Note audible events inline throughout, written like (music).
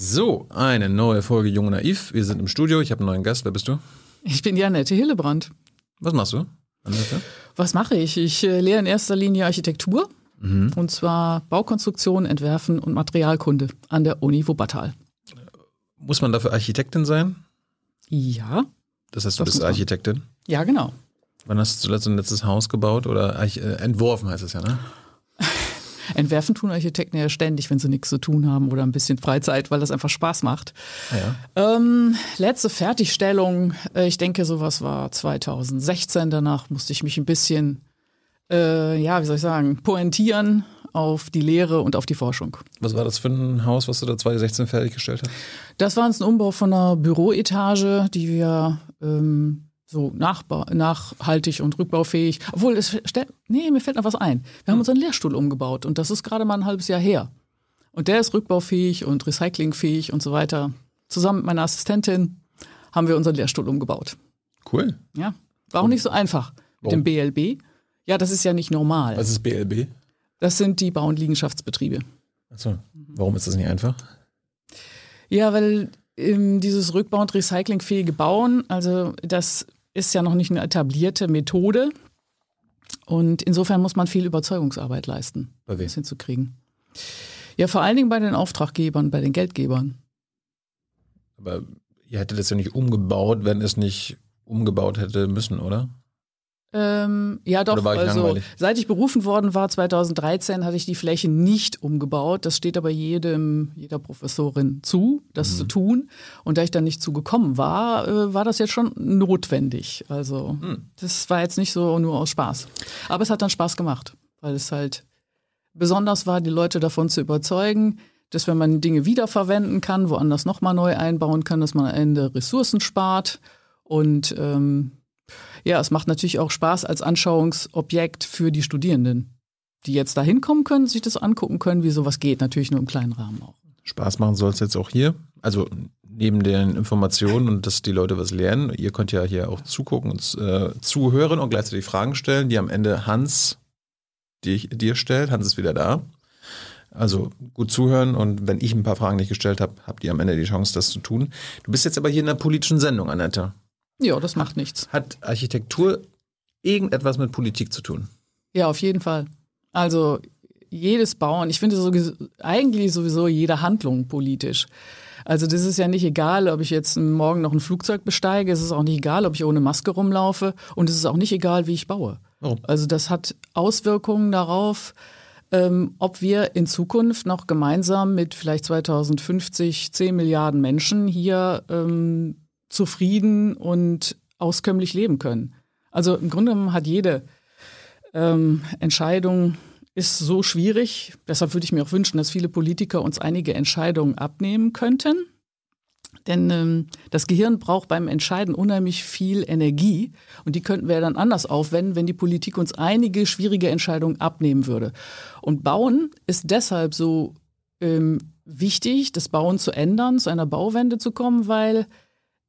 So, eine neue Folge Jung und Naiv. Wir sind im Studio. Ich habe einen neuen Gast. Wer bist du? Ich bin Janette Hillebrand. Was machst du, Annette? Was mache ich? Ich äh, lehre in erster Linie Architektur. Und zwar Baukonstruktion, Entwerfen und Materialkunde an der Uni Wuppertal. Muss man dafür Architektin sein? Ja, Das heißt, du Das bist. Architektin. ja, genau. Wann hast du zuletzt ein letztes Haus gebaut oder äh, entworfen heißt es ja, ne? Entwerfen tun Architekten ja ständig, wenn sie nichts zu tun haben oder ein bisschen Freizeit, weil das einfach Spaß macht. Ja. Ähm, letzte Fertigstellung, äh, ich denke, sowas war 2016. Danach musste ich mich ein bisschen, äh, ja, wie soll ich sagen, pointieren auf die Lehre und auf die Forschung. Was war das für ein Haus, was du da 2016 fertiggestellt hast? Das war jetzt ein Umbau von einer Büroetage, die wir ähm, so nachba nachhaltig und rückbaufähig, obwohl es nee, mir fällt noch was ein. Wir haben unseren Lehrstuhl umgebaut und das ist gerade mal ein halbes Jahr her. Und der ist rückbaufähig und recyclingfähig und so weiter. Zusammen mit meiner Assistentin haben wir unseren Lehrstuhl umgebaut. Cool. Ja, war auch nicht so einfach mit Warum? dem BLB. Ja, das ist ja nicht normal. Was ist BLB? Das sind die Bau- und Liegenschaftsbetriebe. Achso. Warum ist das nicht einfach? Ja, weil ähm, dieses Rückbau- und recyclingfähige Bauen, also das ist ja noch nicht eine etablierte Methode. Und insofern muss man viel Überzeugungsarbeit leisten, wem? das hinzukriegen. Ja, vor allen Dingen bei den Auftraggebern, bei den Geldgebern. Aber ihr hättet das ja nicht umgebaut, wenn es nicht umgebaut hätte müssen, oder? Ähm, ja, doch. Also, langweilig? seit ich berufen worden war, 2013, hatte ich die Fläche nicht umgebaut. Das steht aber jedem, jeder Professorin zu, das Mhm. zu tun. Und da ich dann nicht zugekommen war, äh, war das jetzt schon notwendig. Also, Hm. das war jetzt nicht so nur aus Spaß. Aber es hat dann Spaß gemacht, weil es halt besonders war, die Leute davon zu überzeugen, dass wenn man Dinge wiederverwenden kann, woanders nochmal neu einbauen kann, dass man am Ende Ressourcen spart. Und ähm, ja, es macht natürlich auch Spaß als Anschauungsobjekt für die Studierenden, die jetzt da hinkommen können, sich das angucken können, wie sowas geht. Natürlich nur im kleinen Rahmen auch. Spaß machen soll es jetzt auch hier. Also neben den Informationen und dass die Leute was lernen. Ihr könnt ja hier auch zugucken und äh, zuhören und gleichzeitig Fragen stellen, die am Ende Hans dir, stellt. Hans ist wieder da. Also gut zuhören und wenn ich ein paar Fragen nicht gestellt habe, habt ihr am Ende die Chance, das zu tun. Du bist jetzt aber hier in einer politischen Sendung, Annette. Ja, das macht nichts. Hat Architektur irgendetwas mit Politik zu tun? Ja, auf jeden Fall. Also jedes Bauen, ich finde so, eigentlich sowieso jede Handlung politisch. Also das ist ja nicht egal, ob ich jetzt morgen noch ein Flugzeug besteige, es ist auch nicht egal, ob ich ohne Maske rumlaufe und es ist auch nicht egal, wie ich baue. Warum? Also das hat Auswirkungen darauf, ähm, ob wir in Zukunft noch gemeinsam mit vielleicht 2050 10 Milliarden Menschen hier ähm, zufrieden und auskömmlich leben können. Also im Grunde genommen hat jede ähm, Entscheidung ist so schwierig. Deshalb würde ich mir auch wünschen, dass viele Politiker uns einige Entscheidungen abnehmen könnten. Denn ähm, das Gehirn braucht beim Entscheiden unheimlich viel Energie und die könnten wir dann anders aufwenden, wenn die Politik uns einige schwierige Entscheidungen abnehmen würde. Und Bauen ist deshalb so ähm, wichtig, das Bauen zu ändern, zu einer Bauwende zu kommen, weil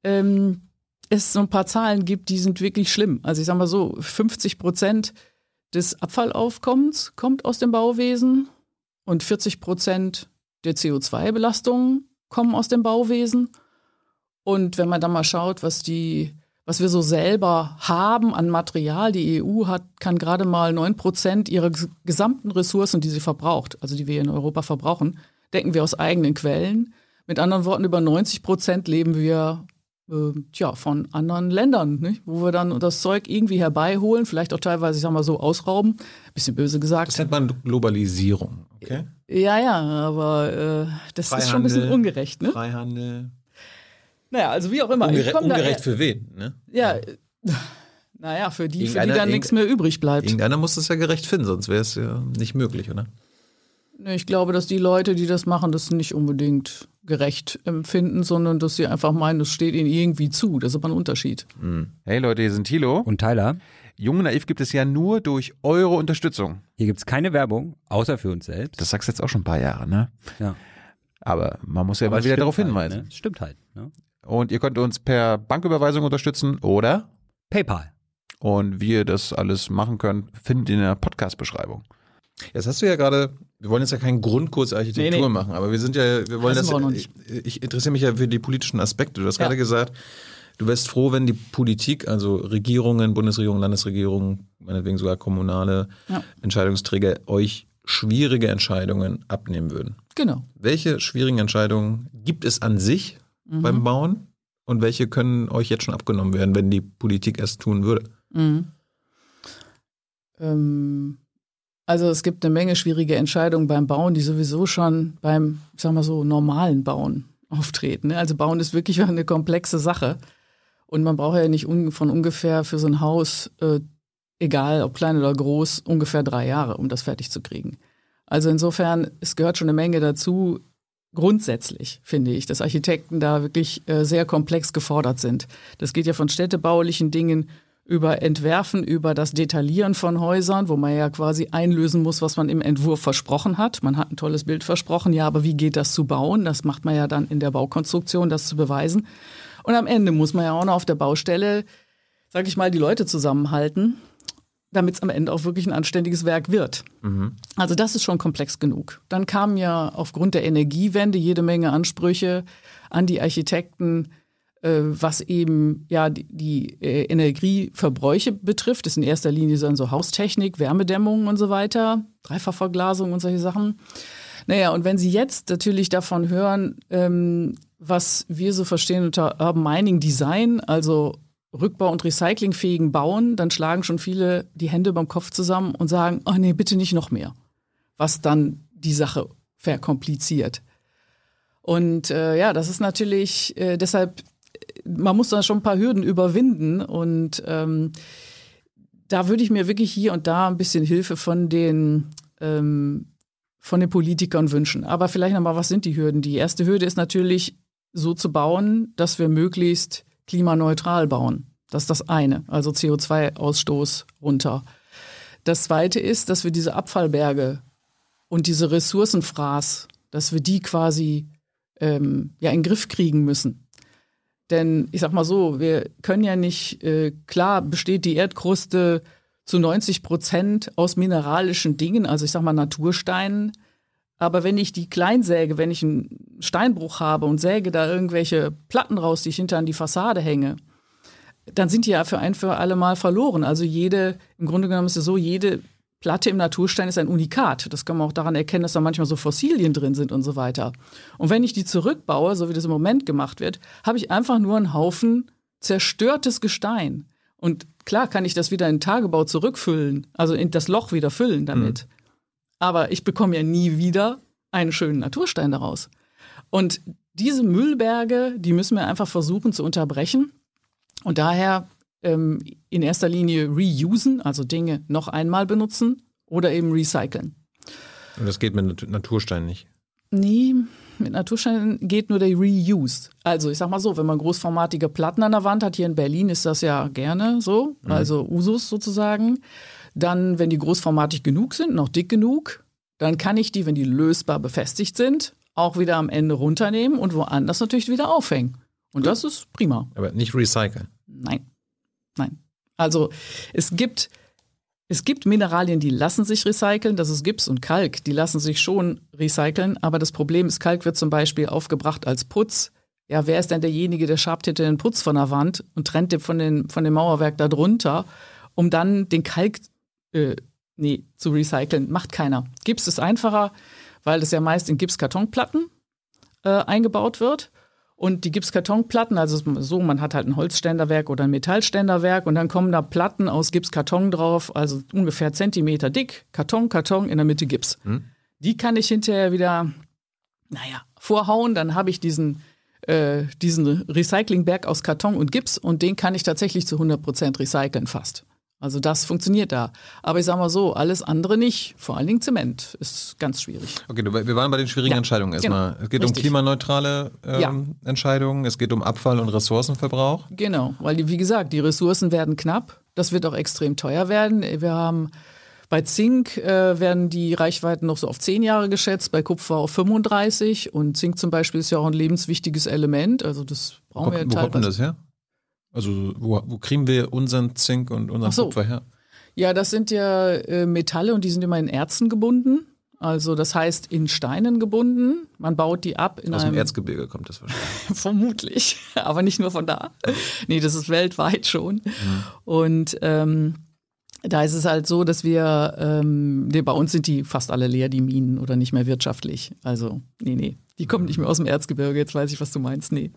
ähm, es so ein paar Zahlen gibt, die sind wirklich schlimm. Also ich sage mal so, 50 Prozent des Abfallaufkommens kommt aus dem Bauwesen und 40 Prozent der CO2-Belastungen kommen aus dem Bauwesen. Und wenn man dann mal schaut, was die, was wir so selber haben an Material, die EU hat, kann gerade mal 9 Prozent ihrer ges- gesamten Ressourcen, die sie verbraucht, also die wir in Europa verbrauchen, decken wir aus eigenen Quellen. Mit anderen Worten, über 90 Prozent leben wir äh, tja, von anderen Ländern, nicht? wo wir dann das Zeug irgendwie herbeiholen, vielleicht auch teilweise, ich sag mal so, ausrauben. Bisschen böse gesagt. Das nennt man Globalisierung. Okay? Ja, ja, aber äh, das ist schon ein bisschen Freihandel. ungerecht, ne? Freihandel. Naja, also wie auch immer. Ungere komm da- ungerecht für wen? Ne? Ja, äh, (laughs) naja, für die, für die dann nichts mehr übrig bleibt. Irgendeiner muss das ja gerecht finden, sonst wäre es ja nicht möglich, oder? Ich glaube, dass die Leute, die das machen, das nicht unbedingt gerecht empfinden, sondern dass sie einfach meinen, das steht ihnen irgendwie zu. Das ist aber ein Unterschied. Hey Leute, hier sind Thilo. Und Tyler, Jung und Naiv gibt es ja nur durch eure Unterstützung. hier gibt's keine Werbung, außer für uns selbst. Das sagst du jetzt auch schon ein paar Jahre, ne? ja. Aber man muss ja Aber mal es wieder darauf halt, hinweisen. Ne? Stimmt halt. Ne? Und ihr könnt uns per Banküberweisung unterstützen oder PayPal. und wie ihr das alles machen könnt, findet ihr in der Podcast-Beschreibung. Jetzt hast du ja gerade, wir wollen jetzt ja keinen Grundkurs Architektur Nee, nee. machen, aber wir sind ja, wir wollen Das das, ich, ich interessiere mich ja für die politischen Aspekte. Du hast Ja. gerade gesagt, du wärst froh, wenn die Politik, also Regierungen, Bundesregierung, Landesregierung, meinetwegen sogar kommunale Ja. Entscheidungsträger euch schwierige Entscheidungen abnehmen würden. Genau. Welche schwierigen Entscheidungen gibt es an sich Mhm. beim Bauen und welche können euch jetzt schon abgenommen werden, wenn die Politik es tun würde? Mhm. Ähm, also es gibt eine Menge schwierige Entscheidungen beim Bauen, die sowieso schon beim, ich sag mal so, normalen Bauen auftreten. ne? Also Bauen ist wirklich (laughs) eine komplexe Sache. Und man braucht ja nicht von ungefähr für so ein Haus, äh, egal ob klein oder groß, ungefähr drei Jahre, um das fertig zu kriegen. Also insofern, es gehört schon eine Menge dazu, grundsätzlich, finde ich, dass Architekten da wirklich äh, sehr komplex gefordert sind. Das geht ja von städtebaulichen Dingen über Entwerfen, über das Detaillieren von Häusern, wo man ja quasi einlösen muss, was man im Entwurf versprochen hat. Man hat ein tolles Bild versprochen, ja, aber wie geht das zu bauen? Das macht man ja dann in der Baukonstruktion, das zu beweisen. Und am Ende muss man ja auch noch auf der Baustelle, sag ich mal, die Leute zusammenhalten, damit es am Ende auch wirklich ein anständiges Werk wird. Also das ist schon komplex genug. Dann kamen ja aufgrund der Energiewende jede Menge Ansprüche an die Architekten, was eben ja die, die äh, Energieverbräuche betrifft. Das ist in erster Linie dann so Haustechnik, Wärmedämmung und so weiter, Dreifachverglasung und solche Sachen. Naja, und wenn Sie jetzt natürlich davon hören, ähm, was wir so verstehen unter Urban Mining Design, also rückbau- und recyclingfähigen Bauen, dann schlagen schon viele die Hände beim Kopf zusammen und sagen, oh nee, bitte nicht noch mehr. Was dann die Sache verkompliziert. Und äh, ja, das ist natürlich äh, deshalb, äh, man muss da schon ein paar Hürden überwinden und ähm, da würde ich mir wirklich hier und da ein bisschen Hilfe von den ähm, von den Politikern wünschen. Aber vielleicht nochmal, was sind die Hürden? Die erste Hürde ist natürlich so zu bauen, dass wir möglichst klimaneutral bauen. Das ist das eine, also CO2-Ausstoß runter. Das zweite ist, dass wir diese Abfallberge und diese Ressourcenfraß, dass wir die quasi ähm, ja in den Griff kriegen müssen. Denn ich sag mal so, wir können ja nicht, äh, klar besteht die Erdkruste zu 90 Prozent aus mineralischen Dingen, also ich sag mal Natursteinen. Aber wenn ich die Kleinsäge, wenn ich einen Steinbruch habe und säge da irgendwelche Platten raus, die ich hinter an die Fassade hänge, dann sind die ja für ein für alle Mal verloren. Also jede, im Grunde genommen ist es so, jede Platte im Naturstein ist ein Unikat. Das kann man auch daran erkennen, dass da manchmal so Fossilien drin sind und so weiter. Und wenn ich die zurückbaue, so wie das im Moment gemacht wird, habe ich einfach nur einen Haufen zerstörtes Gestein. Und klar kann ich das wieder in den Tagebau zurückfüllen, also in das Loch wieder füllen damit. Aber ich bekomme ja nie wieder einen schönen Naturstein daraus. Und diese Müllberge, die müssen wir einfach versuchen zu unterbrechen. Und daher ähm, in erster Linie reusen, also Dinge noch einmal benutzen oder eben recyceln. Und das geht mit Nat Naturstein nicht. Nee, mit Natursteinen geht nur der Reuse. Also ich sag mal so, wenn man großformatige Platten an der Wand hat, hier in Berlin ist das ja gerne so, also Usus sozusagen. Dann, wenn die großformatig genug sind, noch dick genug, dann kann ich die, wenn die lösbar befestigt sind, auch wieder am Ende runternehmen und woanders natürlich wieder aufhängen. Und das ist prima. Aber nicht recyceln. Nein. Nein. Also es gibt, es gibt Mineralien, die lassen sich recyceln. Das ist Gips und Kalk. Die lassen sich schon recyceln. Aber das Problem ist, Kalk wird zum Beispiel aufgebracht als Putz. Ja, wer ist denn derjenige, der schabt hinter den Putz von der Wand und trennt den von, den, von dem Mauerwerk da drunter, um dann den Kalk äh, nee, zu recyceln? Macht keiner. Gips ist einfacher, weil das ja meist in Gipskartonplatten äh, eingebaut wird. Und die Gipskartonplatten, also so, man hat halt ein Holzständerwerk oder ein Metallständerwerk und dann kommen da Platten aus Gipskarton drauf, also ungefähr Zentimeter dick, Karton, Karton, in der Mitte Gips. Die kann ich hinterher wieder, naja, vorhauen, dann habe ich diesen, äh, diesen Recyclingberg aus Karton und Gips und den kann ich tatsächlich zu 100% recyceln fast. Also das funktioniert da. Aber ich sage mal so, alles andere nicht. Vor allen Dingen Zement ist ganz schwierig. Okay, wir waren bei den schwierigen Ja, Entscheidungen erstmal. genau. Es geht Richtig. um klimaneutrale ähm, Ja. Entscheidungen, es geht um Abfall- und Ressourcenverbrauch. Genau, weil die, wie gesagt, die Ressourcen werden knapp. Das wird auch extrem teuer werden. Wir haben bei Zink äh, werden die Reichweiten noch so auf 10 Jahre geschätzt, bei Kupfer auf 35 und Zink zum Beispiel ist ja auch ein lebenswichtiges Element. Also das Wo, brauchen wir kommt- wo kommt denn teilweise. das her? Also wo, wo kriegen wir unseren Zink und unseren so. Kupfer her? Ja, das sind ja äh, Metalle und die sind immer in Erzen gebunden. Also das heißt in Steinen gebunden. Man baut die ab in Aus einem dem Erzgebirge kommt das wahrscheinlich. (laughs) Vermutlich, (laughs) aber nicht nur von da. Nee, das ist weltweit schon. Und ähm, da ist es halt so, dass wir, ähm, bei uns sind die fast alle leer, die Minen, oder nicht mehr wirtschaftlich. Also, nee, nee, die kommen nicht mehr aus dem Erzgebirge, jetzt weiß ich, was du meinst. Nee.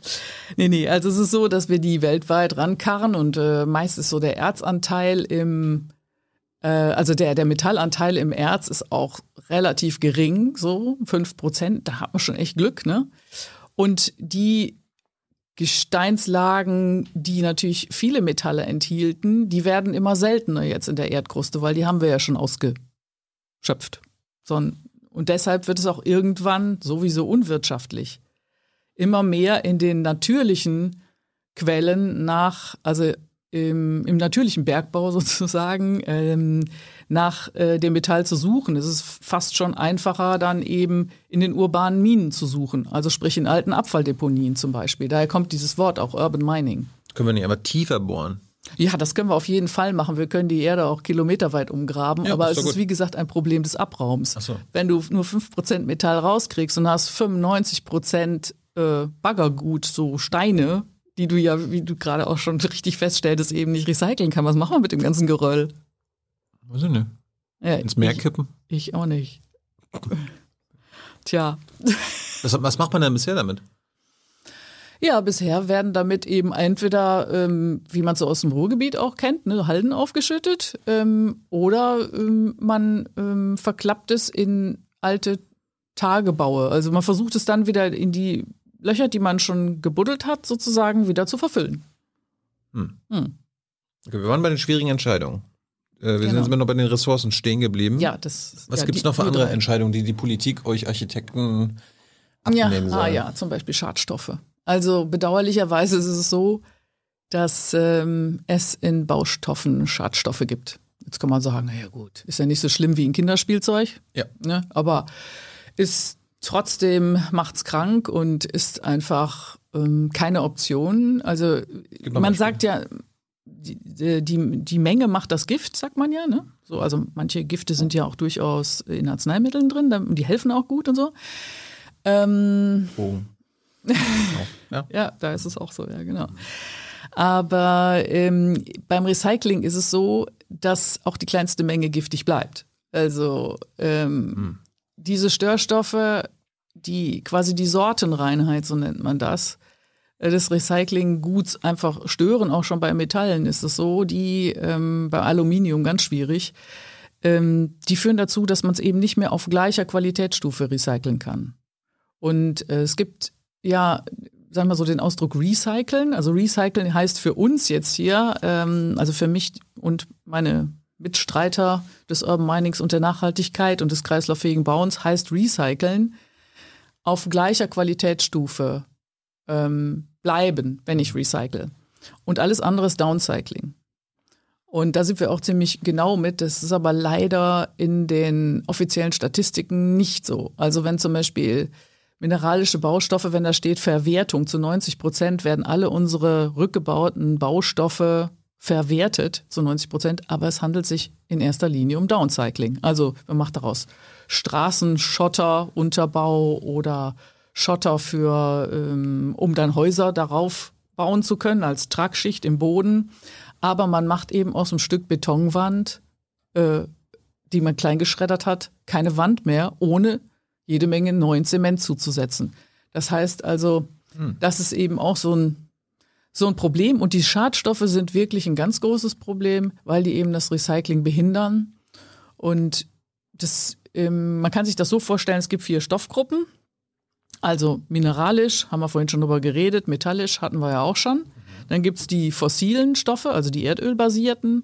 Nee, nee, also es ist so, dass wir die weltweit rankarren und äh, meist ist so der Erzanteil im, äh, also der, der Metallanteil im Erz ist auch relativ gering, so fünf Prozent, da hat man schon echt Glück, ne? Und die Gesteinslagen, die natürlich viele Metalle enthielten, die werden immer seltener jetzt in der Erdkruste, weil die haben wir ja schon ausgeschöpft. Und deshalb wird es auch irgendwann sowieso unwirtschaftlich. Immer mehr in den natürlichen Quellen nach, also im, im natürlichen Bergbau (laughs) sozusagen, ähm, nach äh, dem Metall zu suchen. Es ist fast schon einfacher, dann eben in den urbanen Minen zu suchen, also sprich in alten Abfalldeponien zum Beispiel. Daher kommt dieses Wort auch Urban Mining. Können wir nicht einfach tiefer bohren? Ja, das können wir auf jeden Fall machen. Wir können die Erde auch kilometerweit umgraben, Ja, aber ist es ist wie gesagt ein Problem des Abraums. So. Wenn du nur 5% Metall rauskriegst und hast 95% äh, Baggergut, so Steine, die du ja, wie du gerade auch schon (laughs) richtig feststelltest, eben nicht recyceln kann. Was machen wir mit dem ganzen Geröll? Weiß ich nicht. Ja, Ins Meer ich, kippen? ich auch nicht. Tja. (laughs) Was, was macht man denn bisher damit? Ja, bisher werden damit eben entweder, ähm, wie man es so aus dem Ruhrgebiet auch kennt, ne, Halden aufgeschüttet, ähm, oder ähm, man ähm, verklappt es in alte Tagebaue. Also man versucht es dann wieder in die Löcher, die man schon gebuddelt hat, sozusagen wieder zu verfüllen. Okay, wir waren bei den schwierigen Entscheidungen. Äh, wir sind Genau. jetzt immer noch bei den Ressourcen stehen geblieben. Ja, das. Was ja, gibt es noch für andere drei. Entscheidungen, die die Politik euch Architekten Ja, abnehmen soll? ah, ja, zum Beispiel Schadstoffe. Also bedauerlicherweise ist es so, dass ähm, es in Baustoffen Schadstoffe gibt. Jetzt kann man sagen, na ja gut, ist ja nicht so schlimm wie ein Kinderspielzeug. Ja. Ne? Aber ist trotzdem macht's krank und ist einfach ähm, keine Option. Also man sagt ja, die, die, die Menge macht das Gift, sagt man ja. Ne? So, also manche Gifte sind ja auch durchaus in Arzneimitteln drin, die helfen auch gut und so. Ähm, Bogen. (laughs) ja. ja, da ist es auch so, ja, genau. Aber ähm, beim Recycling ist es so, dass auch die kleinste Menge giftig bleibt. Also ähm, diese Störstoffe, die quasi die Sortenreinheit, so nennt man das, äh, des Recyclingguts einfach stören. Auch schon bei Metallen ist es so, die ähm, bei Aluminium ganz schwierig. Ähm, die führen dazu, dass man es eben nicht mehr auf gleicher Qualitätsstufe recyceln kann. Und äh, es gibt ja, sagen wir so, den Ausdruck recyceln. Also recyceln heißt für uns jetzt hier, ähm, also für mich und meine Mitstreiter des Urban Minings und der Nachhaltigkeit und des kreislauffähigen Bauens heißt recyceln auf gleicher Qualitätsstufe ähm, bleiben, wenn ich recycle. Und alles andere ist Downcycling. Und da sind wir auch ziemlich genau mit. Das ist aber leider in den offiziellen Statistiken nicht so. Also wenn zum Beispiel mineralische Baustoffe, wenn da steht Verwertung, zu 90 Prozent werden alle unsere rückgebauten Baustoffe verwertet, zu 90 Prozent, aber es handelt sich in erster Linie um Downcycling. Also man macht daraus Straßen, Schotter, Unterbau oder Schotter für, ähm, um dann Häuser darauf bauen zu können, als Tragschicht im Boden. Aber man macht eben aus einem Stück Betonwand, äh, die man klein geschreddert hat, keine Wand mehr, ohne jede Menge neuen Zement zuzusetzen. Das heißt also, das ist eben auch so ein, so ein Problem. Und die Schadstoffe sind wirklich ein ganz großes Problem, weil die eben das Recycling behindern. Und das, ähm, man kann sich das so vorstellen, es gibt vier Stoffgruppen. Also mineralisch, haben wir vorhin schon drüber geredet, metallisch hatten wir ja auch schon. Dann gibt es die fossilen Stoffe, also die erdölbasierten.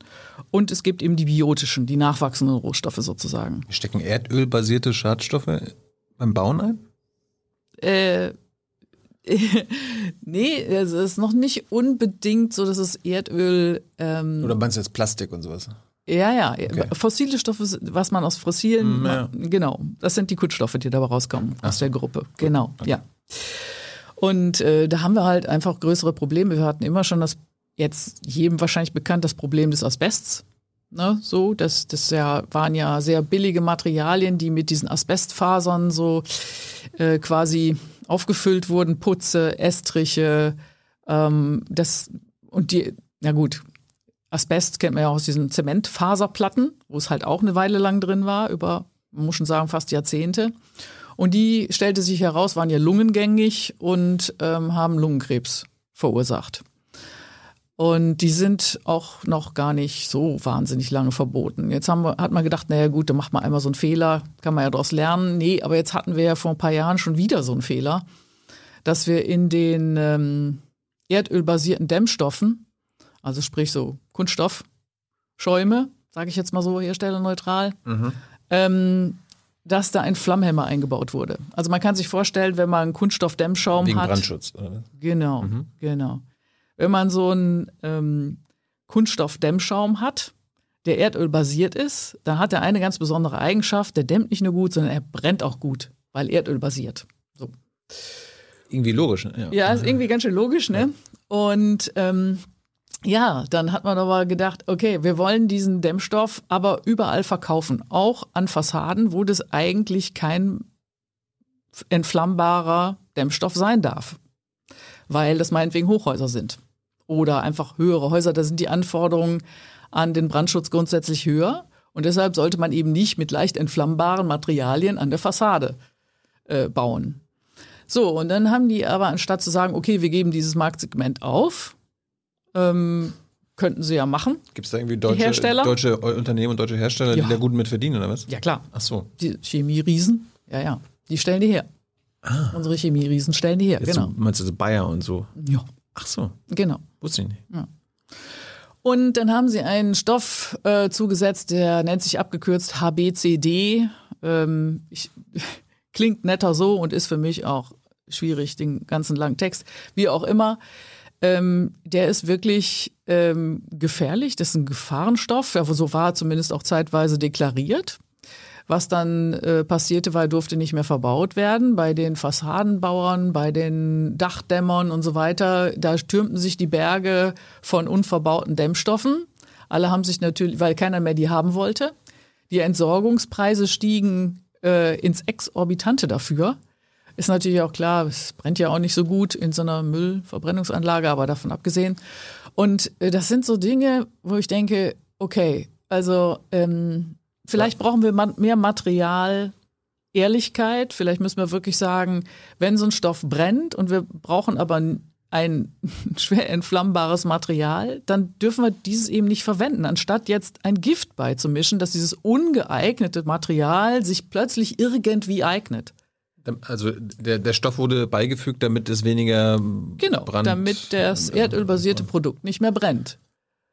Und es gibt eben die biotischen, die nachwachsenden Rohstoffe sozusagen. Stecken erdölbasierte Schadstoffe beim Bauen ein? Äh, (laughs) nee, es ist noch nicht unbedingt so, dass es Erdöl. Ähm, Oder meinst du jetzt Plastik und sowas? Ja, ja, Okay. fossile Stoffe, was man aus fossilen, Mm, ja. genau, das sind die Kunststoffe, die dabei rauskommen aus so. der Gruppe. Genau, ja. Und äh, da haben wir halt einfach größere Probleme. Wir hatten immer schon das, jetzt jedem wahrscheinlich bekannt, das Problem des Asbests. Ne, so, das, das ja, waren ja sehr billige Materialien, die mit diesen Asbestfasern so äh, quasi aufgefüllt wurden, Putze, Estriche, ähm, das und die, na gut, Asbest kennt man ja aus diesen Zementfaserplatten, wo es halt auch eine Weile lang drin war, über, man muss schon sagen, fast Jahrzehnte. Und die stellte sich heraus, waren ja lungengängig und ähm, haben Lungenkrebs verursacht. Und die sind auch noch gar nicht so wahnsinnig lange verboten. Jetzt haben wir, hat man gedacht, naja gut, dann macht man einmal so einen Fehler, kann man ja daraus lernen. Nee, aber jetzt hatten wir ja vor ein paar Jahren schon wieder so einen Fehler, dass wir in den ähm, erdölbasierten Dämmstoffen, also sprich so Kunststoffschäume, sage ich jetzt mal so herstellerneutral, mhm. ähm, dass da ein Flammhemmer eingebaut wurde. Also man kann sich vorstellen, wenn man einen Kunststoffdämmschaum Wegen hat. Brandschutz. Oder? Genau, mhm. genau wenn man so einen ähm, Kunststoffdämmschaum hat, der erdölbasiert ist, dann hat er eine ganz besondere Eigenschaft, der dämmt nicht nur gut, sondern er brennt auch gut, weil Erdöl basiert. So. Irgendwie logisch, ne? Ja, ja ist irgendwie ganz schön logisch, ne? Ja. Und ähm, ja, dann hat man aber gedacht, okay, wir wollen diesen Dämmstoff aber überall verkaufen, auch an Fassaden, wo das eigentlich kein entflammbarer Dämmstoff sein darf, weil das meinetwegen Hochhäuser sind oder einfach höhere Häuser. Da sind die Anforderungen an den Brandschutz grundsätzlich höher. Und deshalb sollte man eben nicht mit leicht entflammbaren Materialien an der Fassade äh, bauen. So, und dann haben die aber anstatt zu sagen, okay, wir geben dieses Marktsegment auf, ähm, könnten sie ja machen. Gibt es da irgendwie deutsche, deutsche Unternehmen und deutsche Hersteller, ja. die da gut mit verdienen, oder was? Ja, klar. Ach so. Die Chemieriesen, ja, ja. Die stellen die her. Ah. Unsere Chemieriesen stellen die her, Jetzt genau. meinst du so Bayer und so? Ja. Ach so. Genau. Wusste ich nicht. Ja. Und dann haben sie einen Stoff äh, zugesetzt, der nennt sich abgekürzt HBCD. Ähm, ich, (laughs) klingt netter so und ist für mich auch schwierig, den ganzen langen Text. Wie auch immer. Ähm, der ist wirklich ähm, gefährlich. Das ist ein Gefahrenstoff. So war zumindest auch zeitweise deklariert. Was dann äh, passierte, er durfte nicht mehr verbaut werden. Bei den Fassadenbauern, bei den Dachdämmern und so weiter, da stürmten sich die Berge von unverbauten Dämmstoffen. Alle haben sich natürlich, weil keiner mehr die haben wollte. Die Entsorgungspreise stiegen äh, ins Exorbitante dafür. Ist natürlich auch klar, es brennt ja auch nicht so gut in so einer Müllverbrennungsanlage, aber davon abgesehen. Und äh, das sind so Dinge, wo ich denke, okay, also ähm, Vielleicht brauchen wir mehr Material, Ehrlichkeit. Vielleicht müssen wir wirklich sagen, wenn so ein Stoff brennt und wir brauchen aber ein (laughs) schwer entflammbares Material, dann dürfen wir dieses eben nicht verwenden, anstatt jetzt ein Gift beizumischen, dass dieses ungeeignete Material sich plötzlich irgendwie eignet. Also der, der Stoff wurde beigefügt, damit es weniger genau, Brand, damit das erdölbasierte Produkt nicht mehr brennt.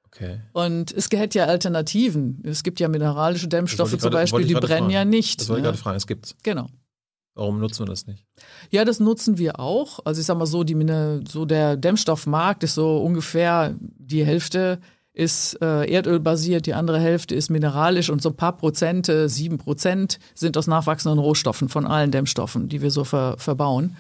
Okay. Und es hätte ja Alternativen. Es gibt ja mineralische Dämmstoffe zum Beispiel, die brennen fragen. ja nicht. Das wollte ne? ich gerade fragen, es gibt's. Genau. Warum nutzen wir das nicht? Ja, das nutzen wir auch. Also ich sag mal so, die, so der Dämmstoffmarkt ist so ungefähr die Hälfte ist äh, erdölbasiert, die andere Hälfte ist mineralisch und so ein paar Prozente, sieben Prozent, sind aus nachwachsenden Rohstoffen von allen Dämmstoffen, die wir so ver, verbauen.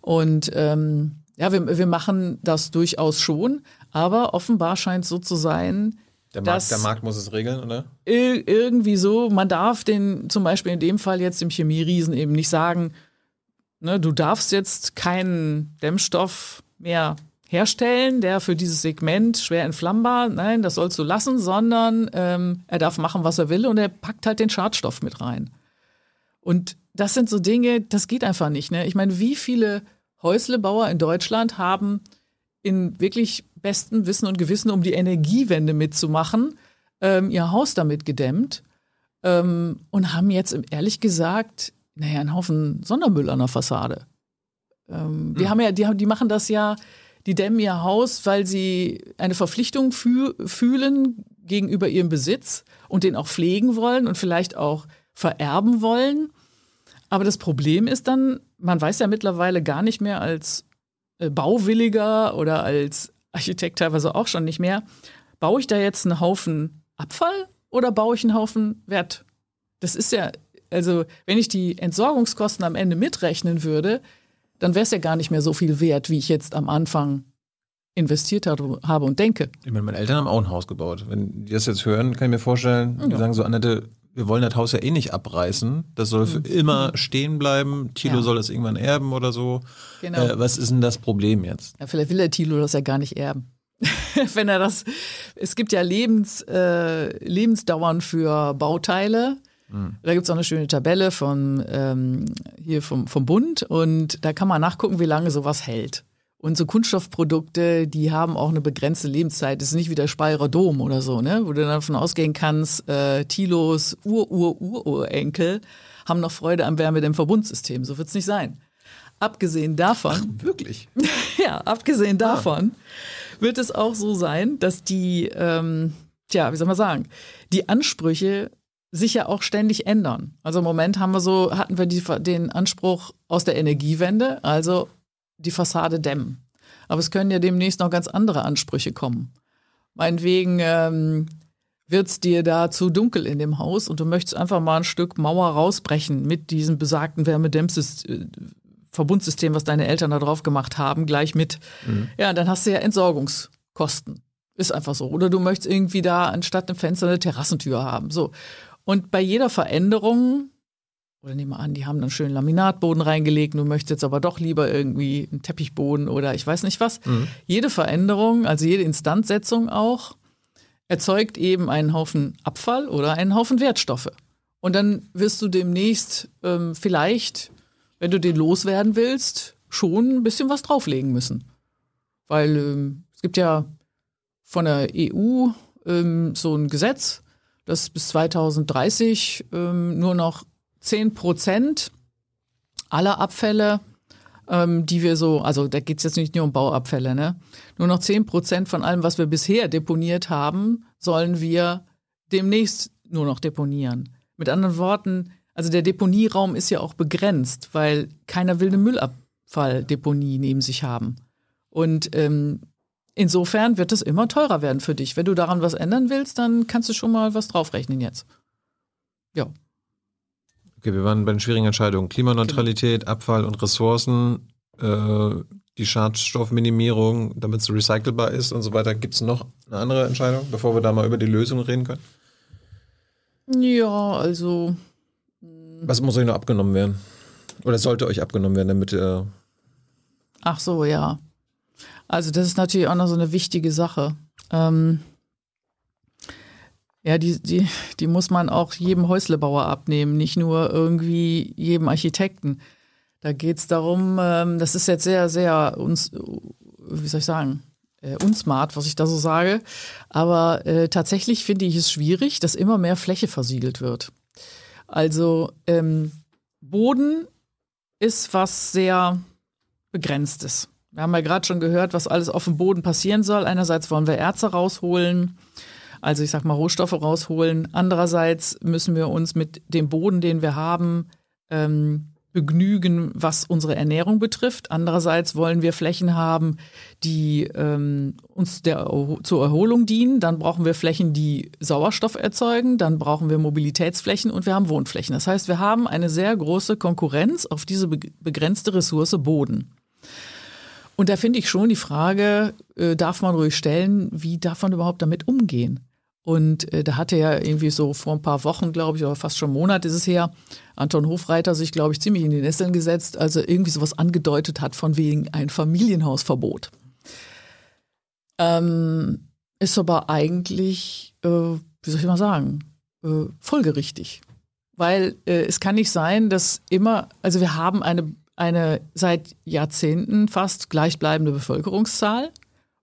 Und ähm, ja, wir, wir machen das durchaus schon, aber offenbar scheint es so zu sein, der Markt, der Markt muss es regeln, oder? Irgendwie so. Man darf den zum Beispiel in dem Fall jetzt im Chemieriesen eben nicht sagen, ne, du darfst jetzt keinen Dämmstoff mehr herstellen, der für dieses Segment schwer entflammbar, nein, das sollst du lassen, sondern ähm, er darf machen, was er will und er packt halt den Schadstoff mit rein. Und das sind so Dinge, das geht einfach nicht. Ne? Ich meine, wie viele Häuslebauer in Deutschland haben in wirklich bestem Wissen und Gewissen, um die Energiewende mitzumachen, ähm, ihr Haus damit gedämmt ähm, und haben jetzt ehrlich gesagt, naja, einen Haufen Sondermüll an der Fassade. Ähm, die mhm. haben ja, die, die machen das ja, die dämmen ihr Haus, weil sie eine Verpflichtung füh fühlen gegenüber ihrem Besitz und den auch pflegen wollen und vielleicht auch vererben wollen. Aber das Problem ist dann, man weiß ja mittlerweile gar nicht mehr als äh, Bauwilliger oder als Architekt teilweise auch schon nicht mehr, baue ich da jetzt einen Haufen Abfall oder baue ich einen Haufen Wert? Das ist ja, also wenn ich die Entsorgungskosten am Ende mitrechnen würde, dann wäre es ja gar nicht mehr so viel wert, wie ich jetzt am Anfang investiert habe und denke. Ich meine, meine Eltern haben auch ein Haus gebaut. Wenn die das jetzt hören, kann ich mir vorstellen, die Ja. sagen so, Annette, wir wollen das Haus ja eh nicht abreißen. Das soll für immer stehen bleiben. Tilo Mhm. Ja. soll das irgendwann erben oder so. Genau. Äh, was ist denn das Problem jetzt? Ja, vielleicht will der Thilo das ja gar nicht erben. (laughs) Wenn er das, es gibt ja Lebens, äh, Lebensdauern für Bauteile. Da gibt es auch eine schöne Tabelle von ähm, hier vom, vom Bund und da kann man nachgucken, wie lange sowas hält. Und so Kunststoffprodukte, die haben auch eine begrenzte Lebenszeit. Das ist nicht wie der Speyerer Dom oder so, ne? Wo du dann davon ausgehen kannst, äh, Tilos Ur-Ur-Ur-Urenkel haben noch Freude am Wärmedämmverbundsystem. So wird es nicht sein. Abgesehen davon, Wirklich? (laughs) ja, abgesehen davon wird es auch so sein, dass die, ähm, tja, wie soll man sagen, die Ansprüche sich ja auch ständig ändern. Also im Moment haben wir so, hatten wir die, den Anspruch aus der Energiewende, also die Fassade dämmen. Aber es können ja demnächst noch ganz andere Ansprüche kommen. Meinetwegen ähm, wird es dir da zu dunkel in dem Haus und du möchtest einfach mal ein Stück Mauer rausbrechen mit diesem besagten Wärmedämmsystem. Verbundsystem, was deine Eltern da drauf gemacht haben, gleich mit. Ja, dann hast du ja Entsorgungskosten. Ist einfach so. Oder du möchtest irgendwie da anstatt einem Fenster eine Terrassentür haben. So. Und bei jeder Veränderung, oder nehmen wir an, die haben dann schön Laminatboden reingelegt, du möchtest jetzt aber doch lieber irgendwie einen Teppichboden oder ich weiß nicht was. Jede Veränderung, also jede Instandsetzung auch, erzeugt eben einen Haufen Abfall oder einen Haufen Wertstoffe. Und dann wirst du demnächst ähm, vielleicht, wenn du den loswerden willst, schon ein bisschen was drauflegen müssen. Weil ähm, es gibt ja von der EU ähm, so ein Gesetz, dass bis 2030 ähm, nur noch 10 Prozent aller Abfälle, ähm, die wir so, also da geht es jetzt nicht nur um Bauabfälle, ne? Nur noch 10 Prozent von allem, was wir bisher deponiert haben, sollen wir demnächst nur noch deponieren. Mit anderen Worten, also der Deponieraum ist ja auch begrenzt, weil keiner will eine Müllabfalldeponie neben sich haben. Und ähm, insofern wird es immer teurer werden für dich. Wenn du daran was ändern willst, dann kannst du schon mal was draufrechnen jetzt. Ja. Okay, wir waren bei den schwierigen Entscheidungen. Klimaneutralität, Genau. Abfall und Ressourcen, äh, die Schadstoffminimierung, damit es recycelbar ist und so weiter. Gibt es noch eine andere Entscheidung, bevor wir da mal über die Lösung reden können? Ja, also Was muss euch noch abgenommen werden? Oder sollte euch abgenommen werden, damit äh, Ach so, ja. Also das ist natürlich auch noch so eine wichtige Sache. Ähm, ja, die, die, die muss man auch jedem Häuslebauer abnehmen, nicht nur irgendwie jedem Architekten. Da geht es darum, ähm, das ist jetzt sehr, sehr uns, wie soll ich sagen, äh, unsmart, was ich da so sage. Aber äh, tatsächlich finde ich es schwierig, dass immer mehr Fläche versiegelt wird. Also ähm, Boden ist was sehr Begrenztes. Wir haben ja gerade schon gehört, was alles auf dem Boden passieren soll. Einerseits wollen wir Erze rausholen, also ich sag mal Rohstoffe rausholen. Andererseits müssen wir uns mit dem Boden, den wir haben, ähm, begnügen, was unsere Ernährung betrifft. Andererseits wollen wir Flächen haben, die ähm, uns der, zur Erholung dienen. Dann brauchen wir Flächen, die Sauerstoff erzeugen. Dann brauchen wir Mobilitätsflächen und wir haben Wohnflächen. Das heißt, wir haben eine sehr große Konkurrenz auf diese be begrenzte Ressource Boden. Und da finde ich schon die Frage, äh, darf man ruhig stellen, wie darf man überhaupt damit umgehen? Und äh, da hatte ja irgendwie so vor ein paar Wochen, glaube ich, oder fast schon Monat ist es her, Anton Hofreiter sich, glaube ich, ziemlich in die Nesseln gesetzt, als er irgendwie sowas angedeutet hat von wegen ein Familienhausverbot. Ähm, ist aber eigentlich, äh, wie soll ich mal sagen, äh, folgerichtig. Weil äh, es kann nicht sein, dass immer, also wir haben eine, eine seit Jahrzehnten fast gleichbleibende Bevölkerungszahl.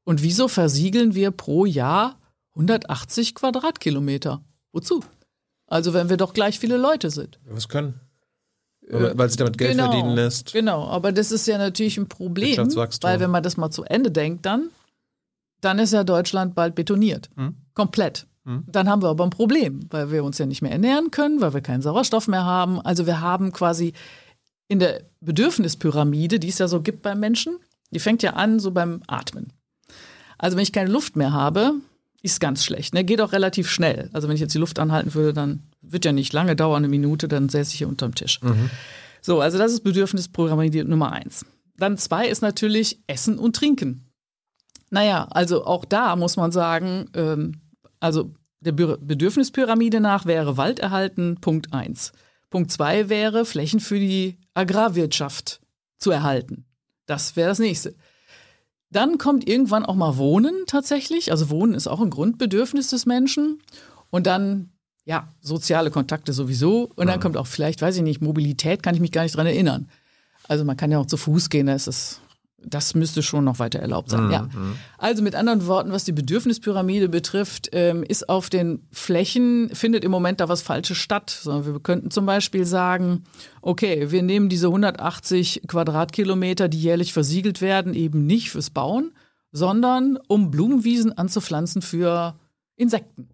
Und wieso versiegeln wir pro Jahr 180 Quadratkilometer? Wozu? Also wenn wir doch gleich viele Leute sind. was können? Weil sich damit Geld genau, verdienen lässt. Genau, aber das ist ja natürlich ein Problem, weil wenn man das mal zu Ende denkt, dann, dann ist ja Deutschland bald betoniert. Hm. Komplett. Dann haben wir aber ein Problem, weil wir uns ja nicht mehr ernähren können, weil wir keinen Sauerstoff mehr haben. Also wir haben quasi in der Bedürfnispyramide, die es ja so gibt beim Menschen, die fängt ja an so beim Atmen. Also wenn ich keine Luft mehr habe, ist ganz schlecht. Ne? Geht auch relativ schnell. Also wenn ich jetzt die Luft anhalten würde, dann wird ja nicht lange dauern, eine Minute, dann säße ich hier unterm Tisch. So, also das ist Bedürfnispyramide Nummer eins. Dann zwei ist natürlich Essen und Trinken. Naja, also auch da muss man sagen, ähm, also der Be- Bedürfnispyramide nach wäre Wald erhalten, Punkt eins. Punkt zwei wäre Flächen für die Agrarwirtschaft zu erhalten. Das wäre das nächste. Dann kommt irgendwann auch mal Wohnen tatsächlich. Also Wohnen ist auch ein Grundbedürfnis des Menschen. Und dann, ja, soziale Kontakte sowieso. Und dann kommt auch vielleicht, weiß ich nicht, Mobilität, kann ich mich gar nicht dran erinnern. Also man kann ja auch zu Fuß gehen, da ist es, das müsste schon noch weiter erlaubt sein. Ja. Also mit anderen Worten, was die Bedürfnispyramide betrifft, ähm, ist auf den Flächen, findet im Moment da was Falsches statt. Wir könnten zum Beispiel sagen, okay, wir nehmen diese 180 Quadratkilometer, die jährlich versiegelt werden, eben nicht fürs Bauen, sondern um Blumenwiesen anzupflanzen für Insekten.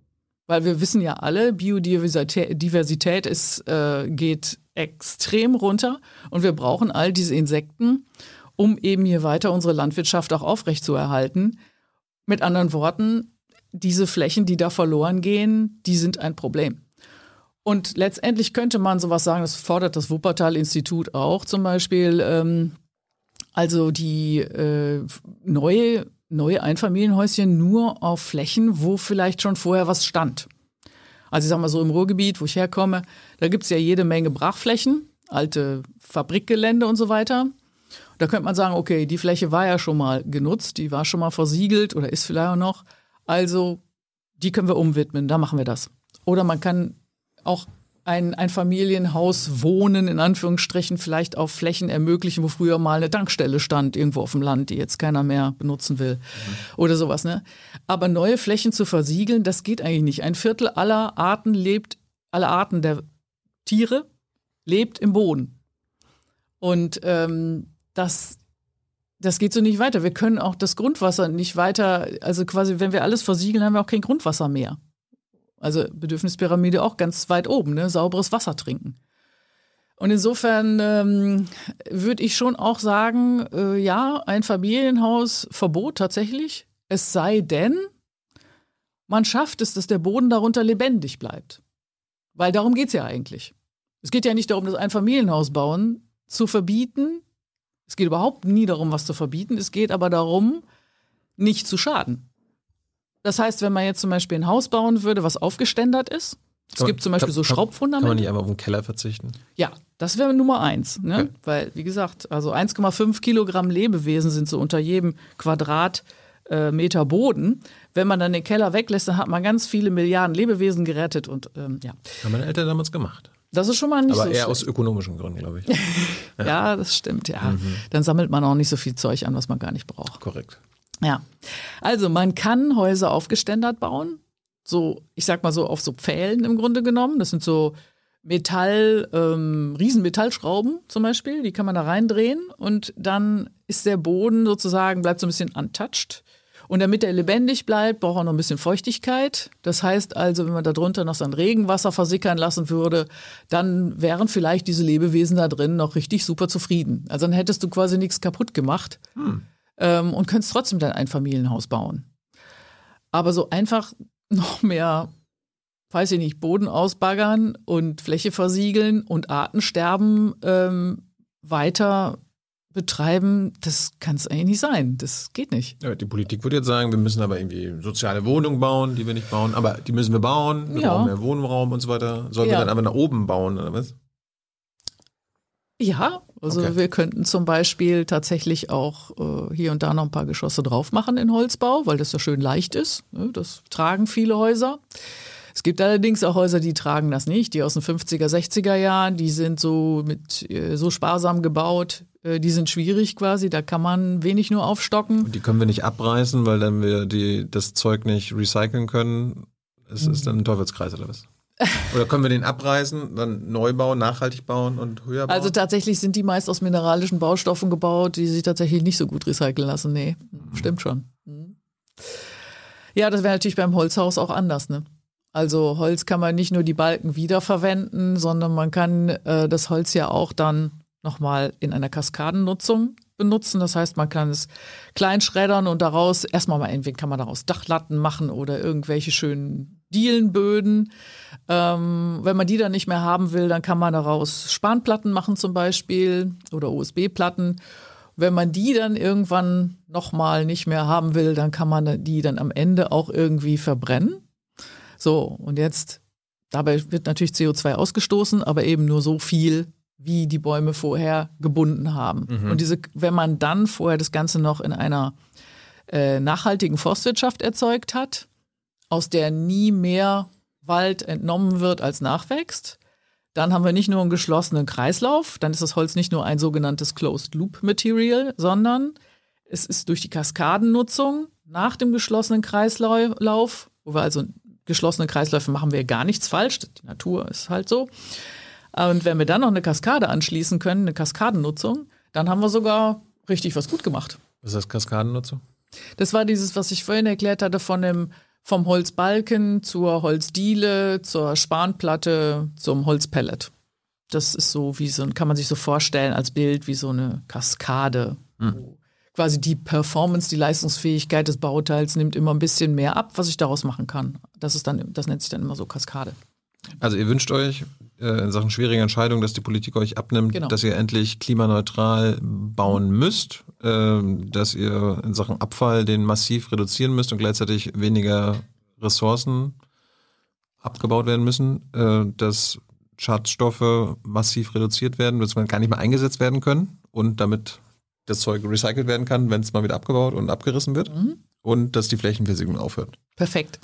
Weil wir wissen ja alle, Biodiversität Diversität ist, äh, geht extrem runter und wir brauchen all diese Insekten, um eben hier weiter unsere Landwirtschaft auch aufrechtzuerhalten. Mit anderen Worten, diese Flächen, die da verloren gehen, die sind ein Problem. Und letztendlich könnte man sowas sagen, das fordert das Wuppertal-Institut auch zum Beispiel, ähm, also die äh, neue, neue Einfamilienhäuschen nur auf Flächen, wo vielleicht schon vorher was stand. Also ich sag mal so im Ruhrgebiet, wo ich herkomme, da gibt's ja jede Menge Brachflächen, alte Fabrikgelände und so weiter. Da könnte man sagen, okay, die Fläche war ja schon mal genutzt, die war schon mal versiegelt oder ist vielleicht auch noch. Also die können wir umwidmen, da machen wir das. Oder man kann auch ein, ein Familienhaus wohnen, in Anführungsstrichen, vielleicht auf Flächen ermöglichen, wo früher mal eine Tankstelle stand, irgendwo auf dem Land, die jetzt keiner mehr benutzen will. Oder sowas, ne? Aber neue Flächen zu versiegeln, das geht eigentlich nicht. Ein Viertel aller Arten lebt, aller Arten der Tiere lebt im Boden. Und ähm, das, das geht so nicht weiter. Wir können auch das Grundwasser nicht weiter, also quasi, wenn wir alles versiegeln, haben wir auch kein Grundwasser mehr. Also Bedürfnispyramide auch ganz weit oben, ne? sauberes Wasser trinken. Und insofern ähm, würde ich schon auch sagen, äh, ja, ein Familienhaus Verbot tatsächlich. Es sei denn, man schafft es, dass der Boden darunter lebendig bleibt. Weil darum geht's ja eigentlich. Es geht ja nicht darum, das Einfamilienhaus bauen zu verbieten. Es geht überhaupt nie darum, was zu verbieten. Es geht aber darum, nicht zu schaden. Das heißt, wenn man jetzt zum Beispiel ein Haus bauen würde, was aufgeständert ist, es Kann man- gibt zum Beispiel kann- so kann- Kann man Schraubfundamente. nicht einfach auf den Keller verzichten? Ja, das wäre Nummer eins. Ne? Okay. Weil, wie gesagt, also 1,5 Kilogramm Lebewesen sind so unter jedem Quadratmeter äh, Boden. Wenn man dann den Keller weglässt, dann hat man ganz viele Milliarden Lebewesen gerettet. Und ähm, ja, Haben meine Eltern damals gemacht. Das ist schon mal nicht Aber so eher schlecht. aus ökonomischen Gründen, glaube ich. (laughs) Ja, das stimmt, ja. Mhm. Dann sammelt man auch nicht so viel Zeug an, was man gar nicht braucht. Korrekt. Ja. Also man kann Häuser aufgeständert bauen. So, ich sag mal so auf so Pfählen im Grunde genommen. Das sind so Metall, ähm, Riesenmetallschrauben zum Beispiel, die kann man da reindrehen und dann ist der Boden sozusagen, bleibt so ein bisschen untouched. Und damit er lebendig bleibt, braucht er noch ein bisschen Feuchtigkeit. Das heißt also, wenn man da drunter noch sein Regenwasser versickern lassen würde, dann wären vielleicht diese Lebewesen da drin noch richtig super zufrieden. Also dann hättest du quasi nichts kaputt gemacht ähm, und könntest trotzdem dein Einfamilienhaus bauen. Aber so einfach (laughs) noch mehr, weiß ich nicht, Boden ausbaggern und Fläche versiegeln und Artensterben ähm, weiter betreiben, das kann es eigentlich nicht sein. Das geht nicht. Ja, die Politik würde jetzt sagen, wir müssen aber irgendwie soziale Wohnungen bauen, die wir nicht bauen. Aber die müssen wir bauen. Wir Ja. brauchen mehr Wohnraum und so weiter. Sollen wir Ja. dann aber nach oben bauen, oder was? Ja, also Okay. wir könnten zum Beispiel tatsächlich auch äh, hier und da noch ein paar Geschosse drauf machen in Holzbau, weil das ja schön leicht ist. Ne? Das tragen viele Häuser. Es gibt allerdings auch Häuser, die tragen das nicht, die aus den 50er, 60er Jahren, die sind so mit äh, so sparsam gebaut, die sind schwierig quasi, da kann man wenig nur aufstocken. Und die können wir nicht abreißen, weil dann wir die, das Zeug nicht recyceln können. Es ist dann ein Teufelskreis oder was? (laughs) Oder können wir den abreißen, dann neu bauen, nachhaltig bauen und höher bauen? Also tatsächlich sind die meist aus mineralischen Baustoffen gebaut, die sich tatsächlich nicht so gut recyceln lassen. Nee, stimmt schon. Mhm. Ja, das wäre natürlich beim Holzhaus auch anders, ne? Also Holz kann man nicht nur die Balken wiederverwenden, sondern man kann äh, das Holz ja auch dann nochmal in einer Kaskadennutzung benutzen. Das heißt, man kann es klein schreddern und daraus, erstmal mal entweder kann man daraus Dachlatten machen oder irgendwelche schönen Dielenböden. Ähm, wenn man die dann nicht mehr haben will, dann kann man daraus Spanplatten machen zum Beispiel oder USB-Platten. wenn man die dann irgendwann nochmal nicht mehr haben will, dann kann man die dann am Ende auch irgendwie verbrennen. So, und jetzt, dabei wird natürlich CO2 ausgestoßen, aber eben nur so viel, wie die Bäume vorher gebunden haben. Mhm. Und diese, wenn man dann vorher das Ganze noch in einer äh, nachhaltigen Forstwirtschaft erzeugt hat, aus der nie mehr Wald entnommen wird als nachwächst, dann haben wir nicht nur einen geschlossenen Kreislauf, dann ist das Holz nicht nur ein sogenanntes Closed Loop Material, sondern es ist durch die Kaskadennutzung nach dem geschlossenen Kreislauf, wo wir also geschlossene Kreisläufe machen wir gar nichts falsch, die Natur ist halt so. Und wenn wir dann noch eine Kaskade anschließen können, eine Kaskadennutzung, dann haben wir sogar richtig was gut gemacht. Was ist das Kaskadennutzung? Das war dieses, was ich vorhin erklärt hatte, von dem vom Holzbalken zur Holzdiele, zur Spanplatte, zum Holzpellet. Das ist so wie so, kann man sich so vorstellen als Bild wie so eine Kaskade. Hm. Quasi die Performance, die Leistungsfähigkeit des Bauteils nimmt immer ein bisschen mehr ab, was ich daraus machen kann. Das ist dann, das nennt sich dann immer so Kaskade. Also ihr wünscht euch äh, in Sachen schwieriger Entscheidungen, dass die Politik euch abnimmt, genau. dass ihr endlich klimaneutral bauen müsst, äh, dass ihr in Sachen Abfall den massiv reduzieren müsst und gleichzeitig weniger Ressourcen abgebaut werden müssen, äh, dass Schadstoffe massiv reduziert werden, dass man gar nicht mehr eingesetzt werden können und damit das Zeug recycelt werden kann, wenn es mal wieder abgebaut und abgerissen wird. Mhm. Und dass die Flächenversiegelung aufhört. Perfekt.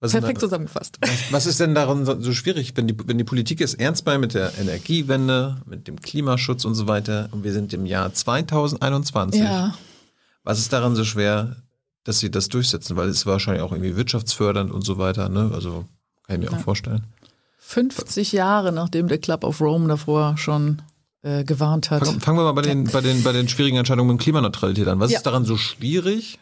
Was Perfekt zusammengefasst. Was, was, ist denn daran so, schwierig, wenn die, wenn die Politik es ernst meint mit der Energiewende, mit dem Klimaschutz und so weiter und wir sind im Jahr 2021? Ja. Was ist daran so schwer, dass sie das durchsetzen? Weil es wahrscheinlich auch irgendwie wirtschaftsfördernd und so weiter, ne? Also kann ich mir ja. auch vorstellen. 50 Jahre, nachdem der Club of Rome davor schon äh, gewarnt hat. Fangen, fangen wir mal bei den, bei, den, bei den schwierigen Entscheidungen mit Klimaneutralität an. Was ja. ist daran so schwierig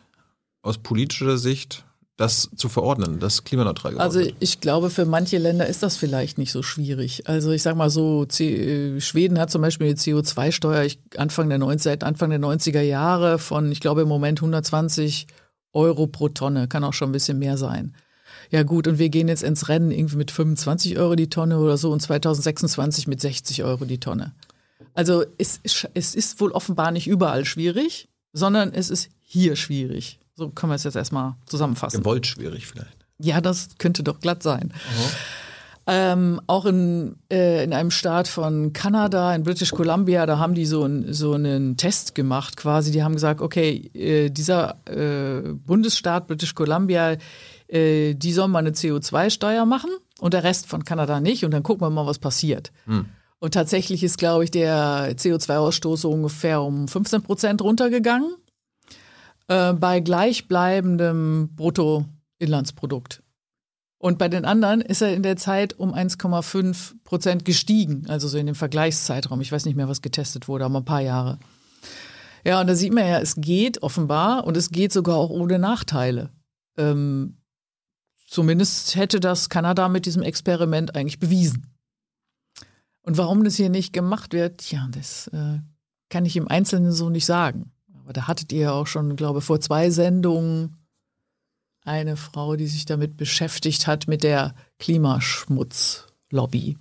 aus politischer Sicht? Das zu verordnen, das klimaneutral geworden Also ich glaube, für manche Länder ist das vielleicht nicht so schwierig. Also ich sage mal so, C äh, Schweden hat zum Beispiel eine CO2-Steuer Anfang der 90, seit Anfang der 90er Jahre von, ich glaube im Moment 120 Euro pro Tonne, kann auch schon ein bisschen mehr sein. Ja gut, und wir gehen jetzt ins Rennen irgendwie mit 25 Euro die Tonne oder so und 2026 mit 60 Euro die Tonne. Also es, es ist wohl offenbar nicht überall schwierig, sondern es ist hier schwierig. So können wir es jetzt erstmal zusammenfassen. Gewollt schwierig vielleicht. Ja, das könnte doch glatt sein. Ähm, auch in, äh, in einem Staat von Kanada, in British Columbia, da haben die so, ein, so einen Test gemacht quasi. Die haben gesagt, okay, äh, dieser äh, Bundesstaat British Columbia, äh, die sollen mal eine CO2-Steuer machen und der Rest von Kanada nicht. Und dann gucken wir mal, was passiert. Hm. Und tatsächlich ist, glaube ich, der CO2-Ausstoß so ungefähr um 15 Prozent runtergegangen äh, bei gleichbleibendem Bruttoinlandsprodukt. Und bei den anderen ist er in der Zeit um 1,5 Prozent gestiegen, also so in dem Vergleichszeitraum. Ich weiß nicht mehr, was getestet wurde, aber ein paar Jahre. Ja, und da sieht man ja, es geht offenbar und es geht sogar auch ohne Nachteile. Ähm, zumindest hätte das Kanada mit diesem Experiment eigentlich bewiesen. Und warum das hier nicht gemacht wird, ja, das äh, kann ich im Einzelnen so nicht sagen. Aber da hattet ihr auch schon, glaube ich, vor zwei Sendungen eine Frau, die sich damit beschäftigt hat, mit der Klimaschmutzlobby.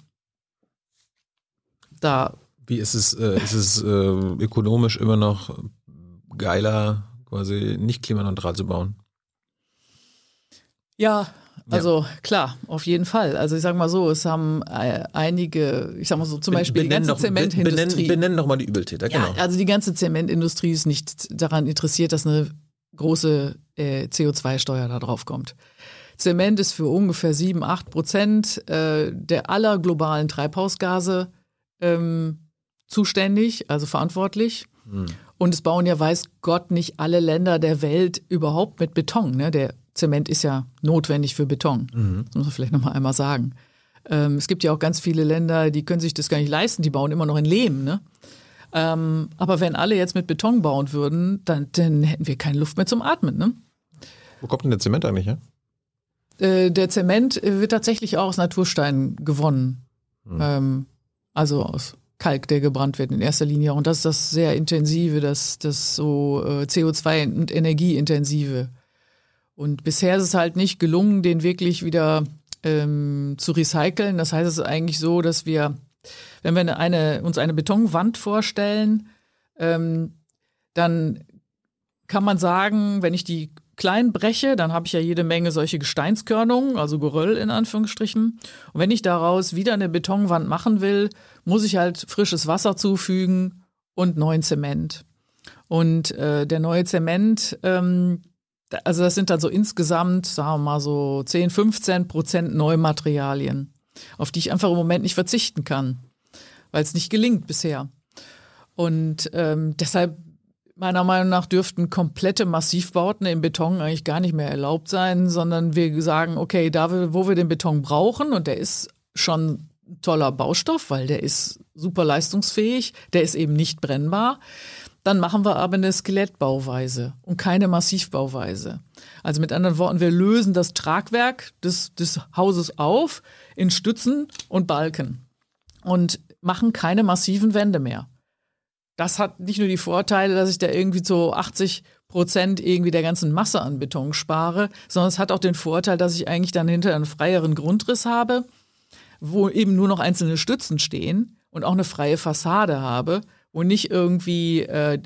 Da. Wie ist es, äh, ist es äh, ökonomisch immer noch geiler, quasi nicht klimaneutral zu bauen? Ja, also ja. klar, auf jeden Fall. Also ich sage mal so, es haben äh, einige, ich sage mal so zum Beispiel benenn die ganze doch, Zementindustrie. Benennen, benennen doch mal die Übeltäter, genau. Ja, also die ganze Zementindustrie ist nicht daran interessiert, dass eine große äh, CO2-Steuer da drauf kommt. Zement ist für ungefähr 7, 8 Prozent äh, der aller globalen Treibhausgase ähm, zuständig, also verantwortlich. Hm. Und es bauen ja, weiß Gott, nicht alle Länder der Welt überhaupt mit Beton. Ne? Der Zement ist ja notwendig für Beton. Mhm. Das muss man vielleicht nochmal einmal sagen. Ähm, es gibt ja auch ganz viele Länder, die können sich das gar nicht leisten, die bauen immer noch in Lehm. Ne? Ähm, aber wenn alle jetzt mit Beton bauen würden, dann, dann hätten wir keine Luft mehr zum Atmen. Ne? Wo kommt denn der Zement eigentlich her? Äh, der Zement wird tatsächlich auch aus Natursteinen gewonnen. Mhm. Ähm, also aus Kalk, der gebrannt wird in erster Linie. Und das ist das sehr intensive, das, das so äh, CO2- und energieintensive. Und bisher ist es halt nicht gelungen, den wirklich wieder ähm, zu recyceln. Das heißt, es ist eigentlich so, dass wir, wenn wir eine, uns eine Betonwand vorstellen, ähm, dann kann man sagen, wenn ich die klein breche, dann habe ich ja jede Menge solche Gesteinskörnungen, also Geröll in Anführungsstrichen. Und wenn ich daraus wieder eine Betonwand machen will, muss ich halt frisches Wasser zufügen und neuen Zement. Und äh, der neue Zement, ähm, also das sind dann so insgesamt, sagen wir mal so 10, 15 Prozent Neumaterialien, auf die ich einfach im Moment nicht verzichten kann, weil es nicht gelingt bisher. Und ähm, deshalb Meiner Meinung nach dürften komplette Massivbauten im Beton eigentlich gar nicht mehr erlaubt sein, sondern wir sagen, okay, da wo wir den Beton brauchen, und der ist schon ein toller Baustoff, weil der ist super leistungsfähig, der ist eben nicht brennbar, dann machen wir aber eine Skelettbauweise und keine Massivbauweise. Also mit anderen Worten, wir lösen das Tragwerk des, des Hauses auf in Stützen und Balken und machen keine massiven Wände mehr das hat nicht nur die Vorteile, dass ich da irgendwie zu 80 Prozent irgendwie der ganzen Masse an Beton spare, sondern es hat auch den Vorteil, dass ich eigentlich dann hinter einen freieren Grundriss habe, wo eben nur noch einzelne Stützen stehen und auch eine freie Fassade habe, wo nicht irgendwie äh,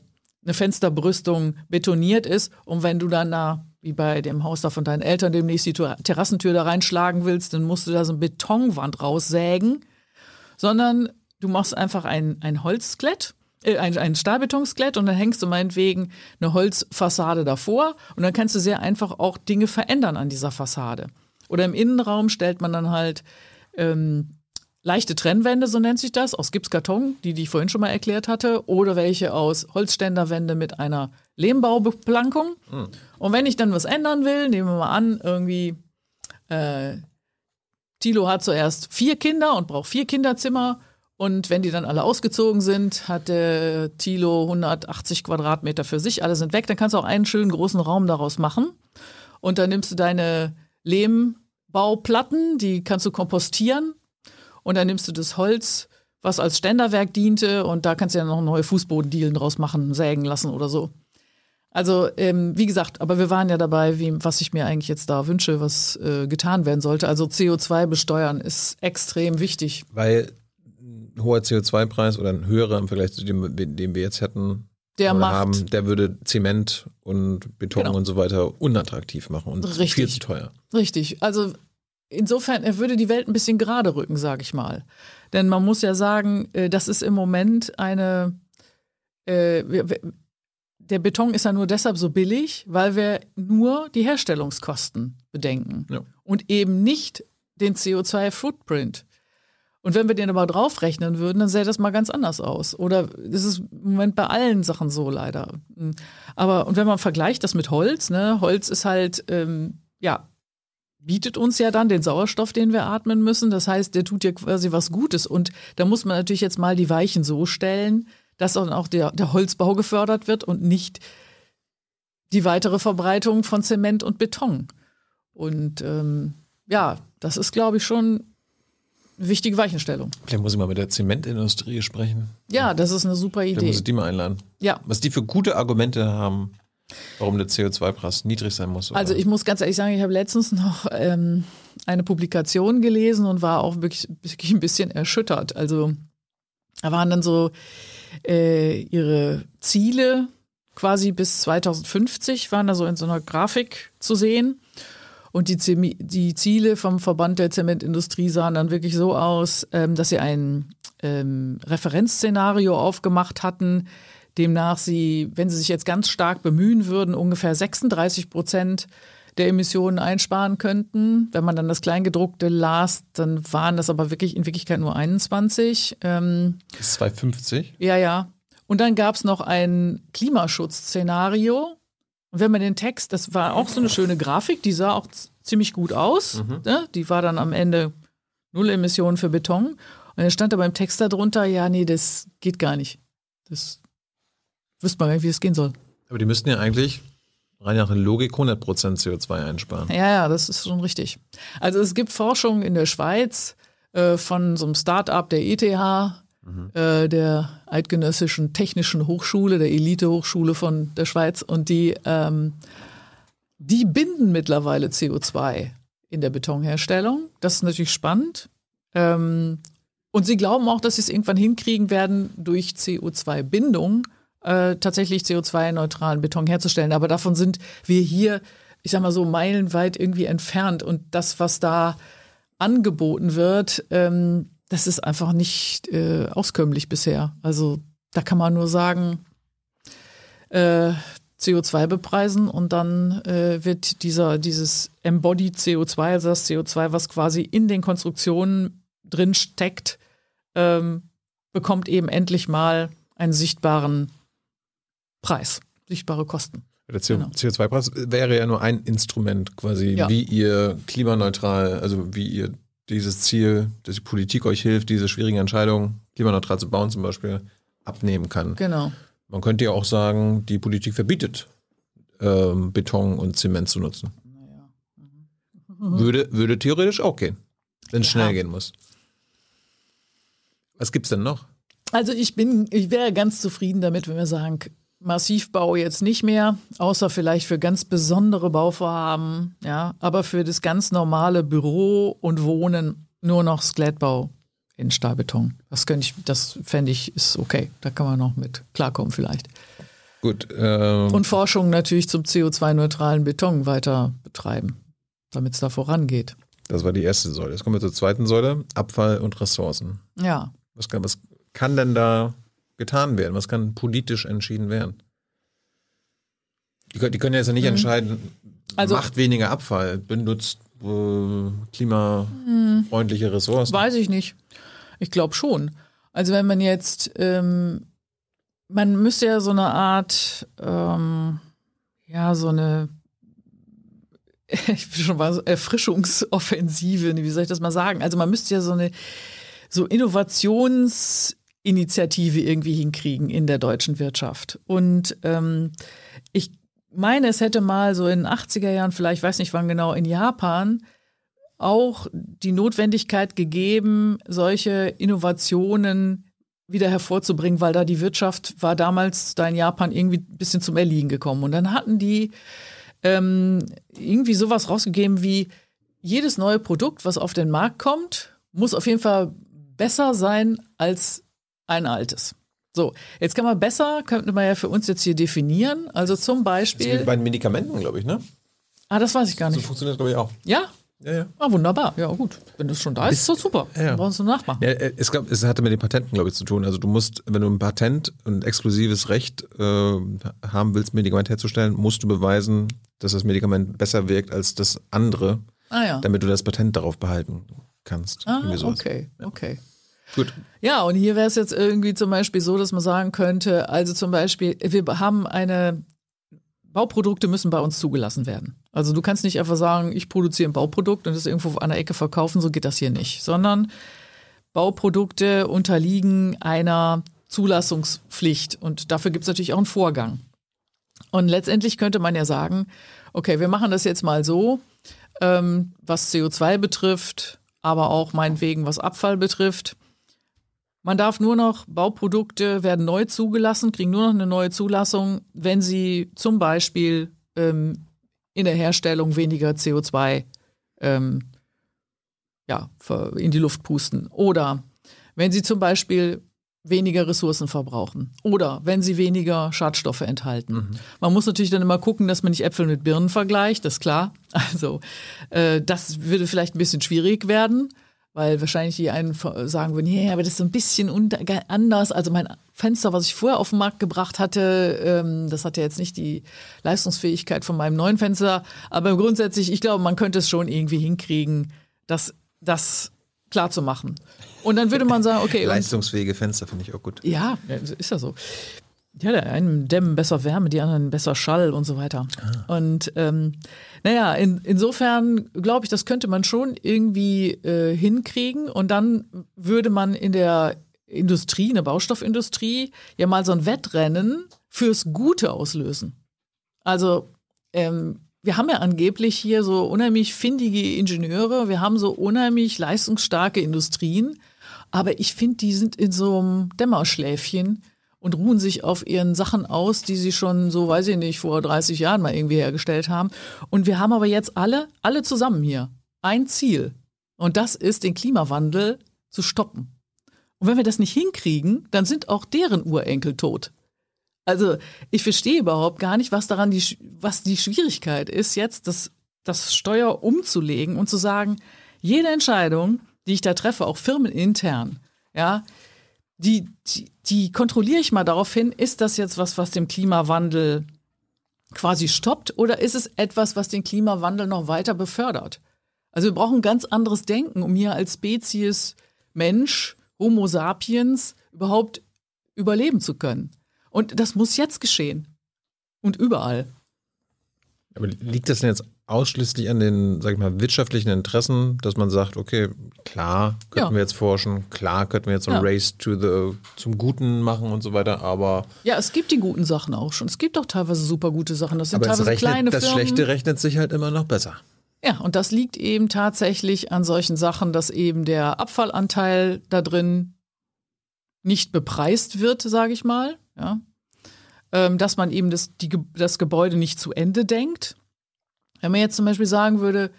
eine Fensterbrüstung betoniert ist. Und wenn du dann da wie bei dem Haus da von deinen Eltern demnächst die Terrassentür da reinschlagen willst, dann musst du da so eine Betonwand raussägen, sondern du machst einfach ein, ein Holzskelett äh, ein, ein Stahlbetonskelett und dann hängst du meinetwegen eine Holzfassade davor. Und dann kannst du sehr einfach auch Dinge verändern an dieser Fassade. Oder im Innenraum stellt man dann halt ähm, leichte Trennwände, so nennt sich das, aus Gipskarton, die, die ich vorhin schon mal erklärt hatte, oder welche aus Holzständerwände mit einer Lehmbaubeplankung. Mhm. Und wenn ich dann was ändern will, nehmen wir mal an, irgendwie äh, Tilo hat zuerst vier Kinder und braucht vier Kinderzimmer und wenn die dann alle ausgezogen sind, hat der Tilo 180 Quadratmeter für sich, alle sind weg, dann kannst du auch einen schönen großen Raum daraus machen. Und dann nimmst du deine Lehmbauplatten, die kannst du kompostieren. Und dann nimmst du das Holz, was als Ständerwerk diente, und da kannst du ja noch neue Fußbodendielen draus machen, sägen lassen oder so. Also, ähm, wie gesagt, aber wir waren ja dabei, wie, was ich mir eigentlich jetzt da wünsche, was äh, getan werden sollte. Also CO2 besteuern ist extrem wichtig. Weil hoher CO2-Preis oder ein höherer im Vergleich zu dem, den wir jetzt hätten, der macht, haben, der würde Zement und Beton genau. und so weiter unattraktiv machen und Richtig. viel zu teuer. Richtig. Also insofern, er würde die Welt ein bisschen gerade rücken, sage ich mal. Denn man muss ja sagen, äh, das ist im Moment eine. Äh, der Beton ist ja nur deshalb so billig, weil wir nur die Herstellungskosten bedenken ja. und eben nicht den CO2-Footprint. Und wenn wir den aber draufrechnen würden, dann sähe das mal ganz anders aus. Oder das ist im Moment bei allen Sachen so leider. Aber und wenn man vergleicht das mit Holz, ne, Holz ist halt, ähm, ja, bietet uns ja dann den Sauerstoff, den wir atmen müssen. Das heißt, der tut ja quasi was Gutes. Und da muss man natürlich jetzt mal die Weichen so stellen, dass dann auch der, der Holzbau gefördert wird und nicht die weitere Verbreitung von Zement und Beton. Und ähm, ja, das ist, glaube ich, schon wichtige Weichenstellung. Vielleicht muss ich mal mit der Zementindustrie sprechen. Ja, das ist eine super Idee. Vielleicht muss ich die mal einladen. Ja. Was die für gute Argumente haben, warum der CO2-Preis niedrig sein muss. Oder? Also ich muss ganz ehrlich sagen, ich habe letztens noch ähm, eine Publikation gelesen und war auch wirklich, wirklich ein bisschen erschüttert. Also da waren dann so äh, ihre Ziele quasi bis 2050 waren da so in so einer Grafik zu sehen. Und die, die Ziele vom Verband der Zementindustrie sahen dann wirklich so aus, ähm, dass sie ein ähm, Referenzszenario aufgemacht hatten, demnach sie, wenn sie sich jetzt ganz stark bemühen würden, ungefähr 36 Prozent der Emissionen einsparen könnten. Wenn man dann das Kleingedruckte las, dann waren das aber wirklich in Wirklichkeit nur 21. Ähm, das ist 250? Ja, ja. Und dann gab es noch ein Klimaschutzszenario, und wenn man den Text, das war auch so eine schöne Grafik, die sah auch ziemlich gut aus. Mhm. Ne? Die war dann am Ende null Emissionen für Beton. Und dann stand aber im Text darunter, ja, nee, das geht gar nicht. Das wüsste man gar nicht, wie es gehen soll. Aber die müssten ja eigentlich rein nach der Logik 100% CO2 einsparen. Ja, ja, das ist schon richtig. Also es gibt Forschung in der Schweiz äh, von so einem Start-up der ETH, mhm. äh, der Eidgenössischen Technischen Hochschule, der Elite-Hochschule von der Schweiz. Und die, ähm, die binden mittlerweile CO2 in der Betonherstellung. Das ist natürlich spannend. Ähm, und sie glauben auch, dass sie es irgendwann hinkriegen werden, durch CO2-Bindung äh, tatsächlich CO2-neutralen Beton herzustellen. Aber davon sind wir hier, ich sag mal so, meilenweit irgendwie entfernt. Und das, was da angeboten wird, ähm, das ist einfach nicht äh, auskömmlich bisher. Also da kann man nur sagen, äh, CO2 bepreisen und dann äh, wird dieser, dieses Embodied CO2, also das CO2, was quasi in den Konstruktionen drin steckt, ähm, bekommt eben endlich mal einen sichtbaren Preis, sichtbare Kosten. Der CO2-Preis genau. wäre ja nur ein Instrument quasi, ja. wie ihr klimaneutral, also wie ihr dieses Ziel, dass die Politik euch hilft, diese schwierigen Entscheidungen klimaneutral zu bauen zum Beispiel, abnehmen kann. Genau. Man könnte ja auch sagen, die Politik verbietet, ähm, Beton und Zement zu nutzen. Naja. Mhm. Würde, würde theoretisch auch gehen, wenn es ja. schnell gehen muss. Was gibt's denn noch? Also ich bin, ich wäre ganz zufrieden damit, wenn wir sagen, Massivbau jetzt nicht mehr, außer vielleicht für ganz besondere Bauvorhaben, ja, aber für das ganz normale Büro und Wohnen nur noch Skelettbau in Stahlbeton. Das könnte ich, das fände ich, ist okay. Da kann man noch mit klarkommen vielleicht. Gut. Ähm, und Forschung natürlich zum CO2-neutralen Beton weiter betreiben, damit es da vorangeht. Das war die erste Säule. Jetzt kommen wir zur zweiten Säule, Abfall und Ressourcen. Ja. Was kann, was kann denn da getan werden? Was kann politisch entschieden werden? Die, die können jetzt ja nicht mhm. entscheiden, also, macht weniger Abfall, benutzt äh, klimafreundliche Ressourcen. Weiß ich nicht. Ich glaube schon. Also wenn man jetzt, ähm, man müsste ja so eine Art, ähm, ja, so eine, (laughs) ich will schon mal Erfrischungsoffensive, wie soll ich das mal sagen? Also man müsste ja so eine, so Innovationsinitiative irgendwie hinkriegen in der deutschen Wirtschaft. Und ähm, ich meine, es hätte mal so in den 80er Jahren, vielleicht weiß nicht wann genau, in Japan auch die Notwendigkeit gegeben, solche Innovationen wieder hervorzubringen, weil da die Wirtschaft war damals da in Japan irgendwie ein bisschen zum Erliegen gekommen. Und dann hatten die ähm, irgendwie sowas rausgegeben wie, jedes neue Produkt, was auf den Markt kommt, muss auf jeden Fall besser sein als ein altes. So, jetzt kann man besser, könnte man ja für uns jetzt hier definieren. Also zum Beispiel. Das ist bei den Medikamenten, glaube ich, ne? Ah, das weiß ich gar nicht. So funktioniert, glaube ich, auch. Ja? Ja, ja. Ah, wunderbar. Ja, gut. Wenn das schon da ist, ist doch super. Ja. Dann brauchst du nachmachen. Ja, es, glaub, es hatte mit den Patenten, glaube ich, zu tun. Also du musst, wenn du ein Patent und exklusives Recht äh, haben willst, Medikament herzustellen, musst du beweisen, dass das Medikament besser wirkt als das andere, ah, ja. damit du das Patent darauf behalten kannst. Ah, okay, okay. Gut. Ja, und hier wäre es jetzt irgendwie zum Beispiel so, dass man sagen könnte, also zum Beispiel, wir haben eine, Bauprodukte müssen bei uns zugelassen werden. Also du kannst nicht einfach sagen, ich produziere ein Bauprodukt und das irgendwo an der Ecke verkaufen, so geht das hier nicht, sondern Bauprodukte unterliegen einer Zulassungspflicht und dafür gibt es natürlich auch einen Vorgang. Und letztendlich könnte man ja sagen, okay, wir machen das jetzt mal so, ähm, was CO2 betrifft, aber auch meinetwegen was Abfall betrifft. Man darf nur noch, Bauprodukte werden neu zugelassen, kriegen nur noch eine neue Zulassung, wenn sie zum Beispiel ähm, in der Herstellung weniger CO2 ähm, ja, in die Luft pusten. Oder wenn sie zum Beispiel weniger Ressourcen verbrauchen oder wenn sie weniger Schadstoffe enthalten. Mhm. Man muss natürlich dann immer gucken, dass man nicht Äpfel mit Birnen vergleicht, das ist klar. Also äh, das würde vielleicht ein bisschen schwierig werden weil wahrscheinlich die einen sagen würden, ja, yeah, aber das ist so ein bisschen anders. Also mein Fenster, was ich vorher auf den Markt gebracht hatte, ähm, das hatte jetzt nicht die Leistungsfähigkeit von meinem neuen Fenster. Aber grundsätzlich, ich glaube, man könnte es schon irgendwie hinkriegen, das, das klar zu machen. Und dann würde man sagen, okay. Leistungsfähige Fenster finde ich auch gut. Ja, ist ja so. Ja, der einen dämmen besser Wärme, die anderen besser Schall und so weiter. Ah. Und ähm, naja, in, insofern glaube ich, das könnte man schon irgendwie äh, hinkriegen. Und dann würde man in der Industrie, in der Baustoffindustrie, ja mal so ein Wettrennen fürs Gute auslösen. Also ähm, wir haben ja angeblich hier so unheimlich findige Ingenieure, wir haben so unheimlich leistungsstarke Industrien, aber ich finde, die sind in so einem Dämmerschläfchen und ruhen sich auf ihren Sachen aus, die sie schon so, weiß ich nicht, vor 30 Jahren mal irgendwie hergestellt haben. Und wir haben aber jetzt alle, alle zusammen hier ein Ziel. Und das ist, den Klimawandel zu stoppen. Und wenn wir das nicht hinkriegen, dann sind auch deren Urenkel tot. Also ich verstehe überhaupt gar nicht, was daran die, was die Schwierigkeit ist, jetzt das, das Steuer umzulegen und zu sagen, jede Entscheidung, die ich da treffe, auch firmenintern, ja, die, die, kontrolliere ich mal darauf hin, ist das jetzt was, was dem Klimawandel quasi stoppt oder ist es etwas, was den Klimawandel noch weiter befördert? Also wir brauchen ganz anderes Denken, um hier als Spezies Mensch, Homo sapiens überhaupt überleben zu können. Und das muss jetzt geschehen. Und überall. Aber liegt das denn jetzt ausschließlich an den, sag ich mal, wirtschaftlichen Interessen, dass man sagt, okay, klar, könnten Ja. wir jetzt forschen, klar, könnten wir jetzt so ein Ja. Race to the, zum Guten machen und so weiter, aber, Ja, es gibt die guten Sachen auch schon. Es gibt auch teilweise super gute Sachen. Das sind teilweise kleine rechnet, das Firmen. Schlechte rechnet sich halt immer noch besser. Ja, und das liegt eben tatsächlich an solchen Sachen, dass eben der Abfallanteil da drin nicht bepreist wird, sage ich mal. Ja. Ähm, dass man eben das, die, das Gebäude nicht zu Ende denkt. Wenn man jetzt zum Beispiel sagen würde,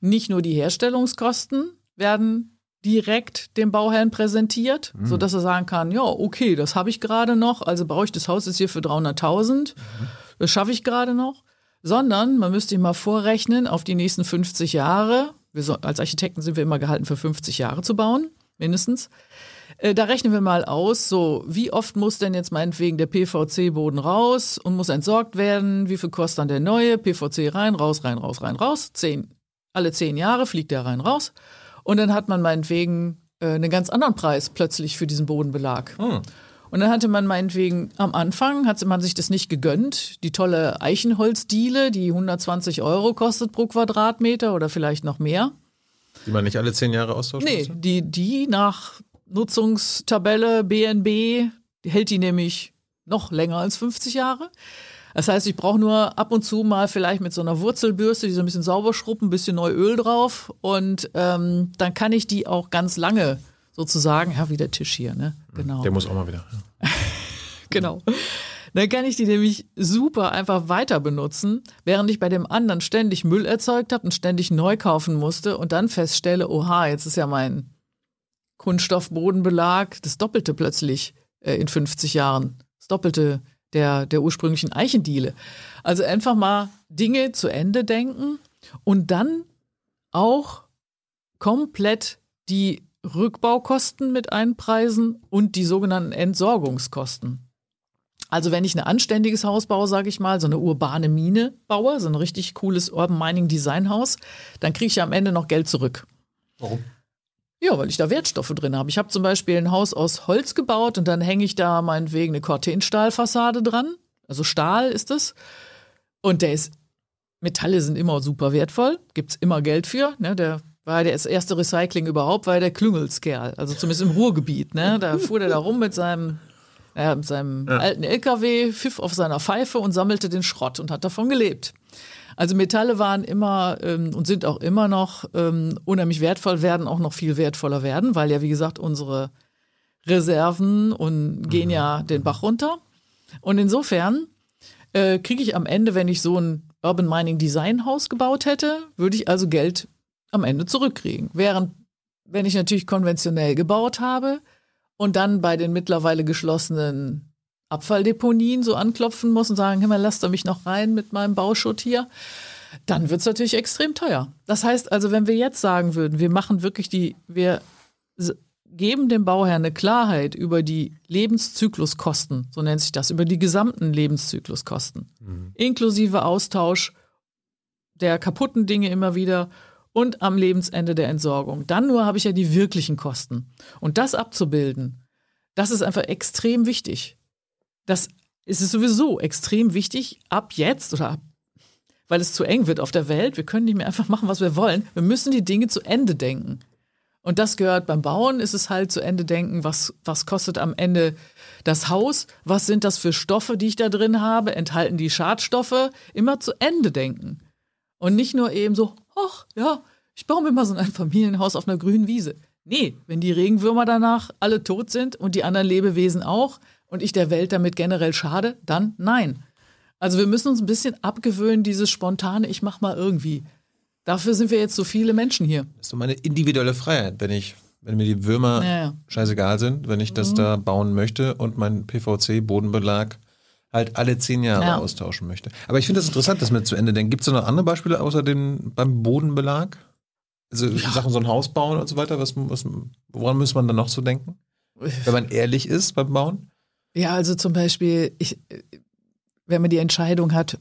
nicht nur die Herstellungskosten werden direkt dem Bauherrn präsentiert, sodass er sagen kann, ja, okay, das habe ich gerade noch, also baue ich das Haus jetzt hier für 300.000, das schaffe ich gerade noch, sondern man müsste ihm mal vorrechnen auf die nächsten 50 Jahre. Wir so, als Architekten sind wir immer gehalten, für 50 Jahre zu bauen, mindestens. Äh, Da rechnen wir mal aus, so wie oft muss denn jetzt meinetwegen der PVC-Boden raus und muss entsorgt werden? Wie viel kostet dann der neue? PVC rein, raus, rein, raus, rein, raus. Zehn, alle zehn Jahre fliegt der rein, raus. Und dann hat man meinetwegen äh, einen ganz anderen Preis plötzlich für diesen Bodenbelag. Und dann hatte man meinetwegen am Anfang, hatte man sich das nicht gegönnt, die tolle Eichenholzdiele, die 120 Euro kostet pro Quadratmeter oder vielleicht noch mehr. Die man nicht alle zehn Jahre austauschen Nee, die, die nach Nutzungstabelle BNB die hält die nämlich noch länger als 50 Jahre. Das heißt, ich brauche nur ab und zu mal vielleicht mit so einer Wurzelbürste, die so ein bisschen sauber schruppen, ein bisschen neu Öl drauf und ähm, dann kann ich die auch ganz lange sozusagen, ja, wie der Tisch hier, ne? Genau. Der muss auch mal wieder. Ja. (laughs) Genau. Dann kann ich die nämlich super einfach weiter benutzen, während ich bei dem anderen ständig Müll erzeugt habe und ständig neu kaufen musste und dann feststelle, oha, jetzt ist ja mein Kunststoffbodenbelag das Doppelte plötzlich äh, in 50 Jahren. Das Doppelte der, der ursprünglichen Eichendiele. Also einfach mal Dinge zu Ende denken und dann auch komplett die Rückbaukosten mit einpreisen und die sogenannten Entsorgungskosten. Also wenn ich ein anständiges Haus baue, sage ich mal, so eine urbane Mine baue, so ein richtig cooles Urban Mining Design Haus, dann kriege ich ja am Ende noch Geld zurück. Warum? Ja, weil ich da Wertstoffe drin habe. Ich habe zum Beispiel ein Haus aus Holz gebaut und dann hänge ich da meinetwegen eine Cortenstahlfassade dran. Also Stahl ist es. Und der ist, Metalle sind immer super wertvoll, gibt's immer Geld für. Ne? Der war das erste Recycling überhaupt, war der Klüngelskerl. Also zumindest im Ruhrgebiet. Ne? Da fuhr der da rum mit seinem, ja, mit seinem alten LKW, pfiff auf seiner Pfeife und sammelte den Schrott und hat davon gelebt. Also Metalle waren immer ähm, und sind auch immer noch ähm, unheimlich wertvoll, werden auch noch viel wertvoller werden, weil ja, wie gesagt, unsere Reserven und gehen ja den Bach runter. Und insofern äh, kriege ich am Ende, wenn ich so ein Urban Mining Design Haus gebaut hätte, würde ich also Geld am Ende zurückkriegen. Während, wenn ich natürlich konventionell gebaut habe und dann bei den mittlerweile geschlossenen Abfalldeponien so anklopfen muss und sagen, hör mal, lasst ihr mich noch rein mit meinem Bauschutt hier, dann wird es natürlich extrem teuer. Das heißt also, wenn wir jetzt sagen würden, wir machen wirklich die, wir geben dem Bauherrn eine Klarheit über die Lebenszykluskosten, so nennt sich das, über die gesamten Lebenszykluskosten, inklusive Austausch der kaputten Dinge immer wieder und am Lebensende der Entsorgung. Dann nur habe ich ja die wirklichen Kosten. Und das abzubilden, das ist einfach extrem wichtig. Das ist es sowieso extrem wichtig, ab jetzt oder ab, weil es zu eng wird auf der Welt. Wir können nicht mehr einfach machen, was wir wollen. Wir müssen die Dinge zu Ende denken. Und das gehört beim Bauen, ist es halt zu Ende denken, was, was kostet am Ende das Haus, was sind das für Stoffe, die ich da drin habe, enthalten die Schadstoffe, immer zu Ende denken. Und nicht nur eben so, ach ja, ich baue mir mal so ein Einfamilienhaus auf einer grünen Wiese. Nee, wenn die Regenwürmer danach alle tot sind und die anderen Lebewesen auch und ich der Welt damit generell schade, dann nein. Also wir müssen uns ein bisschen abgewöhnen, dieses spontane, ich mach mal irgendwie. Dafür sind wir jetzt so viele Menschen hier. Das ist so meine individuelle Freiheit, wenn ich, wenn mir die Würmer Ja, ja. scheißegal sind, wenn ich das da bauen möchte und mein PVC-Bodenbelag halt alle zehn Jahre Ja. austauschen möchte. Aber ich finde das interessant, das mit zu Ende denken. Gibt es noch andere Beispiele außer dem beim Bodenbelag? Also Sachen so ein Haus bauen und so weiter, was, was, woran muss man dann noch so denken? (laughs) Wenn man ehrlich ist beim Bauen? Ja, also zum Beispiel, ich, äh, wenn man die Entscheidung hat,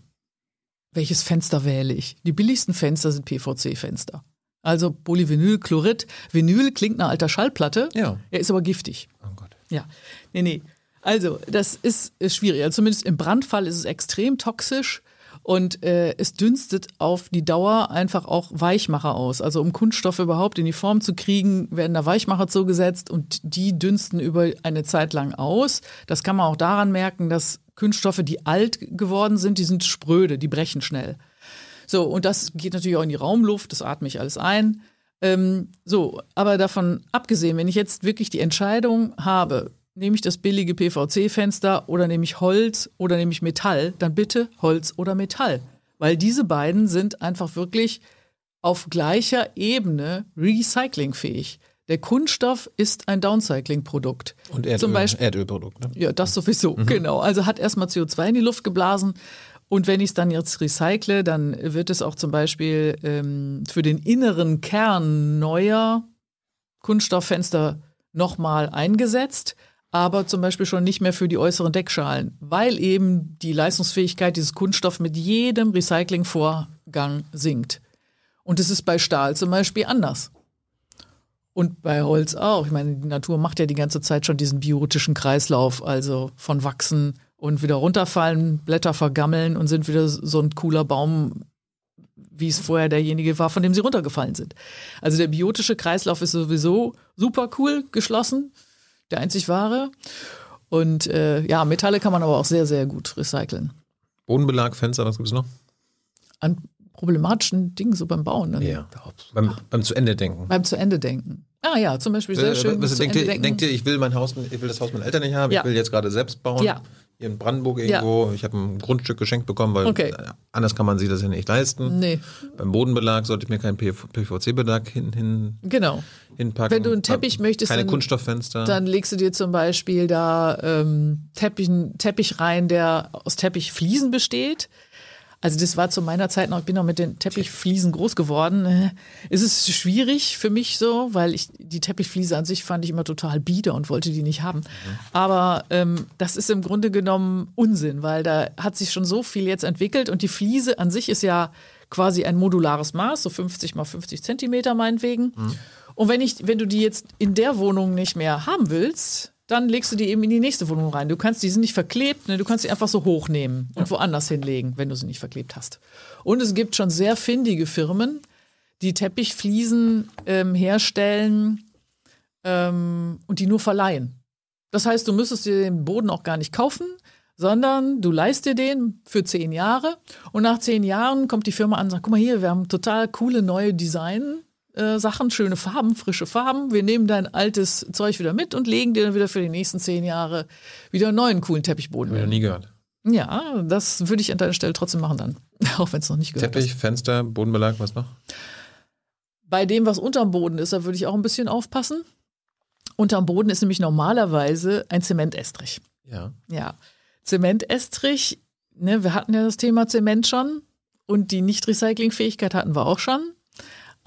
welches Fenster wähle ich? Die billigsten Fenster sind PVC-Fenster. Also Polyvinylchlorid. Vinyl klingt nach alter Schallplatte. Ja. Er ist aber giftig. Oh Gott. Ja, nee, nee. Also, das ist, ist schwierig. Also zumindest im Brandfall ist es extrem toxisch und äh, es dünstet auf die Dauer einfach auch Weichmacher aus. Also um Kunststoffe überhaupt in die Form zu kriegen, werden da Weichmacher zugesetzt und die dünsten über eine Zeit lang aus. Das kann man auch daran merken, dass Kunststoffe, die alt geworden sind, die sind spröde, die brechen schnell. So, und das geht natürlich auch in die Raumluft, das atme ich alles ein. Ähm, so, aber davon abgesehen, wenn ich jetzt wirklich die Entscheidung habe, nehme ich das billige PVC-Fenster oder nehme ich Holz oder nehme ich Metall, dann bitte Holz oder Metall. Weil diese beiden sind einfach wirklich auf gleicher Ebene recyclingfähig. Der Kunststoff ist ein Downcycling-Produkt. Und Erdöl, Zum Beispiel, Erdölprodukt. Ne? ja, das sowieso, genau. Also hat erstmal CO2 in die Luft geblasen. Und wenn ich es dann jetzt recycle, dann wird es auch zum Beispiel ähm, für den inneren Kern neuer Kunststofffenster nochmal eingesetzt, aber zum Beispiel schon nicht mehr für die äußeren Deckschalen, weil eben die Leistungsfähigkeit dieses Kunststoffs mit jedem Recyclingvorgang sinkt. Und es ist bei Stahl zum Beispiel anders. Und bei Holz auch. Ich meine, die Natur macht ja die ganze Zeit schon diesen biotischen Kreislauf, also von wachsen und wieder runterfallen, Blätter vergammeln und sind wieder so ein cooler Baum, wie es vorher derjenige war, von dem sie runtergefallen sind. Also der biotische Kreislauf ist sowieso super cool geschlossen, der einzig wahre. Und äh, ja, Metalle kann man aber auch sehr, sehr gut recyceln. Bodenbelag, Fenster, was gibt es noch? An problematischen Dingen so beim Bauen. Ne? Beim, beim zu Ende denken. Beim zu Ende denken. Ah ja, zum Beispiel sehr Äh, schön. was zu denkt, Ende ihr, denken. denkt ihr, ich will mein Haus, ich will das Haus meiner Eltern nicht haben, Ja. ich will jetzt gerade selbst bauen. Ja. Hier in Brandenburg irgendwo. Ich habe ein Grundstück geschenkt bekommen, weil Okay. äh, anders kann man sich das ja nicht leisten. Nee, Beim Bodenbelag sollte ich mir keinen PVC-Belag hin, hin, genau. Hinpacken. Wenn du einen Teppich möchtest, Keine dann- Kunststofffenster. Dann legst du dir zum Beispiel da ähm, Teppich, einen Teppich rein, der aus Teppichfliesen besteht. Also das war zu meiner Zeit noch, ich bin noch mit den Teppichfliesen groß geworden. Äh, Es ist schwierig für mich so, weil ich die Teppichfliese an sich fand ich immer total bieder und wollte die nicht haben. Aber ähm, das ist im Grunde genommen Unsinn, weil da hat sich schon so viel jetzt entwickelt und die Fliese an sich ist ja quasi ein modulares Maß, so 50 mal 50 Zentimeter meinetwegen. Und wenn ich, wenn du die jetzt in der Wohnung nicht mehr haben willst, dann legst du die eben in die nächste Wohnung rein. Du kannst, die sind nicht verklebt, ne? du kannst sie einfach so hochnehmen und woanders hinlegen, wenn du sie nicht verklebt hast. Und es gibt schon sehr findige Firmen, die Teppichfliesen ähm, herstellen ähm, und die nur verleihen. Das heißt, du müsstest dir den Boden auch gar nicht kaufen, sondern du leist dir den für zehn Jahre und nach zehn Jahren kommt die Firma an und sagt, guck mal hier, wir haben total coole neue Design. Äh, Sachen, schöne Farben, frische Farben. Wir nehmen dein altes Zeug wieder mit und legen dir dann wieder für die nächsten zehn Jahre wieder einen neuen coolen Teppichboden. Hab ich noch nie gehört. Ja, das würde ich an deiner Stelle trotzdem machen dann. (laughs) Auch wenn es noch nicht gehört Teppich, Fenster, Bodenbelag, was noch? Bei dem, was unterm Boden ist, da würde ich auch ein bisschen aufpassen. Unterm Boden ist nämlich normalerweise ein Zementestrich. Ja. Ja, Zementestrich, ne, wir hatten ja das Thema Zement schon und die Nicht-Recyclingfähigkeit hatten wir auch schon.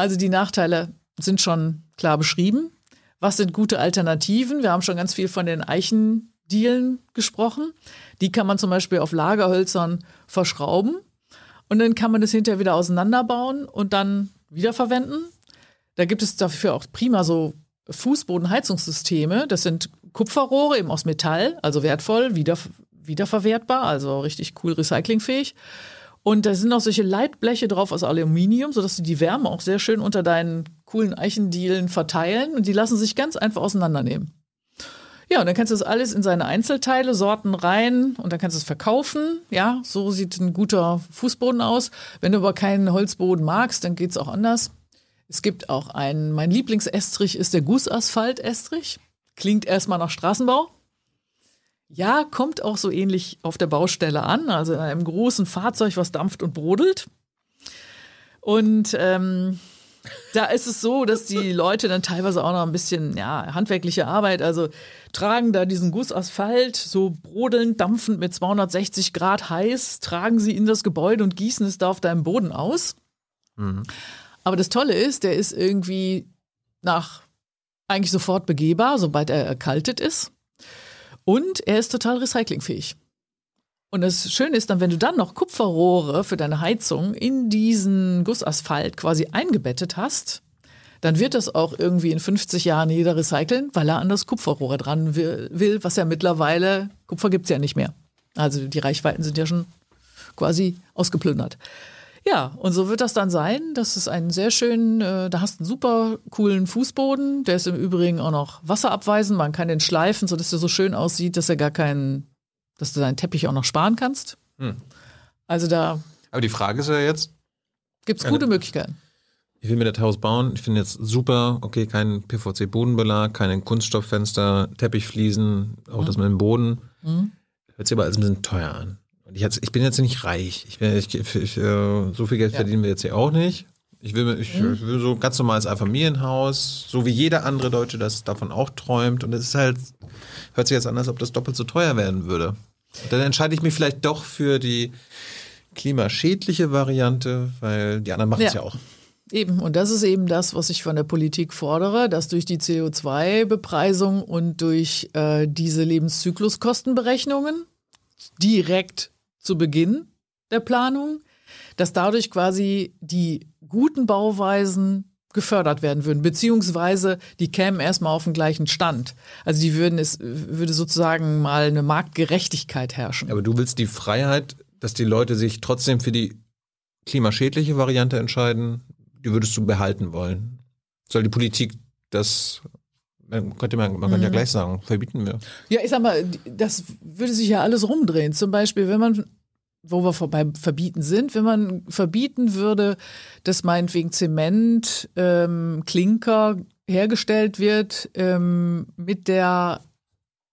Also die Nachteile sind schon klar beschrieben. Was sind gute Alternativen? Wir haben schon ganz viel von den Eichendielen gesprochen. Die kann man zum Beispiel auf Lagerhölzern verschrauben und dann kann man das hinterher wieder auseinanderbauen und dann wiederverwenden. Da gibt es dafür auch prima so Fußbodenheizungssysteme. Das sind Kupferrohre eben aus Metall, also wertvoll, wieder, wiederverwertbar, also richtig cool recyclingfähig. Und da sind auch solche Leitbleche drauf aus Aluminium, sodass sie die Wärme auch sehr schön unter deinen coolen Eichendielen verteilen und die lassen sich ganz einfach auseinandernehmen. Ja, und dann kannst du das alles in seine Einzelteile, Sorten rein und dann kannst du es verkaufen. Ja, so sieht ein guter Fußboden aus. Wenn du aber keinen Holzboden magst, dann geht's auch anders. Es gibt auch einen, mein Lieblingsestrich ist der Gussasphaltestrich. Klingt erstmal nach Straßenbau. Ja, kommt auch so ähnlich auf der Baustelle an, also in einem großen Fahrzeug, was dampft und brodelt. Und ähm, da ist es so, dass die (laughs) Leute dann teilweise auch noch ein bisschen, ja, handwerkliche Arbeit, also tragen da diesen Gussasphalt so brodelnd, dampfend mit 260 Grad heiß, tragen sie in das Gebäude und gießen es da auf deinem Boden aus. Mhm. Aber das Tolle ist, der ist irgendwie nach eigentlich sofort begehbar, sobald er erkaltet ist. Und er ist total recyclingfähig. Und das Schöne ist dann, wenn du dann noch Kupferrohre für deine Heizung in diesen Gussasphalt quasi eingebettet hast, dann wird das auch irgendwie in 50 Jahren jeder recyceln, weil er an das Kupferrohr dran will, was ja mittlerweile, Kupfer gibt's ja nicht mehr. Also die Reichweiten sind ja schon quasi ausgeplündert. Ja, und so wird das dann sein. Das ist ein sehr schön, äh, da hast du einen super coolen Fußboden. Der ist im Übrigen auch noch wasserabweisend. Man kann den schleifen, sodass der so schön aussieht, dass er gar keinen, dass du deinen Teppich auch noch sparen kannst. Hm. Also da Aber die Frage ist ja jetzt, gibt's gute Möglichkeiten. ich will mir das Haus bauen, ich finde jetzt super, okay, kein PVC-Bodenbelag, keine Kunststofffenster, Teppichfliesen, auch das mit dem Boden. Mhm. Hört sich aber alles ein bisschen teuer an. Und ich, jetzt, ich bin jetzt nicht reich. Ich, bin- ich, ich, äh, so viel Geld Ja. verdienen wir jetzt hier auch nicht. Ich will, ich, ich will so ganz normales Einfamilienhaus, so wie jeder andere Deutsche das davon auch träumt. Und es ist halt, hört sich jetzt an, als ob das doppelt so teuer werden würde. Und dann entscheide ich mich vielleicht doch für die klimaschädliche Variante, weil die anderen machen es Ja. ja auch. Eben, und das ist eben das, was ich von der Politik fordere, dass durch die CO2-Bepreisung und durch äh, diese Lebenszykluskostenberechnungen direkt zu Beginn der Planung, dass dadurch quasi die guten Bauweisen gefördert werden würden, beziehungsweise die kämen erstmal auf den gleichen Stand. Also die würden es, würde sozusagen mal eine Marktgerechtigkeit herrschen. Aber du willst die Freiheit, dass die Leute sich trotzdem für die klimaschädliche Variante entscheiden, die würdest du behalten wollen. Soll die Politik das, könnte, man, man könnte ja gleich sagen, verbieten wir. Ja, ich sag mal, das würde sich ja alles rumdrehen. Zum Beispiel, wenn man, wo wir vorbei verbieten sind, wenn man verbieten würde, dass meinetwegen Zement, ähm, Klinker hergestellt wird ähm, mit der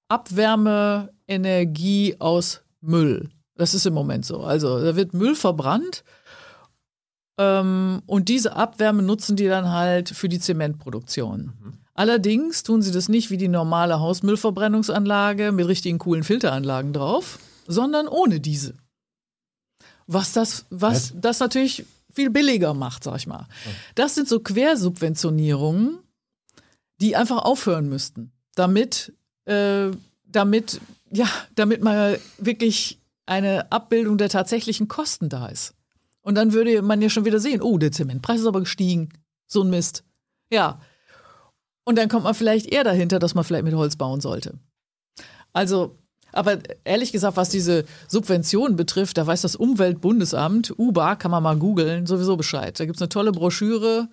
Abwärmeenergie aus Müll. Das ist im Moment so. Also da wird Müll verbrannt ähm, und diese Abwärme nutzen die dann halt für die Zementproduktion. Allerdings tun sie das nicht wie die normale Hausmüllverbrennungsanlage mit richtigen coolen Filteranlagen drauf, sondern ohne diese. Was das, was das natürlich viel billiger macht, sag ich mal. Das sind so Quersubventionierungen, die einfach aufhören müssten, damit, äh, damit, ja, damit mal wirklich eine Abbildung der tatsächlichen Kosten da ist. Und dann würde man ja schon wieder sehen, oh, der Zementpreis ist aber gestiegen. So ein Mist. Ja. Und dann kommt man vielleicht eher dahinter, dass man vielleicht mit Holz bauen sollte. Also, aber ehrlich gesagt, was diese Subventionen betrifft, da weiß das Umweltbundesamt, UBA, kann man mal googeln, sowieso Bescheid. Da gibt es eine tolle Broschüre,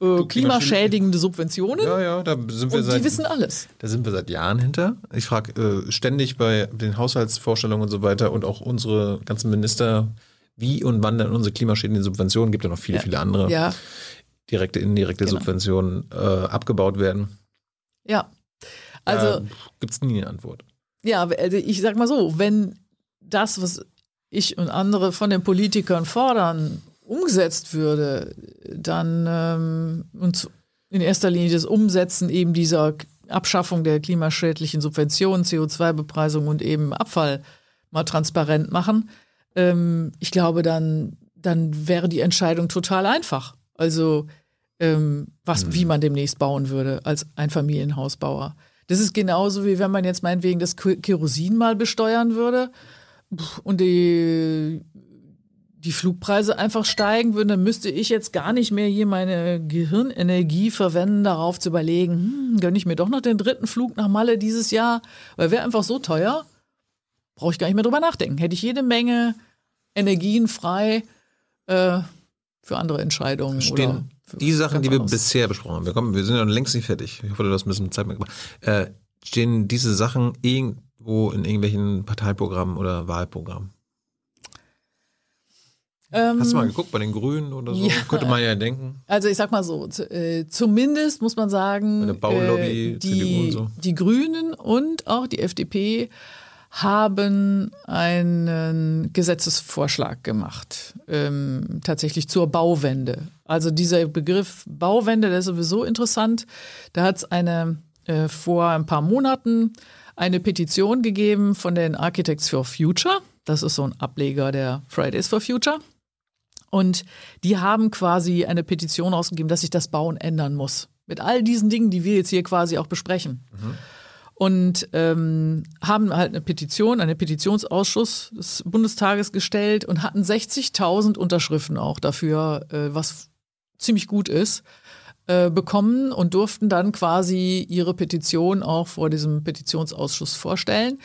äh, klimaschädigende Subventionen. Ja, ja, da sind wir und seit, die wissen alles. da sind wir seit Jahren hinter. Ich frage äh, ständig bei den Haushaltsvorstellungen und so weiter und auch unsere ganzen Minister, wie und wann dann unsere klimaschädlichen Subventionen, gibt ja noch viele, Ja. viele andere, Ja, direkte, indirekte Genau. Subventionen äh, abgebaut werden. ja. Also, äh, gibt es nie eine Antwort. Ja, also ich sag mal so, wenn das, was ich und andere von den Politikern fordern, umgesetzt würde, dann ähm, und in erster Linie das Umsetzen eben dieser Abschaffung der klimaschädlichen Subventionen, CO2-Bepreisung und eben Abfall mal transparent machen, ähm, ich glaube, dann, dann wäre die Entscheidung total einfach. Also ähm, was, wie man demnächst bauen würde als Einfamilienhausbauer. Das ist genauso wie wenn man jetzt meinetwegen das Ke- Kerosin mal besteuern würde und die, die Flugpreise einfach steigen würden, dann müsste ich jetzt gar nicht mehr hier meine Gehirnenergie verwenden, darauf zu überlegen, hm, gönne ich mir doch noch den dritten Flug nach Malle dieses Jahr, weil wäre einfach so teuer, brauche ich gar nicht mehr drüber nachdenken. Hätte ich jede Menge Energien frei äh, für andere Entscheidungen. oder Stehen für die Sachen, die wir anderes. bisher besprochen haben, wir, kommen, wir sind ja noch längst nicht fertig. Ich hoffe, du hast ein bisschen Zeit mitgebracht. Äh, stehen diese Sachen irgendwo in irgendwelchen Parteiprogrammen oder Wahlprogrammen? Ähm, Hast du mal geguckt bei den Grünen oder so? Ja. Könnte man ja denken. Also ich sag mal so, äh, zumindest muss man sagen, Eine Baulobby, äh, CDU die, und so. die Grünen und auch die FDP haben einen Gesetzesvorschlag gemacht, ähm, tatsächlich zur Bauwende. Also dieser Begriff Bauwende, der ist sowieso interessant. Da hat es eine äh, vor ein paar Monaten eine Petition gegeben von den Architects for Future. Das ist so ein Ableger der Fridays for Future. Und die haben quasi eine Petition ausgegeben, dass sich das Bauen ändern muss. Mit all diesen Dingen, die wir jetzt hier quasi auch besprechen. Mhm und ähm, haben halt eine Petition, einen Petitionsausschuss des Bundestages gestellt und hatten 60.000 Unterschriften auch dafür, äh, was ziemlich gut ist, äh, bekommen und durften dann quasi ihre Petition auch vor diesem Petitionsausschuss vorstellen.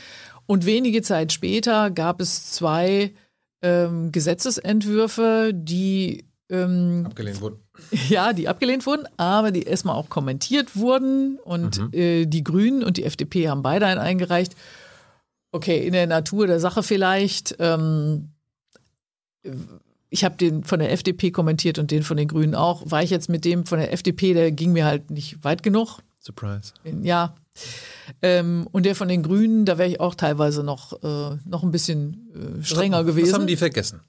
Und wenige Zeit später gab es zwei ähm, Gesetzesentwürfe, die ähm, abgelehnt wurden. (laughs) Ja, die abgelehnt wurden, aber die erstmal auch kommentiert wurden. Und mhm. äh, die Grünen und die FDP haben beide einen eingereicht. Okay, in der Natur der Sache vielleicht. Ähm, ich habe den von der FDP kommentiert und den von den Grünen auch. War ich jetzt mit dem von der FDP, der ging mir halt nicht weit genug. Surprise. Ja. Ähm, und der von den Grünen, da wäre ich auch teilweise noch, äh, noch ein bisschen äh, strenger gewesen. Was haben die vergessen?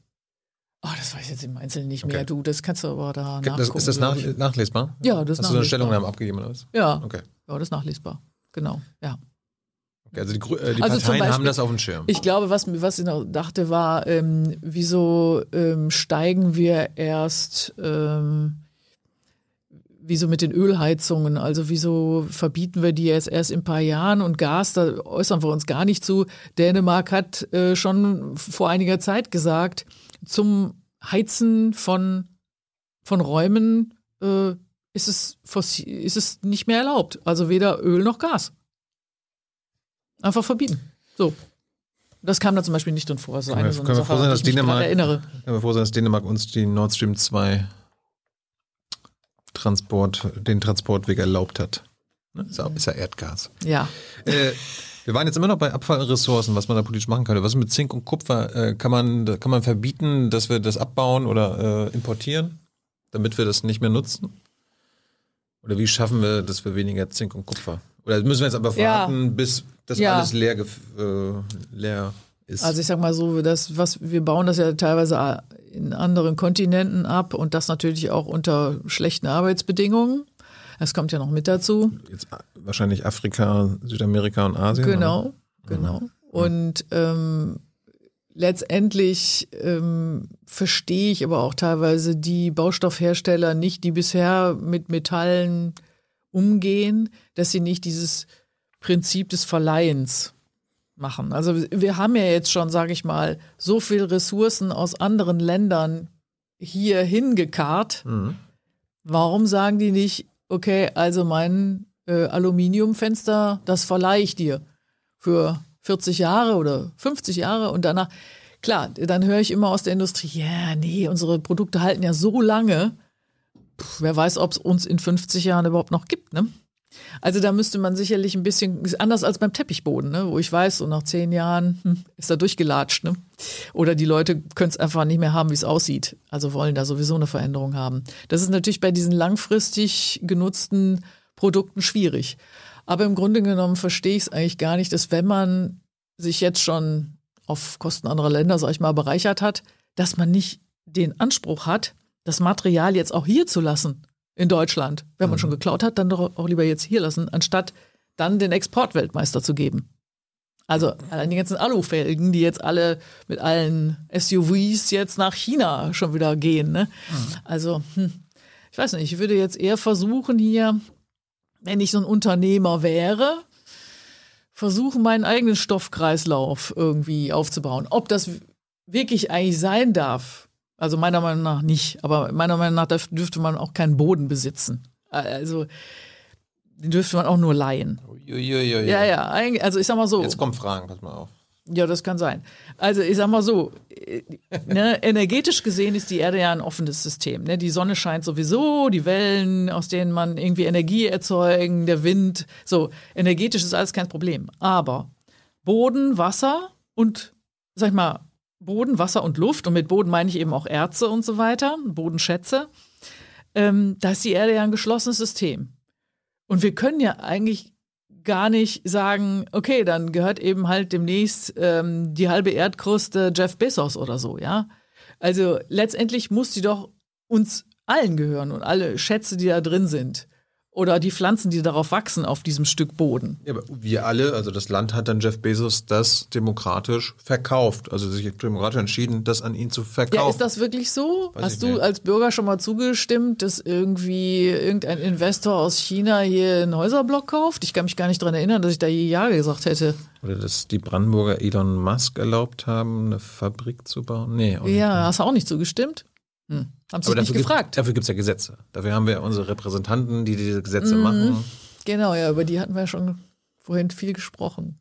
Oh, das weiß ich jetzt im Einzelnen nicht okay. mehr. Du, das kannst du aber da das, nachgucken. Ist das nach, nachlesbar? Ja, das ist Hast nachlesbar. du eine Stellungnahme abgegeben oder was? Ja. Okay. Ja, das ist nachlesbar. Genau, ja. Okay, also die, äh, die also Parteien Beispiel, haben das auf dem Schirm. Ich glaube, was, was ich noch dachte, war, ähm, wieso ähm, steigen wir erst, ähm, wieso mit den Ölheizungen, also wieso verbieten wir die jetzt erst in ein paar Jahren und Gas, da äußern wir uns gar nicht zu. Dänemark hat äh, schon vor einiger Zeit gesagt, zum Heizen von, von Räumen äh, ist, es ist es nicht mehr erlaubt. Also weder Öl noch Gas. Einfach verbieten. So. Das kam da zum Beispiel nicht drin vor. So können wir, so können wir froh sein, dass Dänemark, erinnere. Können wir froh sein, dass Dänemark uns die Nord Stream 2 Transport, den Transportweg erlaubt hat. Ne? Ist, ja, ist ja Erdgas. Ja. Äh, wir waren jetzt immer noch bei Abfallressourcen, was man da politisch machen könnte. Was ist mit Zink und Kupfer? Äh, kann, man, kann man verbieten, dass wir das abbauen oder äh, importieren, damit wir das nicht mehr nutzen? Oder wie schaffen wir, dass wir weniger Zink und Kupfer? Oder müssen wir jetzt aber warten, ja. bis das ja. alles leer, äh, leer ist? Also ich sag mal so, das, was, wir bauen das ja teilweise in anderen Kontinenten ab und das natürlich auch unter schlechten Arbeitsbedingungen. Das kommt ja noch mit dazu. Jetzt wahrscheinlich Afrika, Südamerika und Asien. Genau, oder? genau. Mhm. Und ähm, letztendlich ähm, verstehe ich aber auch teilweise die Baustoffhersteller nicht, die bisher mit Metallen umgehen, dass sie nicht dieses Prinzip des Verleihens machen. Also wir haben ja jetzt schon, sage ich mal, so viel Ressourcen aus anderen Ländern hier hingekarrt. Mhm. Warum sagen die nicht, okay, also mein äh, Aluminiumfenster, das verleihe ich dir für 40 Jahre oder 50 Jahre und danach, klar, dann höre ich immer aus der Industrie, ja, yeah, nee, unsere Produkte halten ja so lange. Puh, wer weiß, ob es uns in 50 Jahren überhaupt noch gibt, ne? Also da müsste man sicherlich ein bisschen, anders als beim Teppichboden, ne, wo ich weiß, so nach zehn Jahren hm, ist er durchgelatscht. Ne? Oder die Leute können es einfach nicht mehr haben, wie es aussieht. Also wollen da sowieso eine Veränderung haben. Das ist natürlich bei diesen langfristig genutzten Produkten schwierig. Aber im Grunde genommen verstehe ich es eigentlich gar nicht, dass wenn man sich jetzt schon auf Kosten anderer Länder, sag ich mal, bereichert hat, dass man nicht den Anspruch hat, das Material jetzt auch hier zu lassen in Deutschland. Wenn man mhm. schon geklaut hat, dann doch auch lieber jetzt hier lassen, anstatt dann den Exportweltmeister zu geben. Also allein die ganzen Alufelgen, die jetzt alle mit allen SUVs jetzt nach China schon wieder gehen. Ne? Mhm. Also, hm, ich weiß nicht, ich würde jetzt eher versuchen hier, wenn ich so ein Unternehmer wäre, versuchen, meinen eigenen Stoffkreislauf irgendwie aufzubauen. Ob das wirklich eigentlich sein darf, also meiner Meinung nach nicht. Aber meiner Meinung nach dürfte man auch keinen Boden besitzen. Also den dürfte man auch nur leihen. Uiuiui. Ja, ja. Also ich sag mal so. Jetzt kommen Fragen, pass mal auf. Ja, das kann sein. Also ich sag mal so, ne, (laughs) energetisch gesehen ist die Erde ja ein offenes System. Ne? Die Sonne scheint sowieso, die Wellen, aus denen man irgendwie Energie erzeugen, der Wind. So, energetisch ist alles kein Problem. Aber Boden, Wasser und, sag ich mal, Boden, Wasser und Luft, und mit Boden meine ich eben auch Erze und so weiter, Bodenschätze, ähm, da ist die Erde ja ein geschlossenes System. Und wir können ja eigentlich gar nicht sagen, okay, dann gehört eben halt demnächst ähm, die halbe Erdkruste Jeff Bezos oder so, ja. Also letztendlich muss die doch uns allen gehören und alle Schätze, die da drin sind. Oder die Pflanzen, die darauf wachsen, auf diesem Stück Boden. Ja, aber wir alle, also das Land hat dann Jeff Bezos das demokratisch verkauft. Also sich demokratisch entschieden, das an ihn zu verkaufen. Ja, ist das wirklich so? Weiß Hast du nicht. als Bürger schon mal zugestimmt, dass irgendwie irgendein Investor aus China hier einen Häuserblock kauft? Ich kann mich gar nicht dran erinnern, dass ich da je Ja gesagt hätte. Oder dass die Brandenburger Elon Musk erlaubt haben, eine Fabrik zu bauen? Nee. Ja, hast du auch nicht zugestimmt? Hm. Haben sie nicht gefragt. Gibt, dafür gibt es ja Gesetze. Dafür haben wir unsere Repräsentanten, die diese Gesetze Mhm. machen. Genau, ja, über die hatten wir ja schon vorhin viel gesprochen.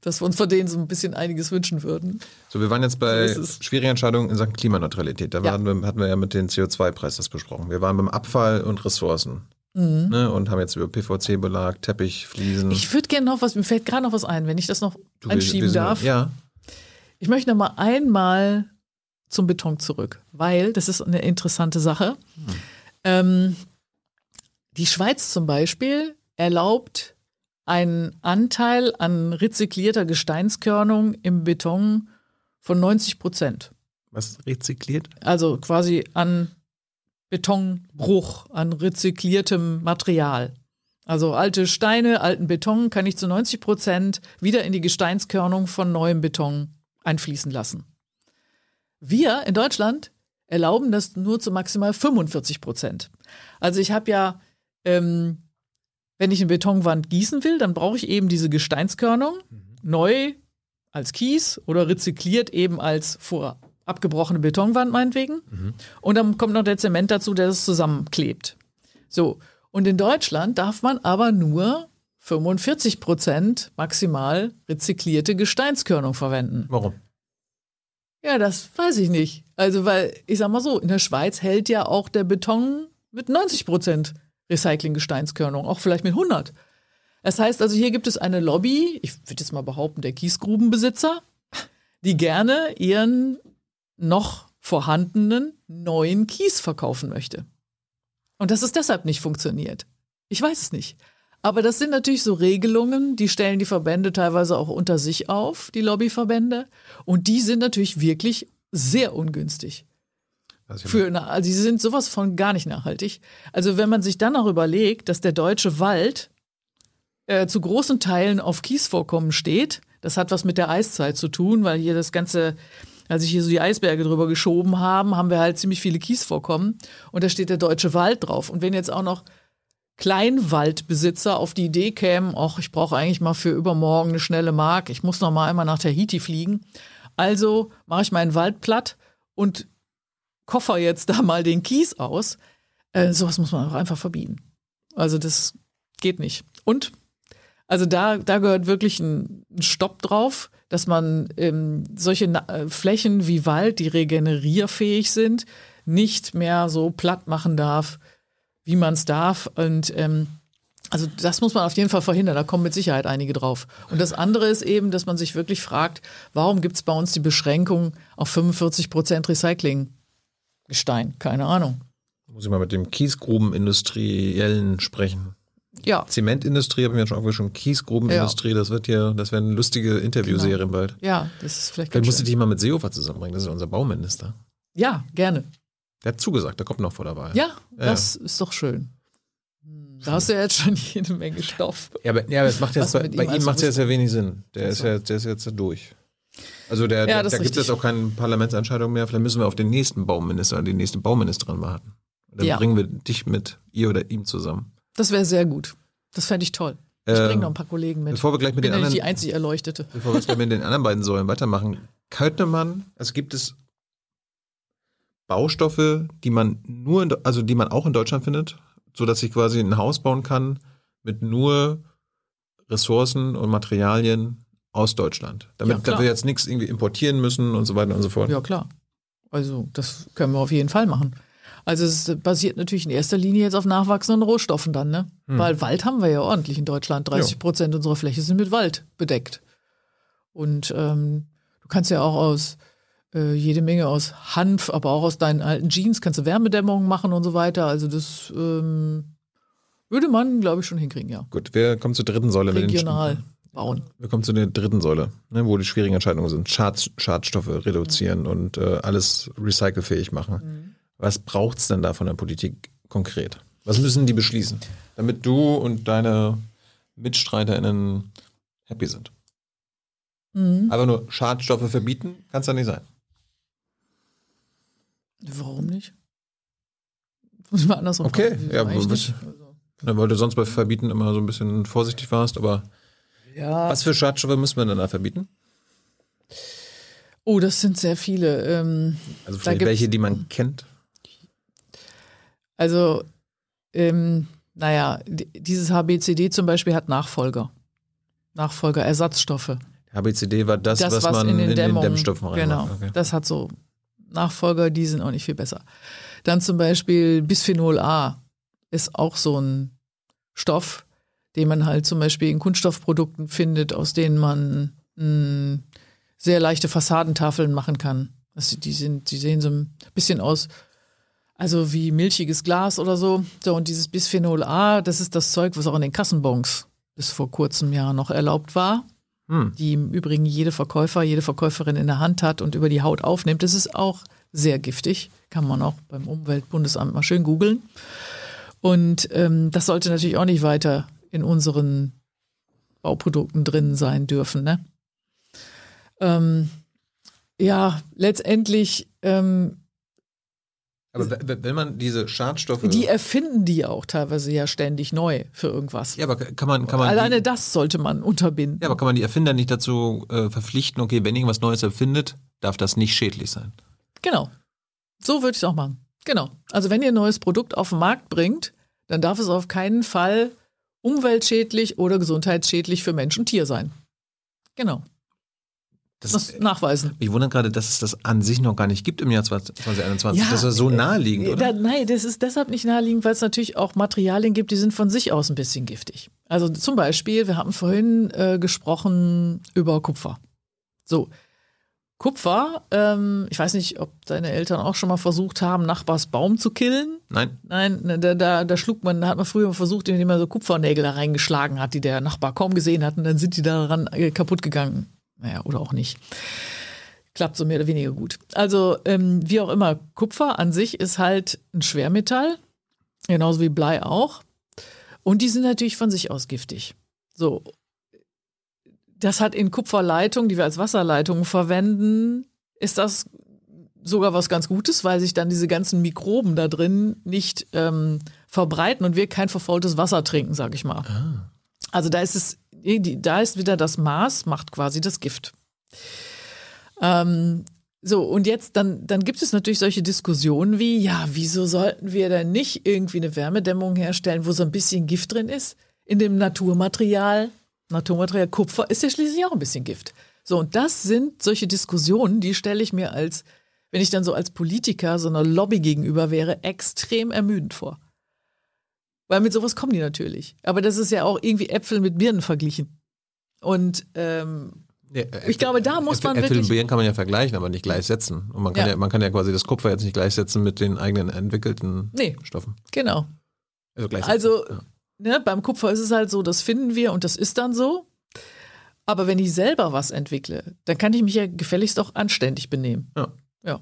Dass wir uns von denen so ein bisschen einiges wünschen würden. So, wir waren jetzt bei schwierigen Entscheidungen in Sachen Klimaneutralität. Da Ja. waren wir, hatten wir ja mit den CO2-Preis das besprochen. Wir waren beim Abfall und Ressourcen. Mhm. Ne, und haben jetzt über PVC-Belag, Teppich, Fliesen. Ich würde gerne noch was, mir fällt gerade noch was ein, wenn ich das noch Du, wir- einschieben wir sind- darf. Ja. Ich möchte noch mal einmal zum Beton zurück, weil das ist eine interessante Sache. Ähm, die Schweiz zum Beispiel erlaubt einen Anteil an rezyklierter Gesteinskörnung im Beton von 90 Prozent. Was rezykliert? Also quasi an Betonbruch, an rezykliertem Material. Also alte Steine, alten Beton kann ich zu 90 Prozent wieder in die Gesteinskörnung von neuem Beton einfließen lassen. Wir in Deutschland erlauben das nur zu maximal 45 Prozent. Also ich habe ja, ähm, wenn ich eine Betonwand gießen will, dann brauche ich eben diese Gesteinskörnung neu als Kies oder rezykliert eben als vor abgebrochene Betonwand meinetwegen. Und dann kommt noch der Zement dazu, der das zusammenklebt. So. Und in Deutschland darf man aber nur 45 Prozent maximal rezyklierte Gesteinskörnung verwenden. Warum? Ja, das weiß ich nicht. Also, weil, ich sag mal so, in der Schweiz hält ja auch der Beton mit 90 Prozent Recycling-Gesteinskörnung, auch vielleicht mit 100. Das heißt also, hier gibt es eine Lobby, ich würde jetzt mal behaupten, der Kiesgrubenbesitzer, die gerne ihren noch vorhandenen neuen Kies verkaufen möchte. Und dass es deshalb nicht funktioniert. Ich weiß es nicht. Aber das sind natürlich so Regelungen, die stellen die Verbände teilweise auch unter sich auf, die Lobbyverbände. Und die sind natürlich wirklich sehr ungünstig. Also Für also sie sind sowas von gar nicht nachhaltig. Also wenn man sich dann auch überlegt, dass der deutsche Wald äh, zu großen Teilen auf Kiesvorkommen steht, das hat was mit der Eiszeit zu tun, weil hier das ganze, als sich hier so die Eisberge drüber geschoben haben, haben wir halt ziemlich viele Kiesvorkommen und da steht der deutsche Wald drauf. Und wenn jetzt auch noch Kleinwaldbesitzer auf die Idee kämen, ach, ich brauche eigentlich mal für übermorgen eine schnelle Mark, ich muss noch mal einmal nach Tahiti fliegen, also mache ich meinen Wald platt und koffer jetzt da mal den Kies aus. Äh, sowas muss man auch einfach verbieten. Also das geht nicht. Und also da, da gehört wirklich ein, ein Stopp drauf, dass man ähm, solche äh, Flächen wie Wald, die regenerierfähig sind, nicht mehr so platt machen darf, wie man es darf. Und ähm, also das muss man auf jeden Fall verhindern. Da kommen mit Sicherheit einige drauf. Und das andere ist eben, dass man sich wirklich fragt, warum gibt es bei uns die Beschränkung auf 45 Prozent Recyclinggestein? Keine Ahnung. Muss ich mal mit dem Kiesgrubenindustriellen sprechen. Ja, Zementindustrie haben wir schon aufgeschrieben. Kiesgrubenindustrie, das wird hier, das werden lustige Interviewserien bald. ja, das ist vielleicht Vielleicht musst du dich mal mit Seehofer zusammenbringen, das ist unser Bauminister. Ja, gerne. Der hat zugesagt, der kommt noch vor der Wahl. Ja, das ist doch schön. Da hast du ja jetzt schon (laughs) jede Menge Stoff. Ja, aber, ja, aber es macht jetzt, bei, bei ihm macht es jetzt ja wenig Sinn. Der ist, ja, der ist jetzt ja durch. Also der, Ja, da gibt es richtig. auch keine Parlamentsentscheidung mehr. Vielleicht müssen wir auf den nächsten Bauminister oder die nächste Bauministerin warten. Dann Ja. bringen wir dich mit ihr oder ihm zusammen. Das wäre sehr gut. Das fände ich toll. Ich Äh, bringe noch ein paar Kollegen mit. Bevor wir gleich mit bin den ja nicht die anderen, einzig Erleuchtete. bevor wir jetzt gleich mit den anderen beiden Säulen weitermachen, könnte man, also gibt es Baustoffe, die man nur, in, also die man auch in Deutschland findet, so dass ich quasi ein Haus bauen kann mit nur Ressourcen und Materialien aus Deutschland. Damit Ja, wir jetzt nichts irgendwie importieren müssen und so weiter und so fort. Ja, klar. Also, das können wir auf jeden Fall machen. Also, es basiert natürlich in erster Linie jetzt auf nachwachsenden Rohstoffen dann, ne? Weil Wald haben wir ja ordentlich in Deutschland. 30 Prozent unserer Fläche sind mit Wald bedeckt. Und ähm, du kannst ja auch aus äh, jede Menge aus Hanf, aber auch aus deinen alten Jeans kannst du Wärmedämmung machen und so weiter. Also, das ähm, Würde man, glaube ich, schon hinkriegen, ja. Gut, wir kommen zur dritten Säule. mit den- Regional bauen. Wir kommen zu der dritten Säule, ne, wo die schwierigen Entscheidungen sind. Schad, Schadstoffe reduzieren und äh, alles recycelfähig machen. Was braucht es denn da von der Politik konkret? Was müssen die beschließen, damit du und deine MitstreiterInnen happy sind? Mhm. Aber nur Schadstoffe verbieten, kann es ja nicht sein. Warum nicht? Muss ich mal andersrum Okay, fragen. Ja, was- nicht? Also, weil du sonst bei Verbieten immer so ein bisschen vorsichtig warst, aber ja. was für Schadstoffe müssen wir denn da verbieten? Oh, das sind sehr viele. Ähm, Also vielleicht welche, die man kennt. also, ähm, naja, dieses HBCD zum Beispiel hat Nachfolger. Nachfolger, Ersatzstoffe. HBCD war das, Das, was, was, man in den, Dämmungen, Dämmstoffen reinmacht. Genau, Okay. das hat so Nachfolger, die sind auch nicht viel besser. Dann zum Beispiel Bisphenol A ist auch so ein Stoff, den man halt zum Beispiel in Kunststoffprodukten findet, aus denen man mh, sehr leichte Fassadentafeln machen kann. Also die sind, die sehen so ein bisschen aus, also wie milchiges Glas oder so. So, und dieses Bisphenol A, das ist das Zeug, was auch in den Kassenbons bis vor kurzem Jahr noch erlaubt war Hm. die im Übrigen jede Verkäufer, jede Verkäuferin in der Hand hat und über die Haut aufnimmt. Das ist auch sehr giftig. Kann man auch beim Umweltbundesamt mal schön googeln. Und ähm, das sollte natürlich auch nicht weiter in unseren Bauprodukten drin sein dürfen. Ne? Ähm, ja, letztendlich, ähm, Aber w- wenn man diese Schadstoffe. die erfinden die auch teilweise ja ständig neu für irgendwas. ja, aber kann man, kann man Alleine die, das sollte man unterbinden. ja, aber kann man die Erfinder nicht dazu äh, verpflichten, okay, wenn irgendwas Neues erfindet, darf das nicht schädlich sein. Genau. So würde ich es auch machen. Genau. Also wenn ihr ein neues Produkt auf den Markt bringt, dann darf es auf keinen Fall umweltschädlich oder gesundheitsschädlich für Mensch und Tier sein. Genau. Das, Das nachweisen. mich wundert gerade, dass es das an sich noch gar nicht gibt im Jahr 2021. Ja, das ist so äh, naheliegend, Äh, oder? Da, nein, das ist deshalb nicht naheliegend, weil es natürlich auch Materialien gibt, die sind von sich aus ein bisschen giftig. Also zum Beispiel, wir haben vorhin äh, gesprochen über Kupfer. So, Kupfer, ähm, ich weiß nicht, ob deine Eltern auch schon mal versucht haben, Nachbars Baum zu killen. Nein. Nein, ne, da, da, da schlug man, da hat man früher versucht, indem man so Kupfernägel da reingeschlagen hat, die der Nachbar kaum gesehen hat, und dann sind die daran äh, kaputt gegangen. Naja, oder auch nicht. Klappt so mehr oder weniger gut. Also, ähm, wie auch immer, Kupfer an sich ist halt ein Schwermetall, genauso wie Blei auch. Und die sind natürlich von sich aus giftig. So. Das hat in Kupferleitungen, die wir als Wasserleitungen verwenden, ist das sogar was ganz Gutes, weil sich dann diese ganzen Mikroben da drin nicht ähm, verbreiten und wir kein verfaultes Wasser trinken, sag ich mal. Also da ist es, da ist wieder das Maß, macht quasi das Gift. Ähm, so, und jetzt, dann, dann gibt es natürlich solche Diskussionen wie, ja, wieso sollten wir denn nicht irgendwie eine Wärmedämmung herstellen, wo so ein bisschen Gift drin ist? In dem Naturmaterial, Naturmaterial Kupfer ist ja schließlich auch ein bisschen Gift. So, und das sind solche Diskussionen, die stelle ich mir als, wenn ich dann so als Politiker so einer Lobby gegenüber wäre, extrem ermüdend vor. Weil mit sowas kommen die natürlich. Aber das ist ja auch irgendwie Äpfel mit Birnen verglichen. Und ähm, Ja, Ich glaube, da muss Äpfel- man Äpfel wirklich- und Birnen kann man ja vergleichen, aber nicht gleichsetzen. Und man kann ja. Ja. man kann ja quasi das Kupfer jetzt nicht gleichsetzen mit den eigenen entwickelten Nee. Stoffen. genau. Also, gleichsetzen. Also ja. ne, beim Kupfer ist es halt so, das finden wir und das ist dann so. Aber wenn ich selber was entwickle, dann kann ich mich ja gefälligst auch anständig benehmen. Ja. Ja.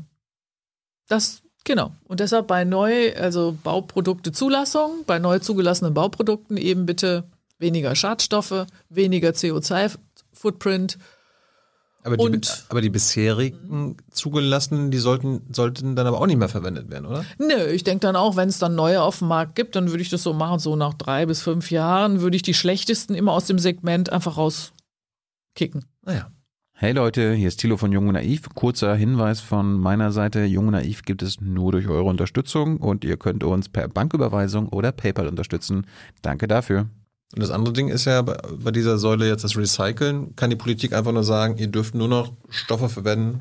Das, genau. Und deshalb bei neu, also Bauprodukte Zulassung, bei neu zugelassenen Bauprodukten eben bitte weniger Schadstoffe, weniger CO2-Footprint. aber, die, und- aber die bisherigen zugelassenen, die sollten, sollten dann aber auch nicht mehr verwendet werden, oder? Nö, ich denke dann auch, wenn es dann neue auf dem Markt gibt, dann würde ich das so machen, so nach drei bis fünf Jahren würde ich die schlechtesten immer aus dem Segment einfach rauskicken. Naja. Hey Leute, hier ist Thilo von Jung und Naiv. Kurzer Hinweis von meiner Seite. Jung und Naiv gibt es nur durch eure Unterstützung und ihr könnt uns per Banküberweisung oder PayPal unterstützen. Danke dafür. Und das andere Ding ist ja bei, bei dieser Säule jetzt das Recyceln. Kann die Politik einfach nur sagen, ihr dürft nur noch Stoffe verwenden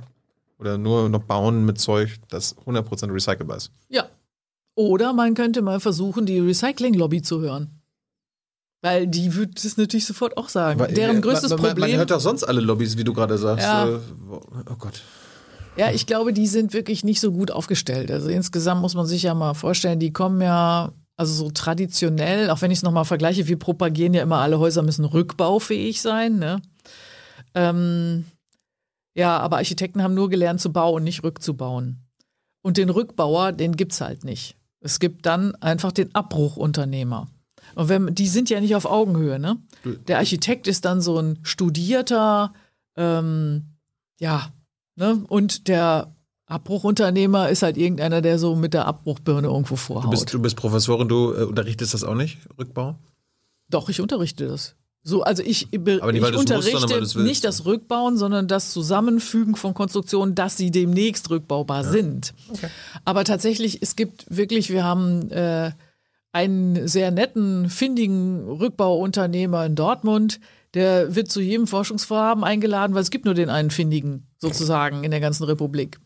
oder nur noch bauen mit Zeug, das 100% recycelbar ist. Ja. Oder man könnte mal versuchen, die Recycling-Lobby zu hören. Weil die würde das natürlich sofort auch sagen. Aber, Deren äh, größtes man, man, Problem. Man hört doch sonst alle Lobbys, wie du gerade sagst. Ja. Äh, oh Gott. Ja, ich glaube, die sind wirklich nicht so gut aufgestellt. Also insgesamt muss man sich ja mal vorstellen, die kommen ja Also so traditionell, auch wenn ich es nochmal vergleiche, wir propagieren ja immer, alle Häuser müssen rückbaufähig sein. Ne? Ähm, ja, aber Architekten haben nur gelernt zu bauen, nicht rückzubauen. Und den Rückbauer, den gibt es halt nicht. Es gibt dann einfach den Abbruchunternehmer. Und wenn, die sind ja nicht auf Augenhöhe, ne? Der Architekt ist dann so ein studierter, ähm, ja, ne? Und der Abbruchunternehmer ist halt irgendeiner, der so mit der Abbruchbirne irgendwo vorhaut. Du bist, du bist Professorin, du äh, unterrichtest das auch nicht, Rückbau? Doch, ich unterrichte das. So, also ich, be- Aber nicht, ich musst, unterrichte willst. nicht das Rückbauen, sondern das Zusammenfügen von Konstruktionen, dass sie demnächst rückbaubar sind. Aber tatsächlich, es gibt wirklich, wir haben äh, einen sehr netten, findigen Rückbauunternehmer in Dortmund, der wird zu jedem Forschungsvorhaben eingeladen, weil es gibt nur den einen findigen sozusagen in der ganzen Republik.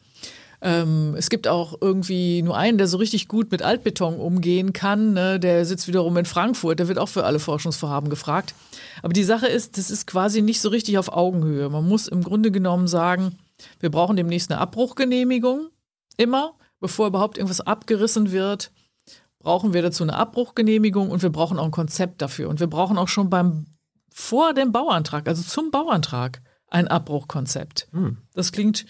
Ähm, es gibt auch irgendwie nur einen, der so richtig gut mit Altbeton umgehen kann. Ne? Der sitzt wiederum in Frankfurt. Der wird auch für alle Forschungsvorhaben gefragt. Aber die Sache ist, das ist quasi nicht so richtig auf Augenhöhe. Man muss im Grunde genommen sagen, wir brauchen demnächst eine Abbruchgenehmigung. Immer, bevor überhaupt irgendwas abgerissen wird, brauchen wir dazu eine Abbruchgenehmigung und wir brauchen auch ein Konzept dafür. Und wir brauchen auch schon beim vor dem Bauantrag, also zum Bauantrag, ein Abbruchkonzept. Das klingt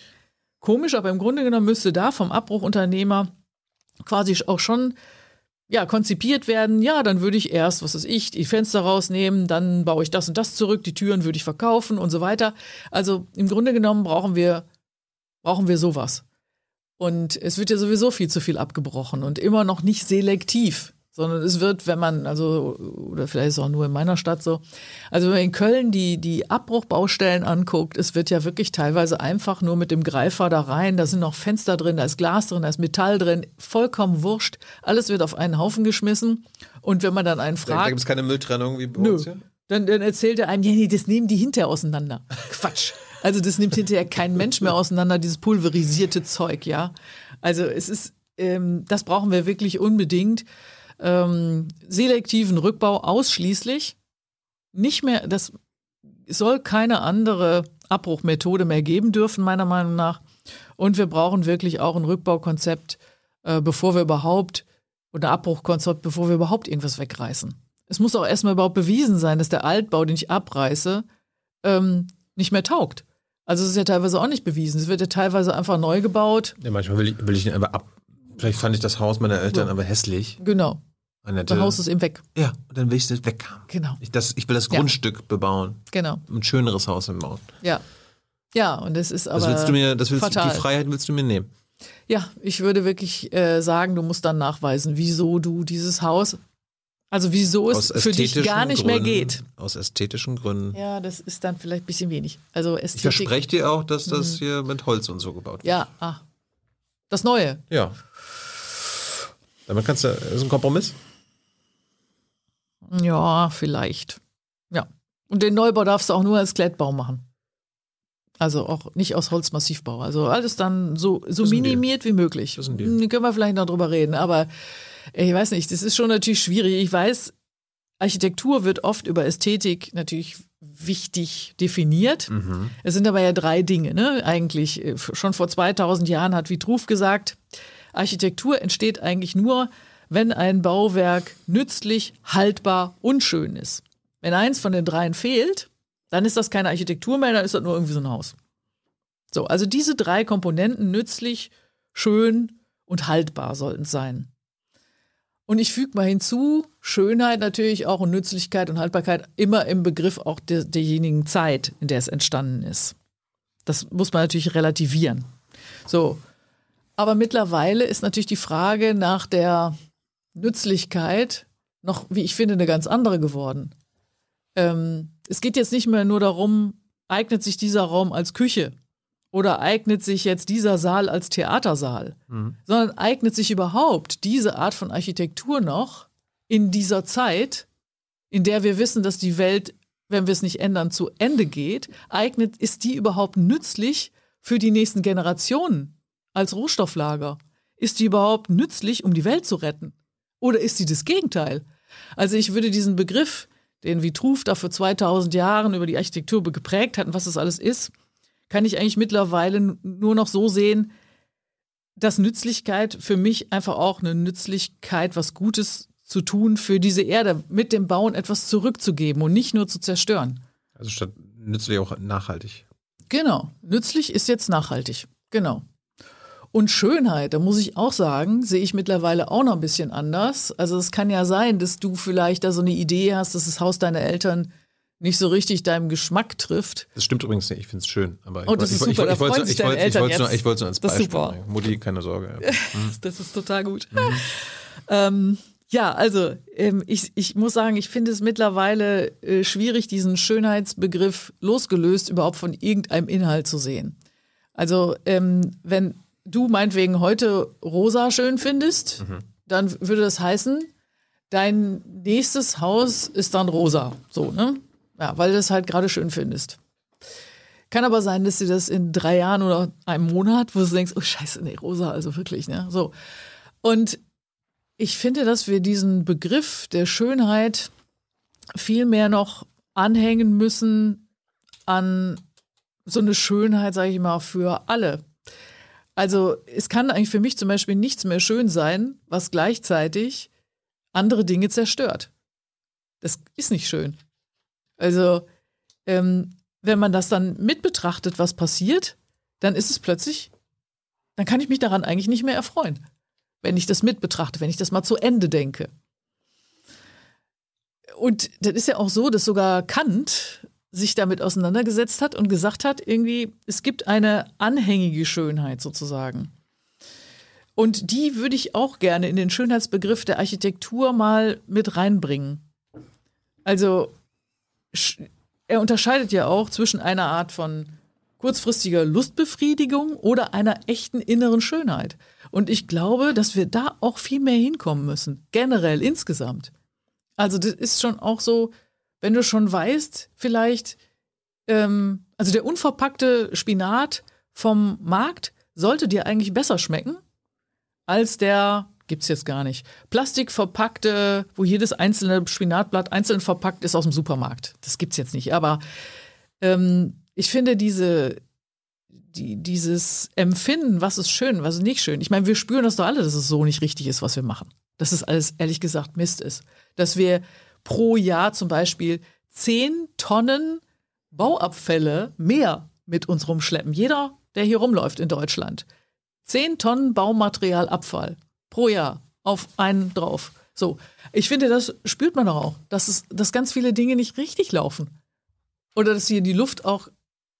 komisch, aber im Grunde genommen müsste da vom Abbruchunternehmer quasi auch schon ja, konzipiert werden, ja, dann würde ich erst, was weiß ich, die Fenster rausnehmen, dann baue ich das und das zurück, die Türen würde ich verkaufen und so weiter. Also im Grunde genommen brauchen wir, brauchen wir sowas. Und es wird ja sowieso viel zu viel abgebrochen und immer noch nicht selektiv, sondern es wird, wenn man, also, oder vielleicht ist es auch nur in meiner Stadt so, also wenn man in Köln die, die Abbruchbaustellen anguckt, es wird ja wirklich teilweise einfach nur mit dem Greifer da rein, da sind noch Fenster drin, da ist Glas drin, da ist Metall drin, vollkommen wurscht, alles wird auf einen Haufen geschmissen und wenn man dann einen Da, fragt, da gibt es keine Mülltrennung wie bei Nö. uns hier? dann, dann erzählt er einem, ja, nee, das nehmen die hinterher auseinander. Quatsch. Also das nimmt hinterher kein Mensch mehr auseinander, dieses pulverisierte Zeug, ja. Also es ist, ähm, das brauchen wir wirklich unbedingt. Ähm, selektiven Rückbau ausschließlich. Nicht mehr, das soll keine andere Abbruchmethode mehr geben dürfen, meiner Meinung nach. Und wir brauchen wirklich auch ein Rückbaukonzept, äh, bevor wir überhaupt, oder Abbruchkonzept, bevor wir überhaupt irgendwas wegreißen. Es muss auch erstmal überhaupt bewiesen sein, dass der Altbau, den ich abreiße, ähm, nicht mehr taugt. Also es ist ja teilweise auch nicht bewiesen. Es wird ja teilweise einfach neu gebaut. Ja, manchmal will ich, will ich ihn aber ab. Vielleicht fand ich das Haus meiner Eltern aber hässlich. Genau. Annette. Das Haus ist eben weg. ja, und dann will ich das weghaben. Genau. Ich, das, ich will das Ja. Grundstück bebauen. Genau. Ein schöneres Haus bauen. Ja. Ja, und es ist aber Das willst du mir, das willst, fatal. die Freiheit willst du mir nehmen. Ja, ich würde wirklich äh, sagen, du musst dann nachweisen, wieso du dieses Haus, also wieso es für dich gar nicht mehr Gründen- geht. Aus ästhetischen Gründen. Ja, das ist dann vielleicht ein bisschen wenig. Also Ich Ästhetik. verspreche dir auch, dass das Mhm. hier mit Holz und so gebaut wird. Ja, ah. Das Neue. Ja. Damit kannst du, das ist ein Kompromiss. Ja, vielleicht. Ja. Und den Neubau darfst du auch nur als Klettbau machen. Also auch nicht aus Holzmassivbau. Also alles dann so, so minimiert wie möglich. Das ist ein Deal. Hm, können wir vielleicht noch drüber reden. Aber ich weiß nicht, das ist schon natürlich schwierig. Ich weiß, Architektur wird oft über Ästhetik natürlich wichtig definiert. Mhm. Es sind aber ja drei Dinge, ne? Eigentlich äh, schon vor 2000 Jahren hat Vitruv gesagt, Architektur entsteht eigentlich nur, wenn ein Bauwerk nützlich, haltbar und schön ist. Wenn eins von den dreien fehlt, dann ist das keine Architektur mehr, dann ist das nur irgendwie so ein Haus. So, also diese drei Komponenten nützlich, schön und haltbar sollten es sein. Und ich füge mal hinzu, Schönheit natürlich auch und Nützlichkeit und Haltbarkeit immer im Begriff auch der, derjenigen Zeit, in der es entstanden ist. Das muss man natürlich relativieren. So. Aber mittlerweile ist natürlich die Frage nach der Nützlichkeit noch, wie ich finde, eine ganz andere geworden. Ähm, es geht jetzt nicht mehr nur darum, eignet sich dieser Raum als Küche oder eignet sich jetzt dieser Saal als Theatersaal, sondern eignet sich überhaupt diese Art von Architektur noch in dieser Zeit, in der wir wissen, dass die Welt, wenn wir es nicht ändern, zu Ende geht, eignet, ist die überhaupt nützlich für die nächsten Generationen als Rohstofflager? Ist die überhaupt nützlich, um die Welt zu retten? Oder ist sie das Gegenteil? Also ich würde diesen Begriff, den Vitruv da vor 2000 Jahren über die Architektur geprägt hat und was das alles ist, kann ich eigentlich mittlerweile nur noch so sehen, dass Nützlichkeit für mich einfach auch eine Nützlichkeit, was Gutes zu tun für diese Erde, mit dem Bauen etwas zurückzugeben und nicht nur zu zerstören. Also statt nützlich auch nachhaltig. Genau. Nützlich ist jetzt nachhaltig. Genau. Und Schönheit, da muss ich auch sagen, sehe ich mittlerweile auch noch ein bisschen anders. Also es kann ja sein, dass du vielleicht da so eine Idee hast, dass das Haus deiner Eltern nicht so richtig deinem Geschmack trifft. Das stimmt übrigens nicht, ich finde es schön. Aber Oh, das ich, ist ich, super, ich, ich, ich, wollte- ich, es nur- ich als Beispiel super. Mutti, keine Sorge. (laughs) Ja. Das ist total gut. ähm, ja, also ähm, ich, ich muss sagen, ich finde es mittlerweile äh, schwierig, diesen Schönheitsbegriff losgelöst überhaupt von irgendeinem Inhalt zu sehen. Also ähm, wenn du meinetwegen heute rosa schön findest, dann würde das heißen, dein nächstes Haus ist dann rosa. So, ne? Ja, weil du das halt gerade schön findest. Kann aber sein, dass du das in drei Jahren oder einem Monat, wo du denkst, oh scheiße, nee, rosa, also wirklich, ne? So. Und ich finde, dass wir diesen Begriff der Schönheit viel mehr noch anhängen müssen an so eine Schönheit, sage ich mal, für alle. Also es kann eigentlich für mich zum Beispiel nichts mehr schön sein, was gleichzeitig andere Dinge zerstört. Das ist nicht schön. Also ähm, wenn man das dann mit betrachtet, was passiert, dann ist es plötzlich, dann kann ich mich daran eigentlich nicht mehr erfreuen, wenn ich das mit betrachte, wenn ich das mal zu Ende denke. Und das ist ja auch so, dass sogar Kant sich damit auseinandergesetzt hat und gesagt hat, irgendwie, es gibt eine anhängige Schönheit sozusagen. Und die würde ich auch gerne in den Schönheitsbegriff der Architektur mal mit reinbringen. Also er unterscheidet ja auch zwischen einer Art von kurzfristiger Lustbefriedigung oder einer echten inneren Schönheit. Und ich glaube, dass wir da auch viel mehr hinkommen müssen, generell insgesamt. Also das ist schon auch so, wenn du schon weißt, vielleicht, ähm, also der unverpackte Spinat vom Markt sollte dir eigentlich besser schmecken als der, gibt's jetzt gar nicht, plastikverpackte, wo jedes einzelne Spinatblatt einzeln verpackt ist aus dem Supermarkt. Das gibt's jetzt nicht. Aber ähm, ich finde diese, die, dieses Empfinden, was ist schön, was ist nicht schön. Ich meine, wir spüren das doch alle, dass es so nicht richtig ist, was wir machen. Dass es alles ehrlich gesagt Mist ist. Dass wir pro Jahr zum Beispiel 10 Tonnen Bauabfälle mehr mit uns rumschleppen. Jeder, der hier rumläuft in Deutschland. 10 Tonnen Baumaterialabfall pro Jahr auf einen drauf. So, ich finde, das spürt man doch auch, dass, es, dass ganz viele Dinge nicht richtig laufen. Oder dass hier die Luft auch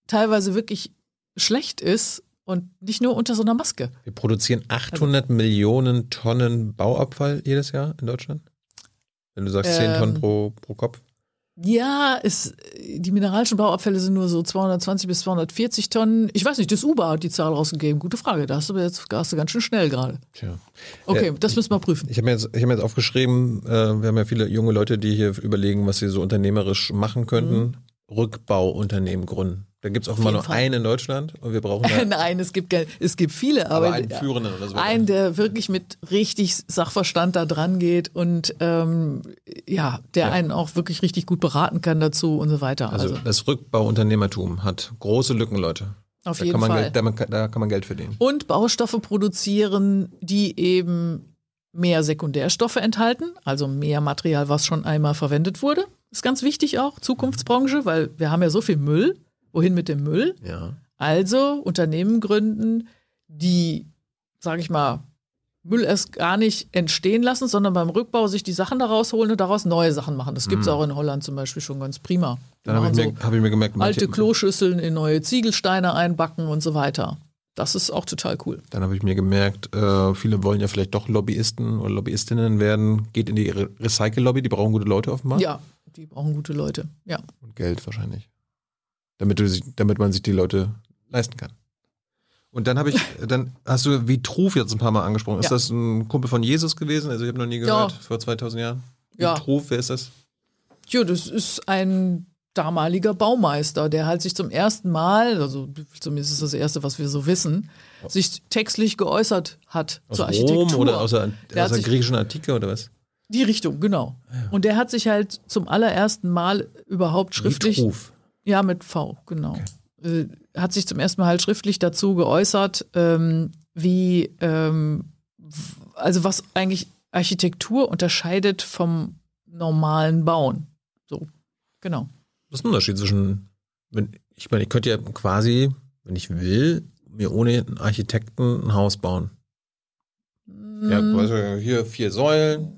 teilweise wirklich schlecht ist und nicht nur unter so einer Maske. Wir produzieren 800 Millionen Tonnen Bauabfall jedes Jahr in Deutschland. Wenn du sagst 10 Ähm, Tonnen pro, pro Kopf. Ja, es, die mineralischen Bauabfälle sind nur so 220 bis 240 Tonnen. Ich weiß nicht, das UBA hat die Zahl rausgegeben. Gute Frage. Da hast du aber jetzt hast du ganz schön schnell gerade. Tja. Okay, Äh, das müssen wir prüfen. Ich habe mir, jetzt- ich hab mir jetzt aufgeschrieben, äh, wir haben ja viele junge Leute, die hier überlegen, was sie so unternehmerisch machen könnten. Rückbauunternehmen gründen. Da gibt es offenbar nur Fall. einen in Deutschland und wir brauchen (laughs) Nein, es gibt, es gibt viele, aber aber, einen führenden oder so. einen, der wirklich mit richtig Sachverstand da dran geht und ähm, ja, der Ja. einen auch wirklich richtig gut beraten kann dazu und so weiter. also, Also, das Rückbauunternehmertum hat große Lücken, Leute. auf Da jeden Fall. Geld, da, man, da kann man Geld verdienen. und Baustoffe produzieren, die eben mehr Sekundärstoffe enthalten, also mehr Material, was schon einmal verwendet wurde. Ist ganz wichtig auch, Zukunftsbranche, weil wir haben ja so viel Müll. Wohin mit dem Müll? Ja. Also Unternehmen gründen, die, sage ich mal, Müll erst gar nicht entstehen lassen, sondern beim Rückbau sich die Sachen daraus holen und daraus neue Sachen machen. Das gibt es auch in Holland zum Beispiel schon ganz prima. Dann habe ich, mir- hab ich mir gemerkt, so alte Kloschüsseln in neue Ziegelsteine einbacken und so weiter. Das ist auch total cool. Dann habe ich mir gemerkt, äh, viele wollen ja vielleicht doch Lobbyisten oder Lobbyistinnen werden. Geht in die Re Recycle-Lobby, die brauchen gute Leute offenbar. Ja, die brauchen gute Leute. Ja. Und Geld wahrscheinlich. Damit, du, damit man sich die Leute leisten kann. Und dann habe ich, (laughs) dann hast du Vitruv jetzt ein paar Mal angesprochen. Ist Ja. das ein Kumpel von Jesus gewesen? Also ich habe noch nie gehört, vor 2000 Jahren. Ja. Vitruv, wer ist das? Ja, das ist ein damaliger Baumeister, der halt sich zum ersten Mal, also zumindest ist das erste, was wir so wissen, sich textlich geäußert hat Aus zur Rom Architektur. oder aus der, Der aus der griechischen Antike oder was? Die Richtung, genau. Und der hat sich halt zum allerersten Mal überhaupt schriftlich, Vitruv. Ja mit V, genau, äh, hat sich zum ersten Mal halt schriftlich dazu geäußert, ähm, wie, ähm, also was eigentlich Architektur unterscheidet vom normalen Bauen. So, genau. Was ist der Unterschied zwischen, wenn, ich meine, ich könnte ja quasi, wenn ich will, mir ohne einen Architekten ein Haus bauen. Ja, Mm. quasi hier vier Säulen,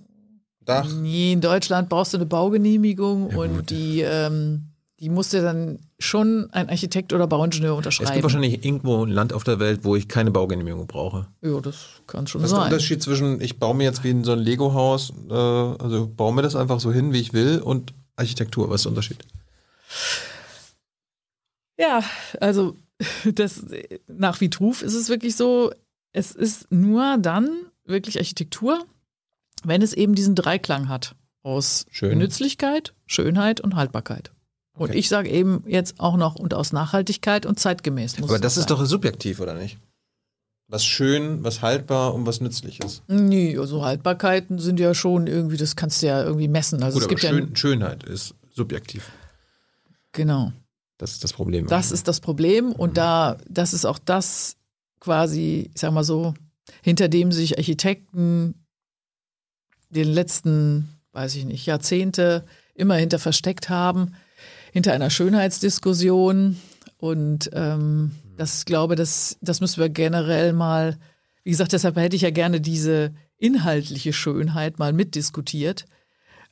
Dach. Nee, in Deutschland brauchst du eine Baugenehmigung Ja, und die, ähm, die musste dann schon ein Architekt oder Bauingenieur Es unterschreiben. gibt wahrscheinlich irgendwo ein Land auf der Welt, wo ich keine Baugenehmigung brauche. ja, das kann schon Was ist der sein. Unterschied zwischen, ich baue mir jetzt wie in so ein Lego-Haus, äh, also baue mir das einfach so hin, wie ich will, und Architektur? Was ist der Unterschied? Ja, also (laughs) das nach Vitruf ist es wirklich so, es ist nur dann wirklich Architektur, wenn es eben diesen Dreiklang hat aus Schön. Nützlichkeit, Schönheit und Haltbarkeit. Und Okay. ich sage eben jetzt auch noch und aus Nachhaltigkeit und zeitgemäß muss Aber das ist sein. doch subjektiv, oder nicht? Was schön, was haltbar und was nützlich ist. Nee, also Haltbarkeiten sind ja schon irgendwie, das kannst du ja irgendwie messen. Also Gut, es gibt ja schön, Schönheit ist subjektiv. genau. Das ist das Problem. Das ist das Problem und da, das ist auch das quasi, ich sag mal so, hinter dem sich Architekten den letzten, weiß ich nicht, Jahrzehnte immer hinter versteckt haben, hinter einer Schönheitsdiskussion. Und ähm, das ich glaube, das, das müssen wir generell mal, wie gesagt, deshalb hätte ich ja gerne diese inhaltliche Schönheit mal mitdiskutiert.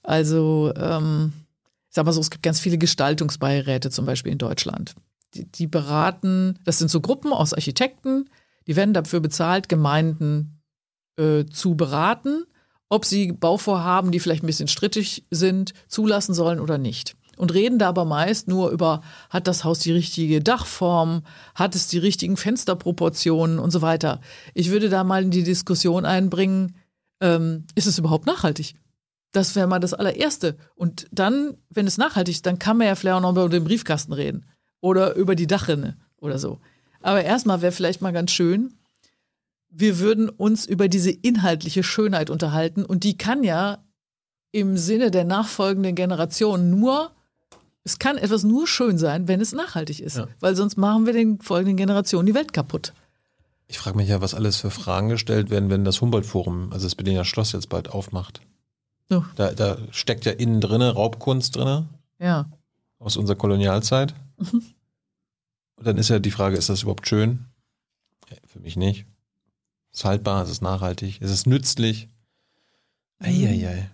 Also, ähm, ich sag mal so, es gibt ganz viele Gestaltungsbeiräte zum Beispiel in Deutschland. Die, die beraten, das sind so Gruppen aus Architekten, die werden dafür bezahlt, Gemeinden äh, zu beraten, ob sie Bauvorhaben, die vielleicht ein bisschen strittig sind, zulassen sollen oder nicht. Und reden da aber meist nur über, hat das Haus die richtige Dachform, hat es die richtigen Fensterproportionen und so weiter. Ich würde da mal in die Diskussion einbringen, ähm, ist es überhaupt nachhaltig? Das wäre mal das allererste. Und dann, wenn es nachhaltig ist, dann kann man ja vielleicht auch noch über den Briefkasten reden. Oder über die Dachrinne oder so. Aber erstmal wäre vielleicht mal ganz schön, wir würden uns über diese inhaltliche Schönheit unterhalten. Und die kann ja im Sinne der nachfolgenden Generation nur, es kann etwas nur schön sein, wenn es nachhaltig ist. Ja. Weil sonst machen wir den folgenden Generationen die Welt kaputt. Ich frage mich ja, was alles für Fragen gestellt werden, wenn das Humboldt-Forum, also das Berliner Schloss jetzt bald aufmacht. Ja. Da, da steckt ja innen drinne Raubkunst drinne Ja. aus unserer Kolonialzeit. Und dann ist ja die Frage, ist das überhaupt schön? Für mich nicht. Ist haltbar, ist es nachhaltig, ist es nützlich? Eieiei.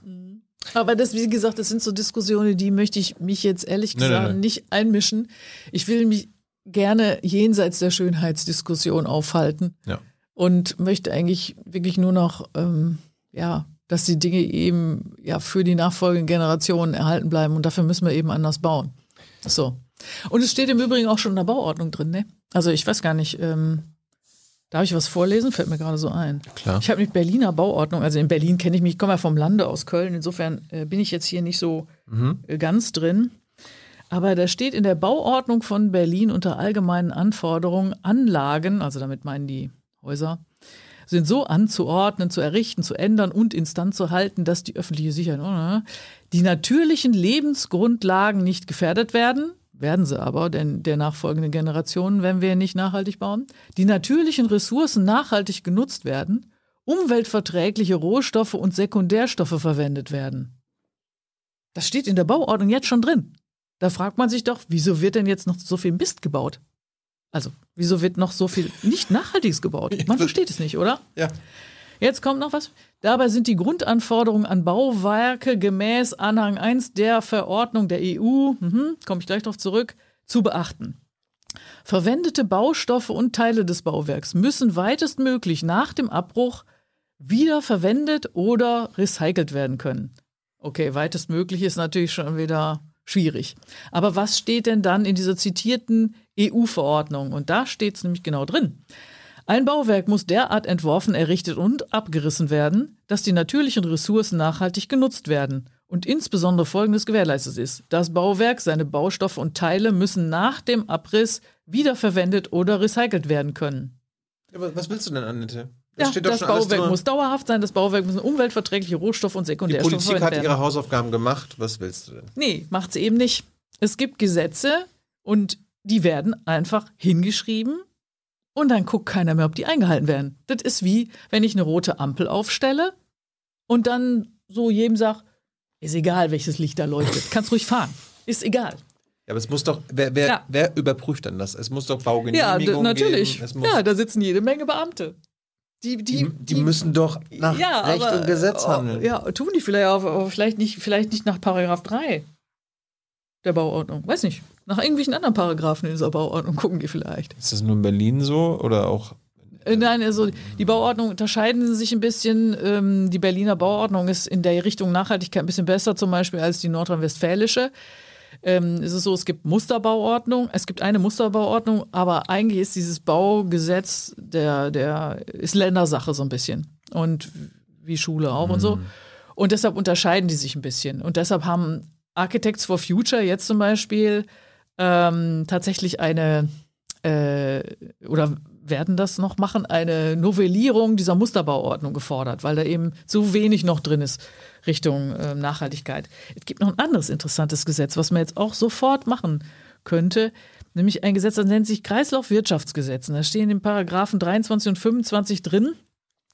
Aber das, wie gesagt, das sind so Diskussionen, die möchte ich mich jetzt ehrlich Nee, nee, gesagt nee. nicht einmischen. Ich will mich gerne jenseits der Schönheitsdiskussion aufhalten Ja. und möchte eigentlich wirklich nur noch, ähm, ja, dass die Dinge eben ja für die nachfolgenden Generationen erhalten bleiben und dafür müssen wir eben anders bauen. So. Und es steht im Übrigen auch schon in der Bauordnung drin, ne? Also ich weiß gar nicht, ähm, darf ich was vorlesen? Fällt mir gerade so ein. Klar. Ich habe mit Berliner Bauordnung, also in Berlin kenne ich mich, ich komme ja vom Lande aus Köln, insofern äh, bin ich jetzt hier nicht so äh, ganz drin. Aber da steht in der Bauordnung von Berlin unter allgemeinen Anforderungen Anlagen, also damit meinen die Häuser, sind so anzuordnen, zu errichten, zu ändern und instand zu halten, dass die öffentliche Sicherheit, oder, die natürlichen Lebensgrundlagen nicht gefährdet werden, werden sie aber, denn der nachfolgenden Generationen, wenn wir nicht nachhaltig bauen, die natürlichen Ressourcen nachhaltig genutzt werden, umweltverträgliche Rohstoffe und Sekundärstoffe verwendet werden. Das steht in der Bauordnung jetzt schon drin. Da fragt man sich doch, wieso wird denn jetzt noch so viel Mist gebaut? Also, wieso wird noch so viel nicht Nachhaltiges gebaut? (laughs) Man versteht es nicht, oder? Ja. Jetzt kommt noch was. Dabei sind die Grundanforderungen an Bauwerke gemäß Anhang 1 der Verordnung der EU, mhm, komme ich gleich darauf zurück, zu beachten. Verwendete Baustoffe und Teile des Bauwerks müssen weitestmöglich nach dem Abbruch wieder verwendet oder recycelt werden können. Okay, weitestmöglich ist natürlich schon wieder schwierig. Aber was steht denn dann in dieser zitierten EU-Verordnung? Und da steht es nämlich genau drin. Ein Bauwerk muss derart entworfen, errichtet und abgerissen werden, dass die natürlichen Ressourcen nachhaltig genutzt werden und insbesondere Folgendes gewährleistet ist. Das Bauwerk, seine Baustoffe und Teile müssen nach dem Abriss wiederverwendet oder recycelt werden können. Aber was willst du denn, Annette? Ja, steht doch das schon alles Bauwerk muss dauerhaft sein, das Bauwerk muss umweltverträgliche Rohstoffe und Die Sekundärstoffe Politik hat ihre. Hausaufgaben gemacht. Was willst du denn? Nee, macht sie eben nicht. Es gibt Gesetze und die werden einfach hingeschrieben und dann guckt keiner mehr, ob die eingehalten werden. Das ist wie, wenn ich eine rote Ampel aufstelle und dann so jedem sagt, ist egal, welches Licht da leuchtet, kannst ruhig fahren, ist egal. Ja, aber es muss doch, wer, wer, Ja. wer überprüft dann das? Es muss doch Ja, Baugenehmigung d- natürlich. geben. Ja, da sitzen jede Menge Beamte. Die, die, die, die müssen doch nach ja, Recht aber, und Gesetz oh, handeln. Ja, tun die vielleicht auch, aber vielleicht nicht, vielleicht nicht nach Paragraph 3 der Bauordnung. Weiß nicht. Nach irgendwelchen anderen Paragraphen in dieser Bauordnung gucken die vielleicht. Ist das nur in Berlin so oder auch? Äh, Nein, also die Bauordnungen unterscheiden sich ein bisschen. Ähm, die Berliner Bauordnung ist in der Richtung Nachhaltigkeit ein bisschen besser, zum Beispiel als die nordrhein-westfälische. Ähm, es ist so, es gibt Musterbauordnung, es gibt eine Musterbauordnung, aber eigentlich ist dieses Baugesetz der, der ist Ländersache so ein bisschen. Und wie Schule auch und so. Und deshalb unterscheiden die sich ein bisschen. Und deshalb haben Architects for Future jetzt zum Beispiel ähm, tatsächlich eine äh, oder werden das noch machen, eine Novellierung dieser Musterbauordnung gefordert, weil da eben zu wenig noch drin ist Richtung äh, Nachhaltigkeit. Es gibt noch ein anderes interessantes Gesetz, was man jetzt auch sofort machen könnte, nämlich ein Gesetz, das nennt sich Kreislaufwirtschaftsgesetz. Und da stehen in Paragraphen 23 und 25 drin,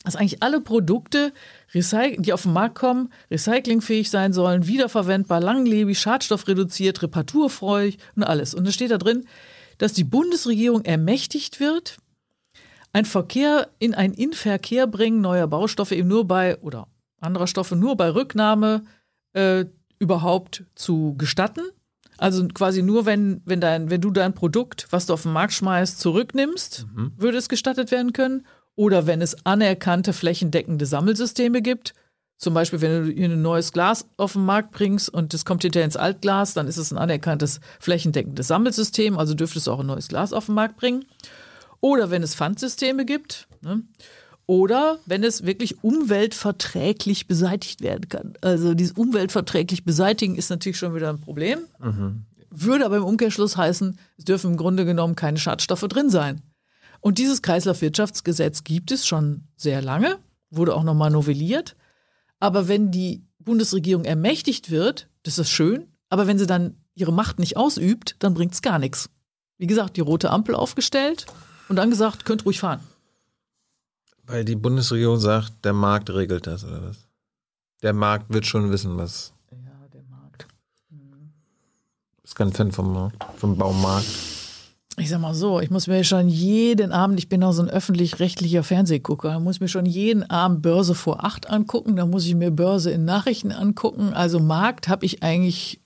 dass eigentlich alle Produkte, die auf den Markt kommen, recyclingfähig sein sollen, wiederverwendbar, langlebig, schadstoffreduziert, reparaturfreudig und alles. Und da steht da drin, dass die Bundesregierung ermächtigt wird, ein Verkehr in ein Inverkehr bringen neuer Baustoffe eben nur bei oder anderer Stoffe nur bei Rücknahme äh, überhaupt zu gestatten. Also quasi nur, wenn, wenn, dein, wenn du dein Produkt, was du auf den Markt schmeißt, zurücknimmst, würde es gestattet werden können. Oder wenn es anerkannte flächendeckende Sammelsysteme gibt. Zum Beispiel, wenn du hier ein neues Glas auf den Markt bringst und das kommt hinterher ins Altglas, dann ist es ein anerkanntes flächendeckendes Sammelsystem, also dürftest du auch ein neues Glas auf den Markt bringen. Oder wenn es Pfandsysteme gibt. Ne? Oder wenn es wirklich umweltverträglich beseitigt werden kann. Also dieses umweltverträglich beseitigen ist natürlich schon wieder ein Problem. Würde aber im Umkehrschluss heißen, es dürfen im Grunde genommen keine Schadstoffe drin sein. Und dieses Kreislaufwirtschaftsgesetz gibt es schon sehr lange, wurde auch nochmal novelliert. Aber wenn die Bundesregierung ermächtigt wird, das ist schön, aber wenn sie dann ihre Macht nicht ausübt, dann bringt es gar nichts. Wie gesagt, die rote Ampel aufgestellt und dann gesagt, könnt ruhig fahren. Weil die Bundesregierung sagt, der Markt regelt das oder was? Der Markt wird schon wissen, was. Ja, der Markt. Ich bin kein Fan vom, vom Baumarkt. Ich sag mal so, ich muss mir schon jeden Abend, ich bin auch so ein öffentlich-rechtlicher Fernsehgucker, muss mir schon jeden Abend Börse vor acht angucken, dann muss ich mir Börse in Nachrichten angucken. Also Markt habe ich eigentlich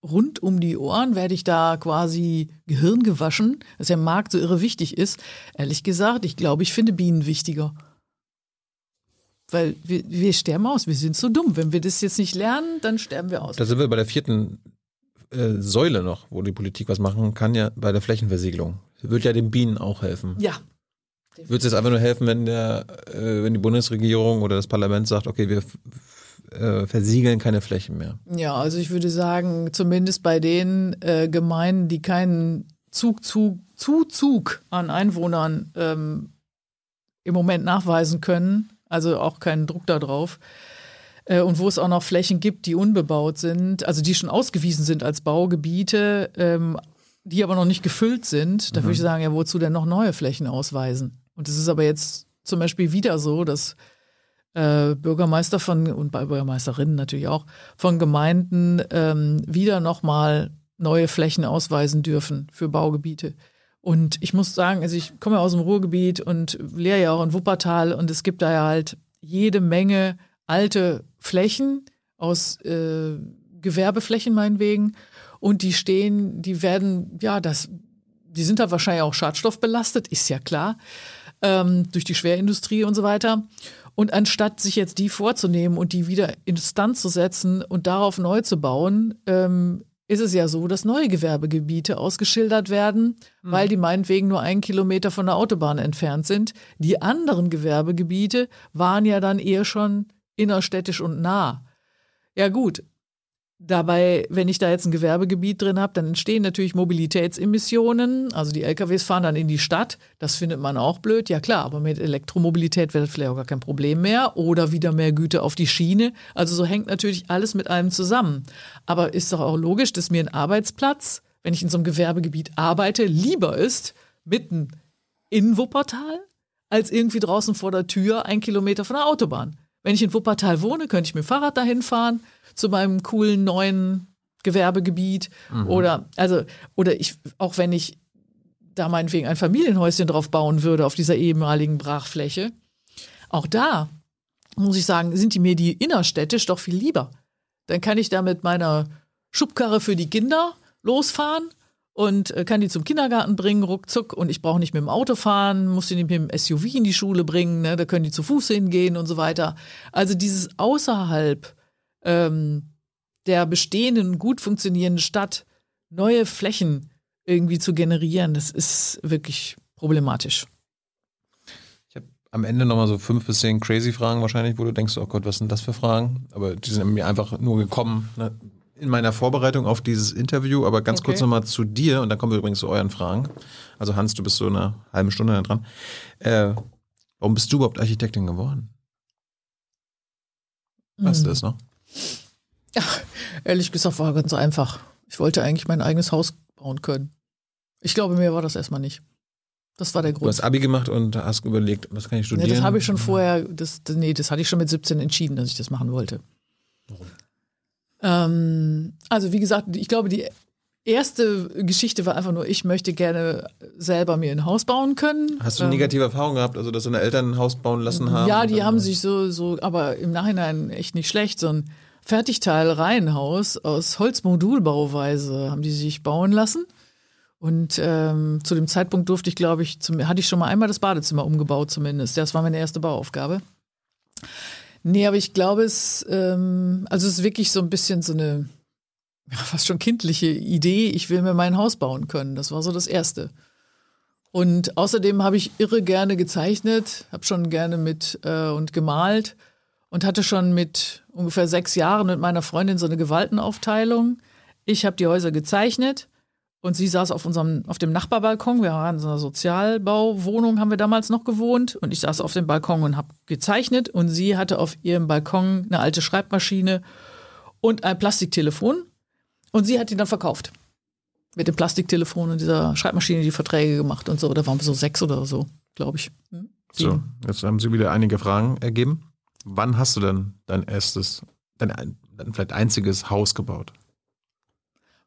rund um die Ohren, werde ich da quasi Gehirn gewaschen, dass der Markt so irre wichtig ist. Ehrlich gesagt, ich glaube, ich finde Bienen wichtiger. Weil wir, wir sterben aus, wir sind so dumm. Wenn wir das jetzt nicht lernen, dann sterben wir aus. Da sind wir bei der vierten äh, Säule noch, wo die Politik was machen kann, ja bei der Flächenversiegelung. Wird ja den Bienen auch helfen. Ja, Würde es jetzt einfach nur helfen, wenn der, äh, wenn die Bundesregierung oder das Parlament sagt, okay, wir äh, versiegeln keine Flächen mehr. Ja, also ich würde sagen, zumindest bei den äh, Gemeinden, die keinen Zug, Zug, Zuzug an Einwohnern ähm, im Moment nachweisen können, also auch keinen Druck darauf, äh, und wo es auch noch Flächen gibt, die unbebaut sind, also die schon ausgewiesen sind als Baugebiete, ähm, die aber noch nicht gefüllt sind, da würde ich sagen, ja, wozu denn noch neue Flächen ausweisen? Und es ist aber jetzt zum Beispiel wieder so, dass äh, Bürgermeister von und Bürgermeisterinnen natürlich auch von Gemeinden ähm, wieder nochmal neue Flächen ausweisen dürfen für Baugebiete. Und ich muss sagen, also ich komme ja aus dem Ruhrgebiet und lehre ja auch in Wuppertal und es gibt da ja halt jede Menge alte Flächen aus äh, Gewerbeflächen meinetwegen und die stehen, die werden, ja, das, die sind da wahrscheinlich auch schadstoffbelastet, ist ja klar, ähm, durch die Schwerindustrie und so weiter. Und anstatt sich jetzt die vorzunehmen und die wieder instand zu setzen und darauf neu zu bauen, ähm, ist es ja so, dass neue Gewerbegebiete ausgeschildert werden, weil die meinetwegen nur einen Kilometer von der Autobahn entfernt sind. Die anderen Gewerbegebiete waren ja dann eher schon innerstädtisch und nah. Ja gut, Dabei, wenn ich da jetzt ein Gewerbegebiet drin habe, dann entstehen natürlich Mobilitätsemissionen. Also die LKWs fahren dann in die Stadt. Das findet man auch blöd. Ja klar, aber mit Elektromobilität wäre das vielleicht auch gar kein Problem mehr. Oder wieder mehr Güter auf die Schiene. Also so hängt natürlich alles mit allem zusammen. Aber ist doch auch logisch, dass mir ein Arbeitsplatz, wenn ich in so einem Gewerbegebiet arbeite, lieber ist, mitten in Wuppertal, als irgendwie draußen vor der Tür ein Kilometer von der Autobahn. Wenn ich in Wuppertal wohne, könnte ich mit dem Fahrrad dahin fahren zu meinem coolen neuen Gewerbegebiet mhm. oder also oder ich auch wenn ich da meinetwegen ein Familienhäuschen drauf bauen würde auf dieser ehemaligen Brachfläche, auch da muss ich sagen, sind die mir die innerstädtisch doch viel lieber. Dann kann ich da mit meiner Schubkarre für die Kinder losfahren und äh, kann die zum Kindergarten bringen, ruckzuck. Und ich brauche nicht mit dem Auto fahren, muss die nicht mit dem SUV in die Schule bringen, ne? da können die zu Fuß hingehen und so weiter. Also dieses außerhalb ähm, der bestehenden, gut funktionierenden Stadt neue Flächen irgendwie zu generieren, das ist wirklich problematisch. Ich habe am Ende nochmal so fünf bis zehn crazy Fragen wahrscheinlich, wo du denkst, oh Gott, was sind das für Fragen? Aber die sind mir einfach nur gekommen ne? In meiner Vorbereitung auf dieses Interview. Aber ganz okay. kurz nochmal zu dir und dann kommen wir übrigens zu euren Fragen. Also Hans, du bist so eine halbe Stunde dran. Äh, warum bist du überhaupt Architektin geworden? Weißt hm. du das noch? Ja, ehrlich gesagt war ganz einfach. Ich wollte eigentlich mein eigenes Haus bauen können. Ich glaube, mir war das erstmal nicht. Das war der Grund. Du hast Abi gemacht und hast überlegt, was kann ich studieren? Nee, das habe ich schon vorher, das, nee, das hatte ich schon mit 17 entschieden, dass ich das machen wollte. Warum? Ähm, also wie gesagt, ich glaube, die erste Geschichte war einfach nur, ich möchte gerne selber mir ein Haus bauen können. Hast du negative ähm, Erfahrungen gehabt, also dass deine Eltern ein Haus bauen lassen haben? Ja, die haben sich so, so, aber im Nachhinein echt nicht schlecht, so ein Fertigteil-Reihenhaus aus Holzmodulbauweise haben die sich bauen lassen. Und ähm, zu dem Zeitpunkt durfte ich, glaube ich, zum, hatte ich schon mal einmal das Badezimmer umgebaut zumindest. Das war meine erste Bauaufgabe. Nee, aber ich glaube es, ähm, also es ist wirklich so ein bisschen so eine, ja, fast schon kindliche Idee. Ich will mir mein Haus bauen können. Das war so das Erste. Und außerdem habe ich irre gerne gezeichnet, habe schon gerne mit äh, und gemalt und hatte schon mit ungefähr sechs Jahren mit meiner Freundin so eine Gewaltenaufteilung. Ich habe die Häuser gezeichnet und sie saß auf unserem, auf dem Nachbarbalkon. Wir waren in so einer Sozialbauwohnung, haben wir damals noch gewohnt. Und ich saß auf dem Balkon und habe gezeichnet. Und sie hatte auf ihrem Balkon eine alte Schreibmaschine und ein Plastiktelefon. Und sie hat die dann verkauft. Mit dem Plastiktelefon und dieser Schreibmaschine die Verträge gemacht und so. Da waren wir so sechs oder so, glaube ich. Hm? So, jetzt haben Sie wieder einige Fragen ergeben. Wann hast du denn dein erstes, dein, dein vielleicht einziges Haus gebaut?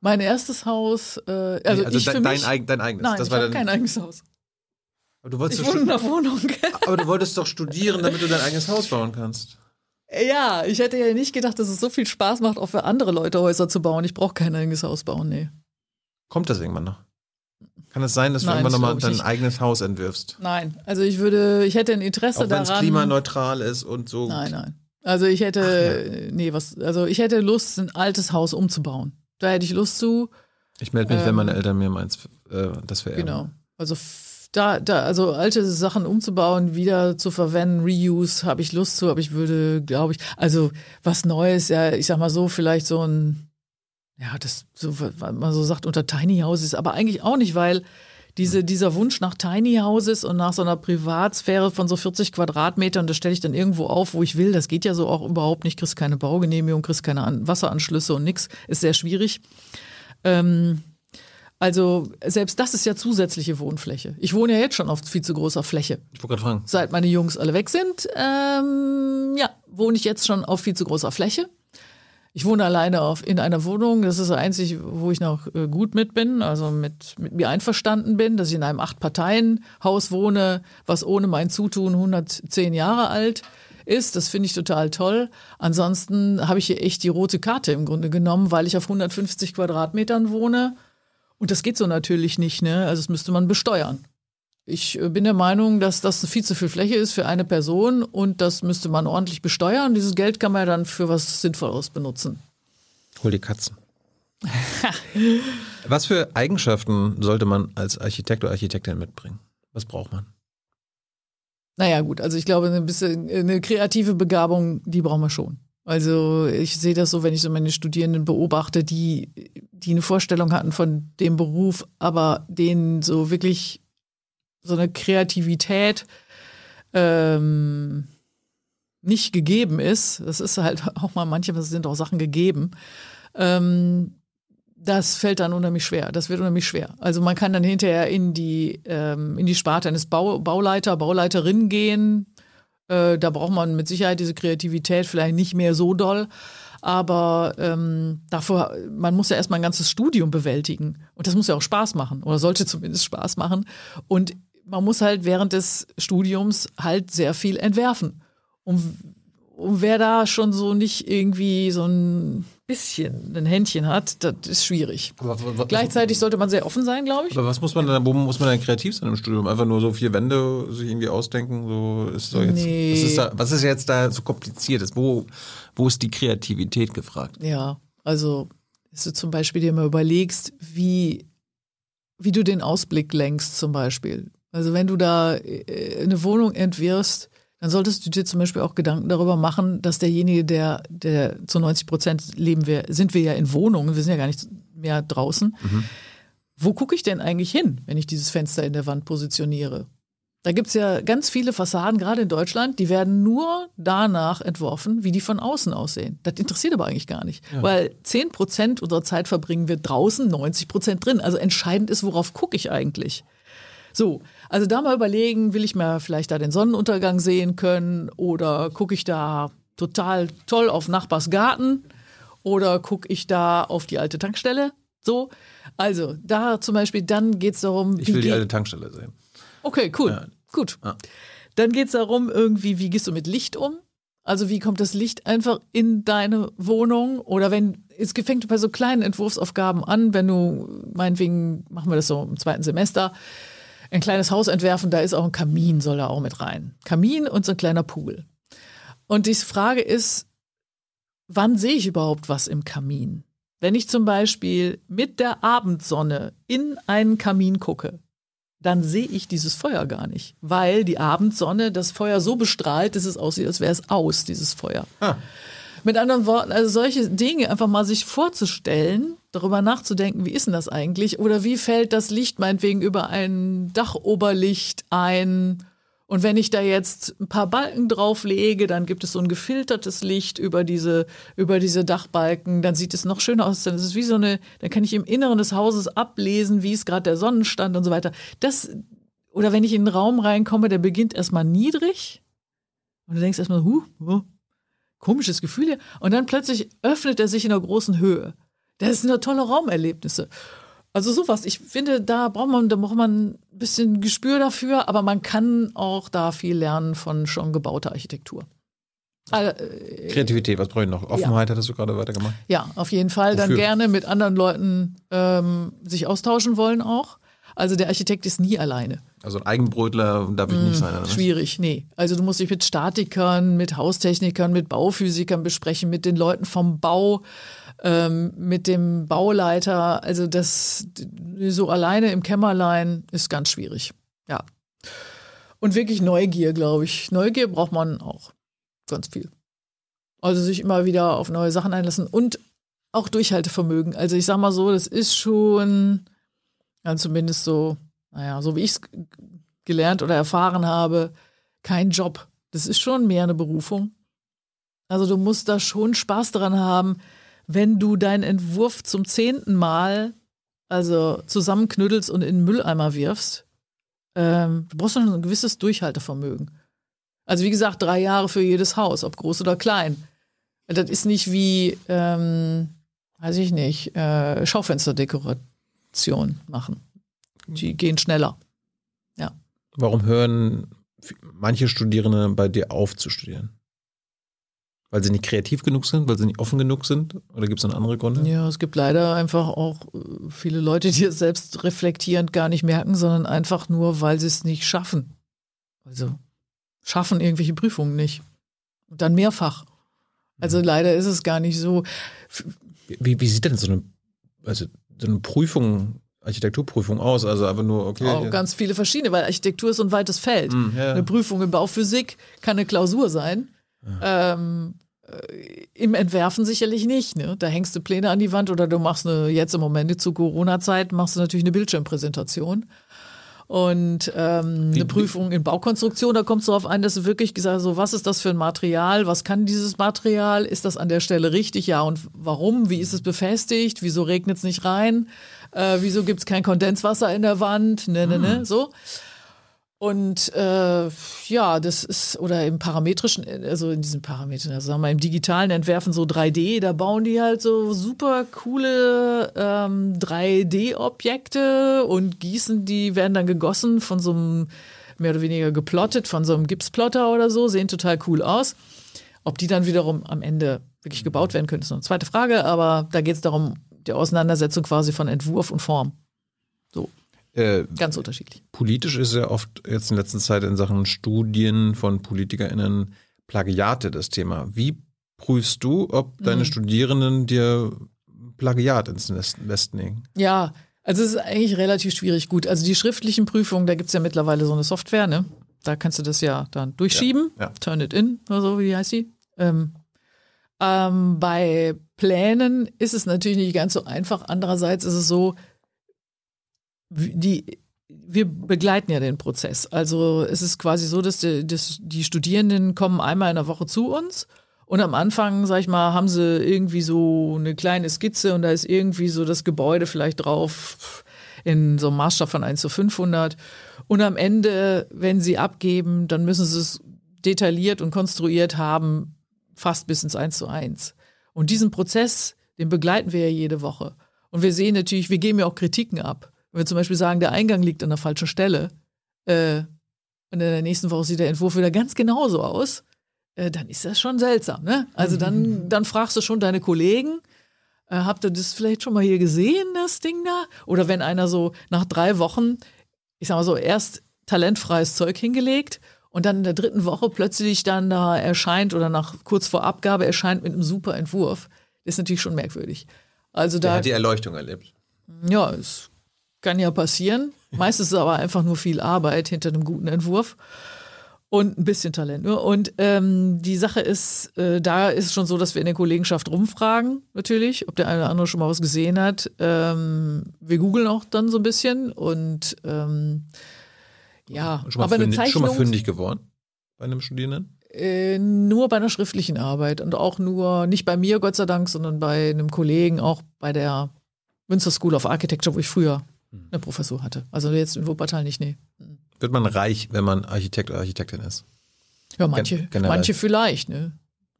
Mein erstes Haus, äh, also, nee, also ich dein, für mich, dein, dein eigenes. Nein, das ich habe kein eigenes Haus. Aber du wolltest ich wohne in einer Wohnung. aber du wolltest doch studieren, damit du dein eigenes Haus bauen kannst. Ja, ich hätte ja nicht gedacht, dass es so viel Spaß macht, auch für andere Leute Häuser zu bauen. Ich brauche kein eigenes Haus bauen, nee. Kommt das irgendwann noch? Kann es sein, dass du Nein, irgendwann nochmal dein nicht. eigenes Haus entwirfst? Nein, also ich würde, ich hätte ein Interesse Auch daran. Wenn es klimaneutral ist und so. Nein, nein. Also ich hätte, ja. nee, was, also ich hätte Lust, ein altes Haus umzubauen. Da hätte ich Lust zu. Ich melde mich, ähm, wenn meine ähm, Eltern mir meins, äh, das vererben. Genau. Also da, da, also alte Sachen umzubauen, wieder zu verwenden, Reuse, habe ich Lust zu, aber ich würde, glaube ich, also was Neues, ja, ich sag mal so, vielleicht so ein ja, das, so, was man so sagt, unter Tiny Houses, aber eigentlich auch nicht, weil diese, dieser Wunsch nach Tiny Houses und nach so einer Privatsphäre von so 40 Quadratmetern, das stelle ich dann irgendwo auf, wo ich will. Das geht ja so auch überhaupt nicht. Kriegst keine Baugenehmigung, kriegst keine Wasseranschlüsse und nix. Ist sehr schwierig. Ähm, also selbst das ist ja zusätzliche Wohnfläche. Ich wohne ja jetzt schon auf viel zu großer Fläche. Ich wollte gerade fragen. Seit meine Jungs alle weg sind, ähm, ja, wohne ich jetzt schon auf viel zu großer Fläche. Ich wohne alleine auf, in einer Wohnung. Das ist das Einzige, wo ich noch äh, gut mit bin, also mit, mit mir einverstanden bin, dass ich in einem Acht-Parteien-Haus wohne, was ohne mein Zutun 110 Jahre alt ist. Das finde ich total toll. Ansonsten habe ich hier echt die rote Karte im Grunde genommen, weil ich auf 150 Quadratmetern wohne. Und das geht so natürlich nicht, ne? Also das müsste man besteuern. Ich äh, bin der Meinung, dass das viel zu viel Fläche ist für eine Person und das müsste man ordentlich besteuern. Dieses Geld kann man dann für was Sinnvolles benutzen. Hol die Katzen. (laughs) was für Eigenschaften sollte man als Architekt oder Architektin mitbringen? Was braucht man? Naja, gut, also ich glaube, ein bisschen eine kreative Begabung, die brauchen wir schon. Also ich sehe das so, wenn ich so meine Studierenden beobachte, die, die eine Vorstellung hatten von dem Beruf, aber denen so wirklich so eine Kreativität ähm, nicht gegeben ist, das ist halt (laughs) auch mal, manchmal sind auch Sachen gegeben, ähm, das fällt dann unheimlich schwer. Das wird unheimlich schwer. Also man kann dann hinterher in die, ähm, in die Sparte eines Bau, Bauleiter, Bauleiterin gehen, Äh, da braucht man mit Sicherheit diese Kreativität vielleicht nicht mehr so doll. Aber ähm, davor, man muss ja erstmal ein ganzes Studium bewältigen. Und das muss ja auch Spaß machen oder sollte zumindest Spaß machen. Und man muss halt während des Studiums halt sehr viel entwerfen. Und, und wer da schon so nicht irgendwie so ein bisschen ein Händchen hat, das ist schwierig. Aber was, Gleichzeitig sollte man sehr offen sein, glaube ich. aber was muss man denn, wo muss man denn kreativ sein im Studium? Einfach nur so vier Wände sich irgendwie ausdenken, so ist so jetzt. Nee. Was, ist da, was ist jetzt da so kompliziert? Ist? Wo, wo ist die Kreativität gefragt? Ja, also, dass du zum Beispiel dir mal überlegst, wie, wie du den Ausblick lenkst, zum Beispiel. Also, wenn du da äh, eine Wohnung entwirfst, dann solltest du dir zum Beispiel auch Gedanken darüber machen, dass derjenige, der, der zu 90 Prozent leben wir, sind wir ja in Wohnungen, wir sind ja gar nicht mehr draußen. Wo gucke ich denn eigentlich hin, wenn ich dieses Fenster in der Wand positioniere? Da gibt es ja ganz viele Fassaden, gerade in Deutschland, die werden nur danach entworfen, wie die von außen aussehen. Das interessiert aber eigentlich gar nicht. Weil 10 Prozent unserer Zeit verbringen wir draußen, 90 Prozent drin. Also entscheidend ist, worauf gucke ich eigentlich? So, also da mal überlegen, will ich mir vielleicht da den Sonnenuntergang sehen können oder gucke ich da total toll auf Nachbars Garten oder gucke ich da auf die alte Tankstelle? So, also da zum Beispiel, dann geht es darum, Ich will die alte Tankstelle sehen. Okay, cool. Ja. Gut. Ja. Dann geht es darum, irgendwie, wie gehst du mit Licht um? Also wie kommt das Licht einfach in deine Wohnung? Oder wenn, es fängt bei so kleinen Entwurfsaufgaben an, wenn du, meinetwegen, machen wir das so im zweiten Semester, ein kleines Haus entwerfen, da ist auch ein Kamin, soll da auch mit rein. Kamin und so ein kleiner Pool. Und die Frage ist, wann sehe ich überhaupt was im Kamin? Wenn ich zum Beispiel mit der Abendsonne in einen Kamin gucke, dann sehe ich dieses Feuer gar nicht, weil die Abendsonne das Feuer so bestrahlt, dass es aussieht, als wäre es aus, dieses Feuer. Ah. Mit anderen Worten, also solche Dinge einfach mal sich vorzustellen, darüber nachzudenken, wie ist denn das eigentlich? Oder wie fällt das Licht meinetwegen über ein Dachoberlicht ein? Und wenn ich da jetzt ein paar Balken drauflege, dann gibt es so ein gefiltertes Licht über diese, über diese Dachbalken, dann sieht es noch schöner aus. Dann ist es wie so eine, dann kann ich im Inneren des Hauses ablesen, wie ist gerade der Sonnenstand und so weiter. Das, oder wenn ich in einen Raum reinkomme, der beginnt erstmal niedrig und du denkst erstmal, huh, huh, komisches Gefühl hier. Und dann plötzlich öffnet er sich in einer großen Höhe. Das sind ja tolle Raumerlebnisse. Also sowas. Ich finde, da braucht man, da braucht man ein bisschen Gespür dafür, aber man kann auch da viel lernen von schon gebauter Architektur. Also, äh, Kreativität, was brauche ich noch? Offenheit hattest du gerade weitergemacht. ja, auf jeden Fall. Dann Wofür? gerne mit anderen Leuten ähm, sich austauschen wollen auch. Also der Architekt ist nie alleine. Also ein Eigenbrötler darf ich nicht sein. Oder? Schwierig, nee. Also du musst dich mit Statikern, mit Haustechnikern, mit Bauphysikern besprechen, mit den Leuten vom Bau, ähm, mit dem Bauleiter. Also das so alleine im Kämmerlein ist ganz schwierig. Ja. Und wirklich Neugier, glaube ich. Neugier braucht man auch ganz viel. Also sich immer wieder auf neue Sachen einlassen und auch Durchhaltevermögen. Also ich sag mal so, das ist schon, ja, zumindest so, naja, so wie ich es gelernt oder erfahren habe, kein Job. Das ist schon mehr eine Berufung. Also du musst da schon Spaß dran haben, wenn du deinen Entwurf zum zehnten Mal also zusammenknüttelst und in den Mülleimer wirfst. Ähm, du brauchst schon ein gewisses Durchhaltevermögen. Also wie gesagt, drei Jahre für jedes Haus, ob groß oder klein. Das ist nicht wie, ähm, weiß ich nicht, äh, Schaufensterdekoration machen. Die gehen schneller. Warum hören manche Studierende bei dir auf zu studieren? Weil sie nicht kreativ genug sind, weil sie nicht offen genug sind? Oder gibt es noch andere Gründe? Ja, es gibt leider einfach auch äh, viele Leute, die (laughs) es selbst reflektierend gar nicht merken, sondern einfach nur, weil sie es nicht schaffen. Also schaffen irgendwelche Prüfungen nicht. Und dann mehrfach. Also leider ist es gar nicht so. Wie, wie sieht denn so eine, also so eine Prüfung, Architekturprüfung aus? Also einfach nur, okay. Auch ganz viele verschiedene, weil Architektur ist so ein weites Feld. Hm, ja. Eine Prüfung in Bauphysik kann eine Klausur sein. Ähm, äh, Im Entwerfen sicherlich nicht. Ne? Da hängst du Pläne an die Wand oder du machst eine, jetzt im Moment zu Corona-Zeit, machst du natürlich eine Bildschirmpräsentation. Und ähm, eine Prüfung in Baukonstruktion, da kommt es darauf an, dass du wirklich gesagt hast, so, was ist das für ein Material, was kann dieses Material, ist das an der Stelle richtig, ja und warum, wie ist es befestigt, wieso regnet es nicht rein, äh, wieso gibt es kein Kondenswasser in der Wand, ne, ne, ne, so. Und äh, ja, das ist, oder im parametrischen, also in diesen Parametern, also sagen wir im digitalen Entwerfen so 3D, da bauen die halt so super coole ähm, 3D-Objekte und gießen, die werden dann gegossen von so einem, mehr oder weniger geplottet, von so einem Gipsplotter oder so, sehen total cool aus. Ob die dann wiederum am Ende wirklich gebaut werden können, ist noch eine zweite Frage, aber da geht es darum, die Auseinandersetzung quasi von Entwurf und Form. So. Äh, Ganz unterschiedlich. Politisch ist ja oft jetzt in letzter Zeit in Sachen Studien von PolitikerInnen Plagiate das Thema. Wie prüfst du, ob deine Mhm. Studierenden dir Plagiat ins Nest legen? Ja, also es ist eigentlich relativ schwierig. Gut, also die schriftlichen Prüfungen, da gibt es ja mittlerweile so eine Software, ne? Da kannst du das ja dann durchschieben. Ja, ja. Turn it in oder so, wie heißt die? Ähm, ähm, bei Plänen ist es natürlich nicht ganz so einfach. Andererseits ist es so, die, wir begleiten ja den Prozess. Also es ist quasi so, dass die, dass die Studierenden kommen einmal in der Woche zu uns und am Anfang, sag ich mal, haben sie irgendwie so eine kleine Skizze und da ist irgendwie so das Gebäude vielleicht drauf in so einem Maßstab von 1 zu 500. Und am Ende, wenn sie abgeben, dann müssen sie es detailliert und konstruiert haben, fast bis ins 1 zu 1. Und diesen Prozess, den begleiten wir ja jede Woche. Und wir sehen natürlich, wir geben ja auch Kritiken ab. Wenn wir zum Beispiel sagen, der Eingang liegt an der falschen Stelle äh, und in der nächsten Woche sieht der Entwurf wieder ganz genauso aus, äh, dann ist das schon seltsam. Ne? Also dann, (laughs) dann fragst du schon deine Kollegen, äh, habt ihr das vielleicht schon mal hier gesehen, das Ding da? Oder wenn einer so nach drei Wochen, ich sag mal so, erst talentfreies Zeug hingelegt und dann in der dritten Woche plötzlich dann da erscheint oder nach kurz vor Abgabe erscheint mit einem super Entwurf, das ist natürlich schon merkwürdig. Also Der da, hat die Erleuchtung erlebt. ja, es kann ja passieren. Meistens ist es aber einfach nur viel Arbeit hinter einem guten Entwurf und ein bisschen Talent nur. Und ähm, die Sache ist, äh, da ist es schon so, dass wir in der Kollegenschaft rumfragen, natürlich, ob der eine oder andere schon mal was gesehen hat. Ähm, wir googeln auch dann so ein bisschen und ähm, ja, Schon mal, aber eine fündig, schon Zeichnung mal fündig geworden bei einem Studierenden? äh, nur bei einer schriftlichen Arbeit und auch nur, nicht bei mir, Gott sei Dank, sondern bei einem Kollegen, auch bei der Münster School of Architecture, wo ich früher eine Professur hatte. Also jetzt in Wuppertal nicht, nee. Wird man reich, wenn man Architekt oder Architektin ist? Ja, manche, Gen- manche vielleicht, ne?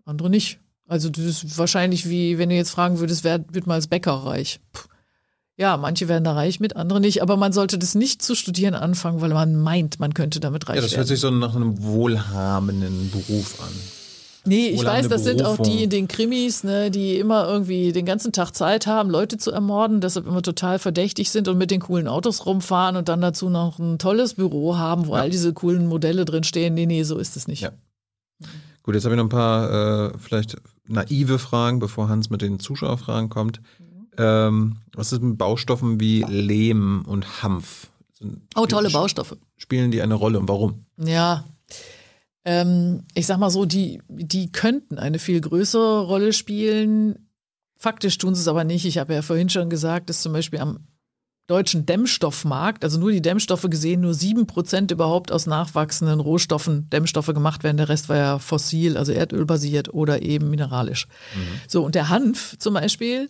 Andere nicht. Also das ist wahrscheinlich wie, wenn du jetzt fragen würdest, wer wird mal als Bäcker reich? Puh. Ja, manche werden da reich mit, andere nicht. Aber man sollte das nicht zu studieren anfangen, weil man meint, man könnte damit reich Ja, das werden. hört sich so nach einem wohlhabenden Beruf an. Nee, ich weiß, das sind auch die in den Krimis, ne, die immer irgendwie den ganzen Tag Zeit haben, Leute zu ermorden, deshalb immer total verdächtig sind und mit den coolen Autos rumfahren und dann dazu noch ein tolles Büro haben, wo all diese coolen Modelle drin stehen. Nee, nee, so ist es nicht. Ja. Gut, jetzt habe ich noch ein paar äh, vielleicht naive Fragen, bevor Hans mit den Zuschauerfragen kommt. Ähm, was ist mit Baustoffen wie Lehm und Hanf? Sind, Oh, tolle Baustoffe. Spielen die eine Rolle und warum? Ja. Ähm, ich sag mal so, die, die könnten eine viel größere Rolle spielen. Faktisch tun sie es aber nicht. Ich habe ja vorhin schon gesagt, dass zum Beispiel am deutschen Dämmstoffmarkt, also nur die Dämmstoffe gesehen, nur sieben Prozent überhaupt aus nachwachsenden Rohstoffen Dämmstoffe gemacht werden. Der Rest war ja fossil, also erdölbasiert oder eben mineralisch. So, und der Hanf zum Beispiel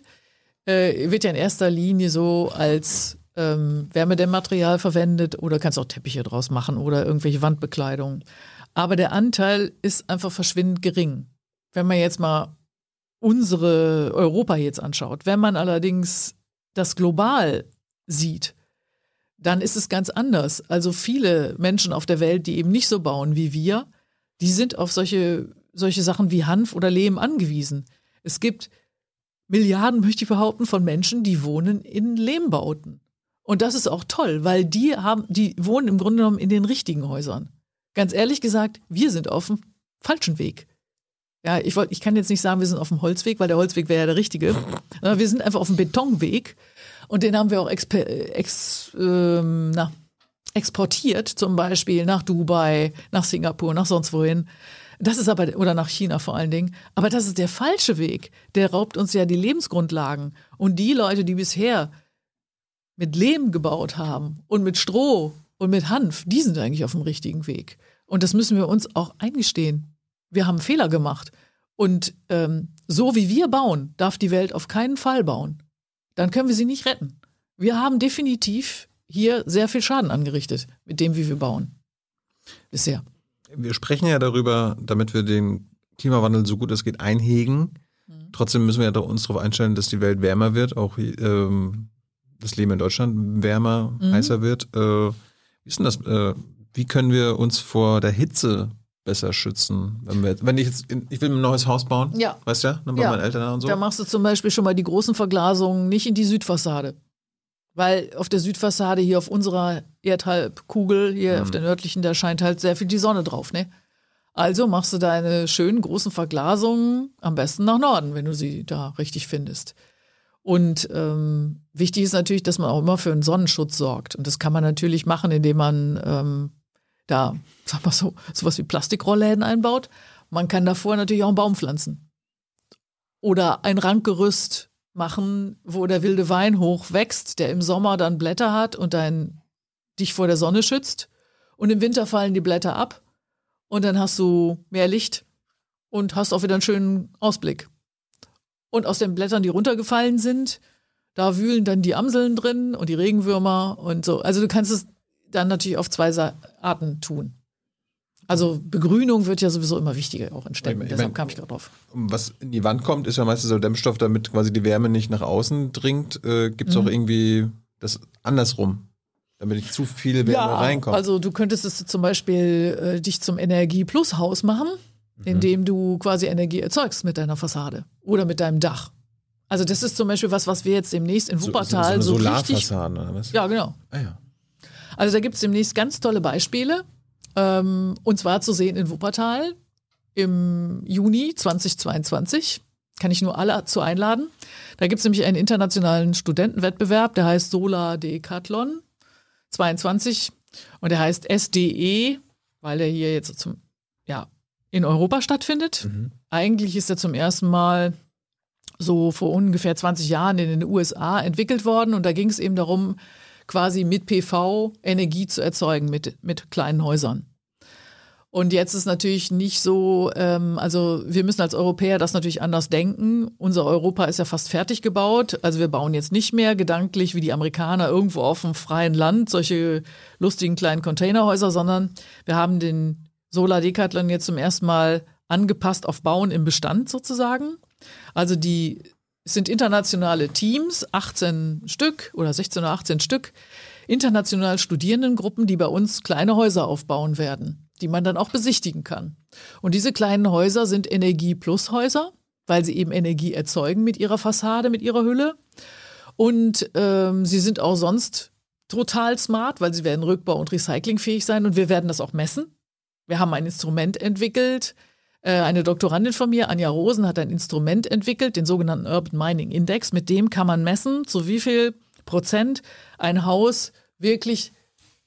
äh, wird ja in erster Linie so als ähm, Wärmedämmmaterial verwendet oder kannst auch Teppiche draus machen oder irgendwelche Wandbekleidung. Aber der Anteil ist einfach verschwindend gering. Wenn man jetzt mal unsere Europa jetzt anschaut, wenn man allerdings das global sieht, dann ist es ganz anders. Also viele Menschen auf der Welt, die eben nicht so bauen wie wir, die sind auf solche, solche Sachen wie Hanf oder Lehm angewiesen. Es gibt Milliarden, möchte ich behaupten, von Menschen, die wohnen in Lehmbauten. Und das ist auch toll, weil die haben, die wohnen im Grunde genommen in den richtigen Häusern. Ganz ehrlich gesagt, wir sind auf dem falschen Weg. Ja, ich wollte, ich kann jetzt nicht sagen, wir sind auf dem Holzweg, weil der Holzweg wäre ja der richtige. Aber wir sind einfach auf dem Betonweg und den haben wir auch exper, ex, ähm, na, exportiert, zum Beispiel nach Dubai, nach Singapur, nach sonst wohin. Das ist aber, oder nach China vor allen Dingen. Aber das ist der falsche Weg. Der raubt uns ja die Lebensgrundlagen. Und die Leute, die bisher mit Lehm gebaut haben und mit Stroh und mit Hanf, die sind eigentlich auf dem richtigen Weg. Und das müssen wir uns auch eingestehen. Wir haben Fehler gemacht. Und ähm, so wie wir bauen, darf die Welt auf keinen Fall bauen. Dann können wir sie nicht retten. Wir haben definitiv hier sehr viel Schaden angerichtet mit dem, wie wir bauen. bisher. Wir sprechen ja darüber, damit wir den Klimawandel so gut es geht einhegen. Mhm. Trotzdem müssen wir ja uns darauf einstellen, dass die Welt wärmer wird, auch ähm, das Leben in Deutschland wärmer, mhm. heißer wird. Äh, wie ist denn das? Äh, wie können wir uns vor der Hitze besser schützen? Wenn, wir, wenn ich jetzt, in, ich will ein neues Haus bauen, ja. weißt du ja, bei ja. meinen Eltern und so. Da machst du zum Beispiel schon mal die großen Verglasungen nicht in die Südfassade. Weil auf der Südfassade hier auf unserer Erdhalbkugel, hier mhm. auf der nördlichen, da scheint halt sehr viel die Sonne drauf, ne? Also machst du deine schönen großen Verglasungen am besten nach Norden, wenn du sie da richtig findest. Und ähm, wichtig ist natürlich, dass man auch immer für einen Sonnenschutz sorgt. Und das kann man natürlich machen, indem man ähm, da, sag mal so, sowas wie Plastikrollläden einbaut. Man kann davor natürlich auch einen Baum pflanzen. Oder ein Rankgerüst machen, wo der wilde Wein hoch wächst, der im Sommer dann Blätter hat und dein, dich vor der Sonne schützt. Und im Winter fallen die Blätter ab und dann hast du mehr Licht und hast auch wieder einen schönen Ausblick. Und aus den Blättern, die runtergefallen sind, da wühlen dann die Amseln drin und die Regenwürmer und so. Also du kannst es dann natürlich auf zwei Arten tun. Also Begrünung wird ja sowieso immer wichtiger auch in Städten. Ich mein, Deshalb kam ich gerade drauf. Was in die Wand kommt, ist ja meistens so Dämmstoff, damit quasi die Wärme nicht nach außen dringt. Äh, Gibt es mhm. auch irgendwie das andersrum, damit nicht zu viel Wärme ja, reinkommt? Also du könntest es zum Beispiel äh, dich zum Energie-Plus-Haus machen, mhm. indem du quasi Energie erzeugst mit deiner Fassade oder mit deinem Dach. Also das ist zum Beispiel was, was wir jetzt demnächst in Wuppertal so, so, so, so richtig... oder was? Ja, genau. Ah, ja. Also da gibt es demnächst ganz tolle Beispiele. Ähm, und zwar zu sehen in Wuppertal im Juni 2022. Kann ich nur alle zu einladen. Da gibt es nämlich einen internationalen Studentenwettbewerb, der heißt Solar Decathlon 22 und der heißt SDE, weil er hier jetzt zum, ja, in Europa stattfindet. Mhm. Eigentlich ist er zum ersten Mal so vor ungefähr 20 Jahren in den USA entwickelt worden und da ging es eben darum, quasi mit PV Energie zu erzeugen mit, mit kleinen Häusern. Und jetzt ist natürlich nicht so, ähm, also wir müssen als Europäer das natürlich anders denken. Unser Europa ist ja fast fertig gebaut. Also wir bauen jetzt nicht mehr gedanklich wie die Amerikaner irgendwo auf dem freien Land solche lustigen kleinen Containerhäuser, sondern wir haben den Solar Decathlon jetzt zum ersten Mal angepasst auf Bauen im Bestand sozusagen. Also die sind internationale Teams, 18 Stück oder 16 oder 18 Stück, international Studierendengruppen, die bei uns kleine Häuser aufbauen werden, die man dann auch besichtigen kann. Und diese kleinen Häuser sind Energie-Plus-Häuser, weil sie eben Energie erzeugen mit ihrer Fassade, mit ihrer Hülle. Und ähm, sie sind auch sonst total smart, weil sie werden rückbau- und recyclingfähig sein und wir werden das auch messen. Wir haben ein Instrument entwickelt, äh, eine Doktorandin von mir, Anja Rosen, hat ein Instrument entwickelt, den sogenannten Urban Mining Index. Mit dem kann man messen, zu wie viel Prozent ein Haus wirklich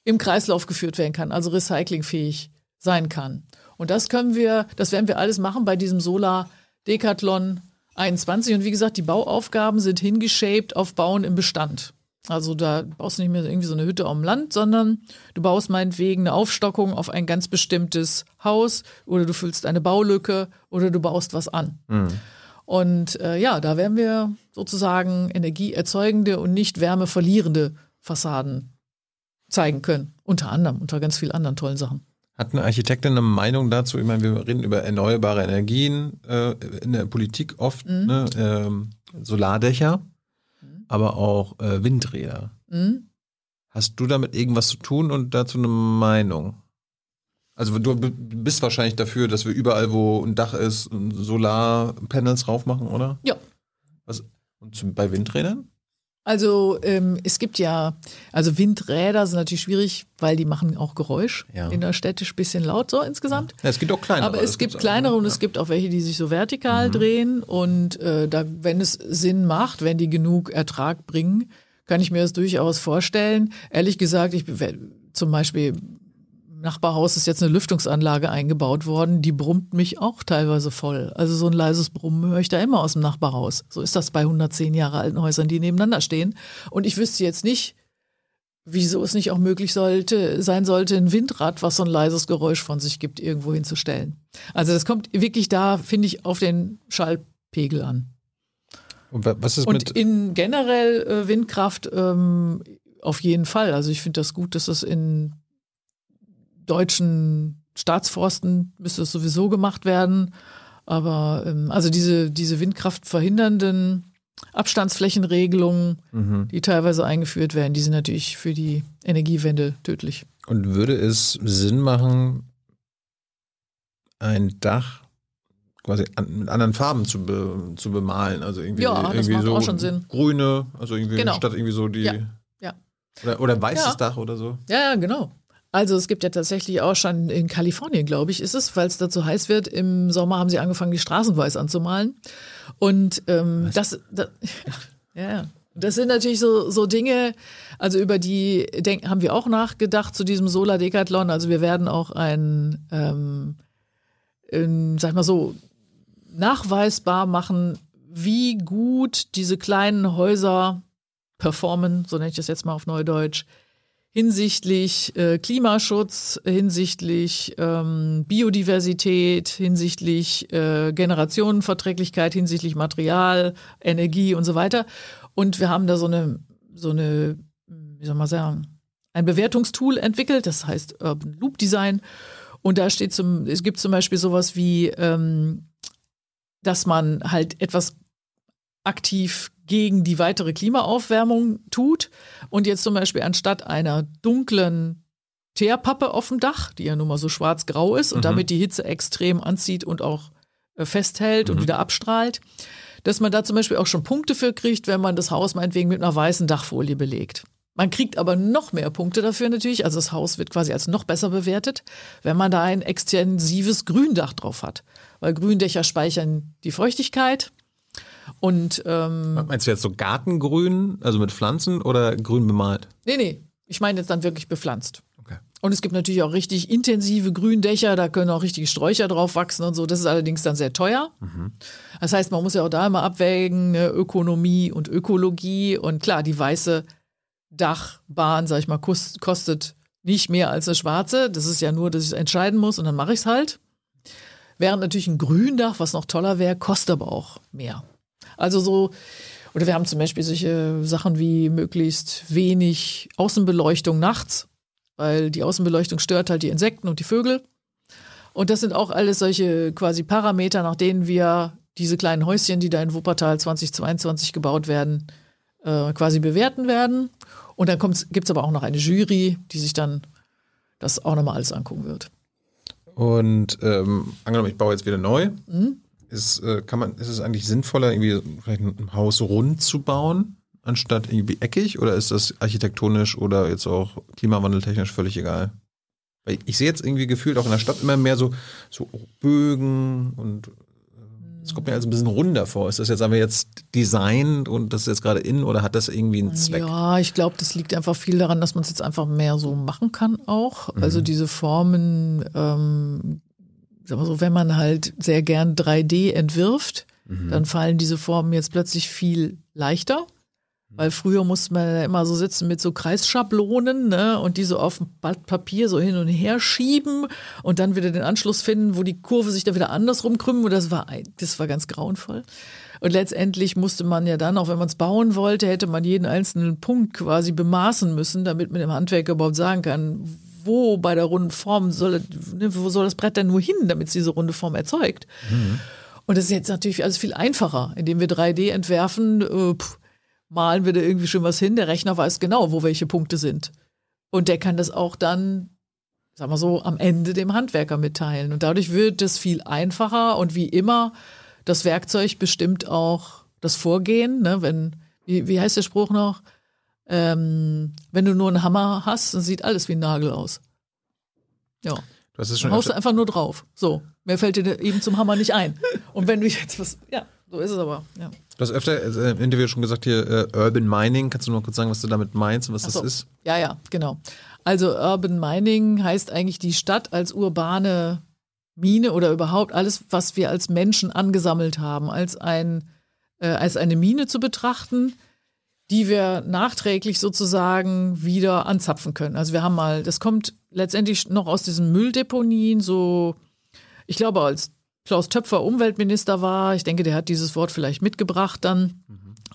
im Kreislauf geführt werden kann, also recyclingfähig sein kann. Und das können wir, das werden wir alles machen bei diesem Solar Decathlon 21. Und wie gesagt, die Bauaufgaben sind hingeshaped auf Bauen im Bestand. Also da baust du nicht mehr irgendwie so eine Hütte am Land, sondern du baust meinetwegen eine Aufstockung auf ein ganz bestimmtes Haus oder du füllst eine Baulücke oder du baust was an. Mhm. Und äh, ja, da werden wir sozusagen energieerzeugende und nicht wärmeverlierende Fassaden zeigen können. Unter anderem, unter ganz vielen anderen tollen Sachen. Hat eine Architektin eine Meinung dazu? Ich meine, wir reden über erneuerbare Energien äh, in der Politik oft, mhm. ne? ähm, Solardächer aber auch äh, Windräder. Mhm. Hast du damit irgendwas zu tun und dazu eine Meinung? Also du bist wahrscheinlich dafür, dass wir überall, wo ein Dach ist, Solarpanels drauf machen, oder? Ja. Was, und bei Windrädern? Also ähm, es gibt ja, also Windräder sind natürlich schwierig, weil die machen auch Geräusch. Ja. Innerstädtisch bisschen laut so insgesamt. Ja, es gibt auch kleinere. Aber es gibt kleinere auch, und ja. es gibt auch welche, die sich so vertikal mhm. drehen. Und äh, da, wenn es Sinn macht, wenn die genug Ertrag bringen, kann ich mir das durchaus vorstellen. Ehrlich gesagt, ich zum Beispiel Nachbarhaus ist jetzt eine Lüftungsanlage eingebaut worden, die brummt mich auch teilweise voll. Also so ein leises Brummen höre ich da immer aus dem Nachbarhaus. So ist das bei 110 Jahre alten Häusern, die nebeneinander stehen. Und ich wüsste jetzt nicht, wieso es nicht auch möglich sollte, sein sollte, ein Windrad, was so ein leises Geräusch von sich gibt, irgendwo hinzustellen. Also das kommt wirklich da, finde ich, auf den Schallpegel an. Und was ist Und mit in generell äh, Windkraft ähm, auf jeden Fall. Also ich finde das gut, dass das in deutschen Staatsforsten müsste es sowieso gemacht werden. Aber ähm, also diese, diese Windkraft verhindernden Abstandsflächenregelungen, Mhm. die teilweise eingeführt werden, die sind natürlich für die Energiewende tödlich. Und würde es Sinn machen, ein Dach quasi an, mit anderen Farben zu, be, zu bemalen? Also irgendwie, Ja, das irgendwie macht so auch schon Sinn. grüne, also irgendwie Genau. statt irgendwie so die. Ja, ja. Oder, oder weißes Ja. Dach oder so. Ja, ja, genau. Also es gibt ja tatsächlich auch schon in Kalifornien, glaube ich, ist es, weil es da zu heiß wird. Im Sommer haben sie angefangen, die Straßen weiß anzumalen. Und ähm, das, das, (laughs) ja. Das sind natürlich so, so Dinge, also über die denk, haben wir auch nachgedacht zu diesem Solar Decathlon. Also wir werden auch ein, ähm, in, sag ich mal so, nachweisbar machen, wie gut diese kleinen Häuser performen, so nenne ich das jetzt mal auf Neudeutsch, hinsichtlich äh, Klimaschutz, hinsichtlich ähm, Biodiversität, hinsichtlich äh, Generationenverträglichkeit, hinsichtlich Material, Energie und so weiter. Und wir haben da so eine, so eine, wie soll man sagen, ein Bewertungstool entwickelt, das heißt Urban Loop Design. Und da steht zum, es gibt zum Beispiel sowas wie, ähm, dass man halt etwas aktiv gegen die weitere Klimaaufwärmung tut und jetzt zum Beispiel anstatt einer dunklen Teerpappe auf dem Dach, die ja nun mal so schwarz-grau ist und damit die Hitze extrem anzieht und auch äh, festhält und wieder abstrahlt, dass man da zum Beispiel auch schon Punkte für kriegt, wenn man das Haus meinetwegen mit einer weißen Dachfolie belegt. Man kriegt aber noch mehr Punkte dafür natürlich, also das Haus wird quasi als noch besser bewertet, wenn man da ein extensives Gründach drauf hat. Weil Gründächer speichern die Feuchtigkeit und ähm, Meinst du jetzt so Gartengrün, also mit Pflanzen oder grün bemalt? Nee, nee. Ich meine jetzt dann wirklich bepflanzt. Okay. Und es gibt natürlich auch richtig intensive Gründächer, da können auch richtige Sträucher drauf wachsen und so. Das ist allerdings dann sehr teuer. Das heißt, man muss ja auch da immer abwägen, ne, Ökonomie und Ökologie. Und klar, die weiße Dachbahn, sag ich mal, kost- kostet nicht mehr als eine schwarze. Das ist ja nur, dass ich entscheiden muss und dann mache ich es halt. Während natürlich ein Gründach, was noch toller wäre, kostet aber auch mehr. Also so, oder wir haben zum Beispiel solche Sachen wie möglichst wenig Außenbeleuchtung nachts, weil die Außenbeleuchtung stört halt die Insekten und die Vögel. Und das sind auch alles solche quasi Parameter, nach denen wir diese kleinen Häuschen, die da in Wuppertal 2022 gebaut werden, äh, quasi bewerten werden. Und dann gibt es aber auch noch eine Jury, die sich dann das auch nochmal alles angucken wird. Und ähm, angenommen, ich baue jetzt wieder neu. Mhm. Ist, äh, kann man, ist es eigentlich sinnvoller, irgendwie vielleicht ein Haus rund zu bauen, anstatt irgendwie eckig? Oder ist das architektonisch oder jetzt auch klimawandeltechnisch völlig egal? Weil ich sehe jetzt irgendwie gefühlt auch in der Stadt immer mehr so, so Bögen und äh, es kommt mir also ein bisschen runder vor. Ist das jetzt aber jetzt designt und das ist jetzt gerade in oder hat das irgendwie einen Zweck? Ja, ich glaube, das liegt einfach viel daran, dass man es jetzt einfach mehr so machen kann auch. Also diese Formen, ähm, sagen wir so, wenn man halt sehr gern 3D entwirft, dann fallen diese Formen jetzt plötzlich viel leichter. Weil früher musste man ja immer so sitzen mit so Kreisschablonen ne, und die so auf dem Blatt Papier so hin und her schieben und dann wieder den Anschluss finden, wo die Kurve sich da wieder andersrum krümmt. Und das war, das war ganz grauenvoll. Und letztendlich musste man ja dann, auch wenn man es bauen wollte, hätte man jeden einzelnen Punkt quasi bemaßen müssen, damit man dem Handwerker überhaupt sagen kann, wo bei der runden Form soll, ne, wo soll das Brett denn nur hin, damit es diese runde Form erzeugt. Und das ist jetzt natürlich alles viel einfacher, indem wir 3D entwerfen, äh, pff, malen wir da irgendwie schon was hin. Der Rechner weiß genau, wo welche Punkte sind. Und der kann das auch dann, sagen wir so, am Ende dem Handwerker mitteilen. Und dadurch wird es viel einfacher und wie immer, das Werkzeug bestimmt auch das Vorgehen. Ne? Wenn, wie, wie heißt der Spruch noch? Ähm, wenn du nur einen Hammer hast, dann sieht alles wie ein Nagel aus. Ja. Du hast es Dann schon haust du einfach nur drauf. So. Mehr fällt dir eben zum Hammer nicht ein. Und wenn du jetzt was, ja, so ist es aber. Ja. du hast öfter äh, im Interview schon gesagt hier äh, Urban Mining. Kannst du noch kurz sagen, was du damit meinst und was so. das ist? Ja, ja, genau. Also Urban Mining heißt eigentlich die Stadt als urbane Mine oder überhaupt alles, was wir als Menschen angesammelt haben, als, ein, äh, als eine Mine zu betrachten, die wir nachträglich sozusagen wieder anzapfen können. Also wir haben mal, das kommt letztendlich noch aus diesen Mülldeponien, so, ich glaube, als Klaus Töpfer Umweltminister war, ich denke, der hat dieses Wort vielleicht mitgebracht dann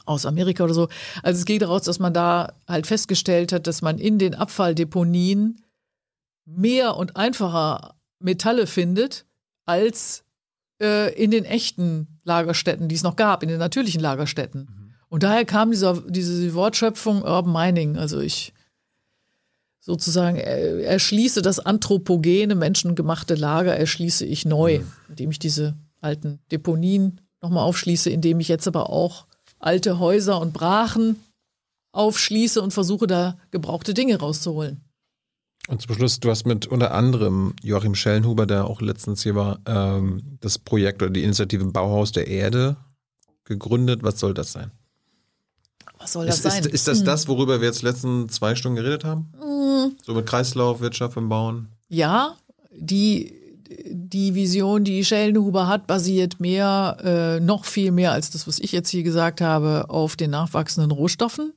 aus Amerika oder so. Also es geht daraus, dass man da halt festgestellt hat, dass man in den Abfalldeponien mehr und einfacher Metalle findet als äh, in den echten Lagerstätten, die es noch gab, in den natürlichen Lagerstätten. Mhm. Und daher kam dieser, diese Wortschöpfung Urban Mining. Also ich sozusagen äh, erschließe das anthropogene, menschengemachte Lager, erschließe ich neu, indem ich diese alten Deponien nochmal aufschließe, indem ich jetzt aber auch alte Häuser und Brachen aufschließe und versuche da gebrauchte Dinge rauszuholen. Und zum Schluss, du hast mit unter anderem Joachim Schellenhuber, der auch letztens hier war, ähm, das Projekt oder die Initiative Bauhaus der Erde gegründet. Was soll das sein? Was soll das ist, sein? Ist, ist das hm. das, worüber wir jetzt letzten zwei Stunden geredet haben? Hm. So mit Kreislaufwirtschaft im Bauen? Ja, die, die Vision, die Schellenhuber hat, basiert mehr, äh, noch viel mehr als das, was ich jetzt hier gesagt habe, auf den nachwachsenden Rohstoffen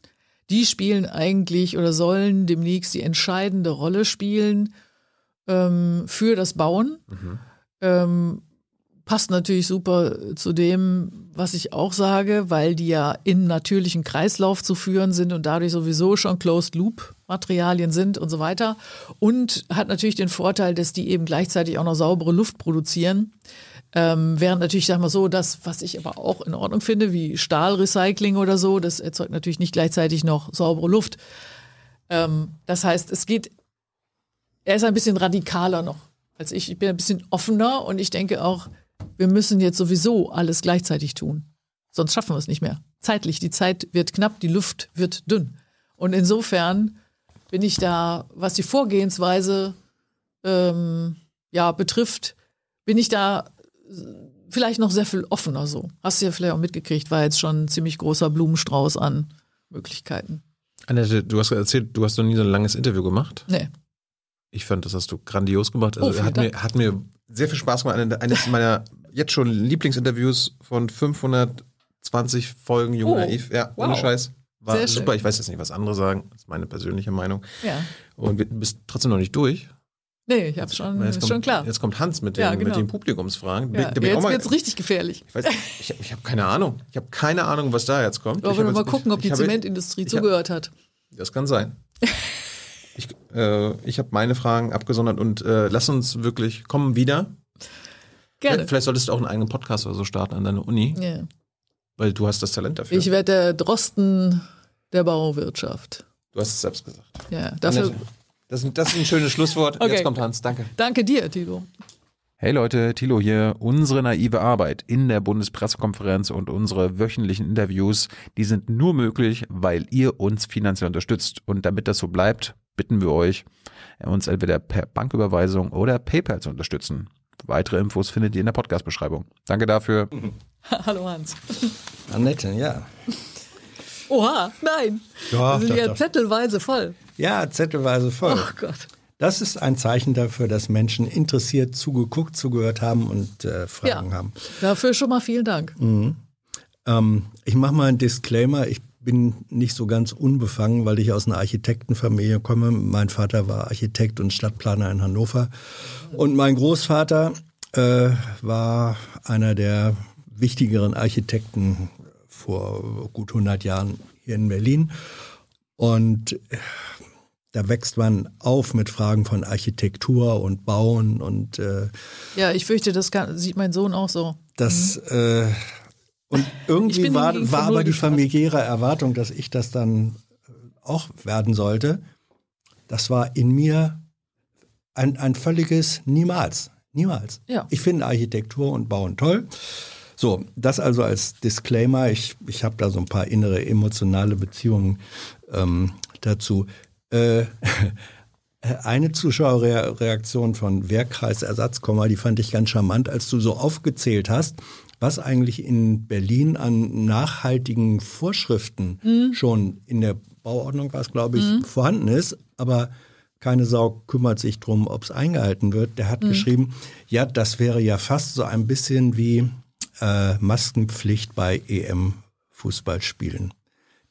die spielen eigentlich oder sollen demnächst die entscheidende Rolle spielen ähm, für das Bauen. Mhm. Ähm, passt natürlich super zu dem, was ich auch sage, weil die ja im natürlichen Kreislauf zu führen sind und dadurch sowieso schon Closed Loop Materialien sind und so weiter. Und hat natürlich den Vorteil, dass die eben gleichzeitig auch noch saubere Luft produzieren. Ähm, während natürlich, sag mal so, das, was ich aber auch in Ordnung finde, wie Stahlrecycling oder so, das erzeugt natürlich nicht gleichzeitig noch saubere Luft. Ähm, das heißt, es geht, er ist ein bisschen radikaler noch als ich. Ich bin ein bisschen offener und ich denke auch, wir müssen jetzt sowieso alles gleichzeitig tun. Sonst schaffen wir es nicht mehr. Zeitlich, die Zeit wird knapp, die Luft wird dünn. Und insofern bin ich da, was die Vorgehensweise ähm, ja, betrifft, bin ich da vielleicht noch sehr viel offener so. Hast du ja vielleicht auch mitgekriegt, war jetzt schon ein ziemlich großer Blumenstrauß an Möglichkeiten. Annette, du hast erzählt, du hast noch nie so ein langes Interview gemacht. Nee. Ich fand, das hast du grandios gemacht. Also oh, hat, mir, hat mir sehr viel Spaß gemacht. Eines meiner jetzt schon Lieblingsinterviews von 520 Folgen Jung oh, Naiv. Ja, wow. ohne Scheiß. War sehr super. Schön. Ich weiß jetzt nicht, was andere sagen. Das ist meine persönliche Meinung. Ja. Und du bist trotzdem noch nicht durch. Nee, ich hab's schon, ist kommt, schon klar. Jetzt kommt Hans mit den, ja, genau. mit den Publikumsfragen. Ja, da jetzt wird's richtig gefährlich. Ich, weiß, ich, ich habe keine Ahnung. Ich habe keine Ahnung, was da jetzt kommt. Wollen wir mal gucken, ob die Zementindustrie zugehört hat. Das kann sein. (laughs) ich äh, ich habe meine Fragen abgesondert und äh, lass uns wirklich kommen wieder. Gerne. Vielleicht solltest du auch einen eigenen Podcast oder so starten an deiner Uni. Ja. Weil du hast das Talent dafür. Ich werde der Drosten der Bauwirtschaft. Du hast es selbst gesagt. Ja, dafür, das, das ist ein schönes Schlusswort. Okay. Jetzt kommt Hans. Danke. Danke dir, Tilo. Hey Leute, Thilo hier. Unsere naive Arbeit in der Bundespressekonferenz und unsere wöchentlichen Interviews, die sind nur möglich, weil ihr uns finanziell unterstützt. Und damit das so bleibt, bitten wir euch, uns entweder per Banküberweisung oder PayPal zu unterstützen. Weitere Infos findet ihr in der Podcast-Beschreibung. Danke dafür. (laughs) Hallo Hans. Annette, ja. Oha, nein. Ja, wir sind ja zettelweise voll. Ja, zettelweise voll. Oh Gott. Das ist ein Zeichen dafür, dass Menschen interessiert zugeguckt, zugehört haben und äh, Fragen ja, haben. Dafür schon mal vielen Dank. Mhm. Ähm, ich mache mal einen Disclaimer. Ich bin nicht so ganz unbefangen, weil ich aus einer Architektenfamilie komme. Mein Vater war Architekt und Stadtplaner in Hannover. Und mein Großvater äh, war einer der wichtigeren Architekten vor gut 100 Jahren hier in Berlin. Und äh, da wächst man auf mit Fragen von Architektur und Bauen und äh, ja, ich fürchte, das kann, sieht mein Sohn auch so. Das mhm. äh, und irgendwie war, war aber die familiäre Erwartung, dass ich das dann äh, auch werden sollte. Das war in mir ein, ein völliges Niemals. Niemals. Ja. Ich finde Architektur und Bauen toll. So, das also als Disclaimer. Ich, ich habe da so ein paar innere emotionale Beziehungen ähm, dazu. Äh, (laughs) eine Zuschauerreaktion von Wehrkreis Ersatzkomma, die fand ich ganz charmant, als du so aufgezählt hast, was eigentlich in Berlin an nachhaltigen Vorschriften mhm. schon in der Bauordnung was, glaube ich, mhm. vorhanden ist, aber keine Sau kümmert sich drum, ob es eingehalten wird. Der hat mhm. geschrieben, ja, das wäre ja fast so ein bisschen wie äh, Maskenpflicht bei EM-Fußballspielen.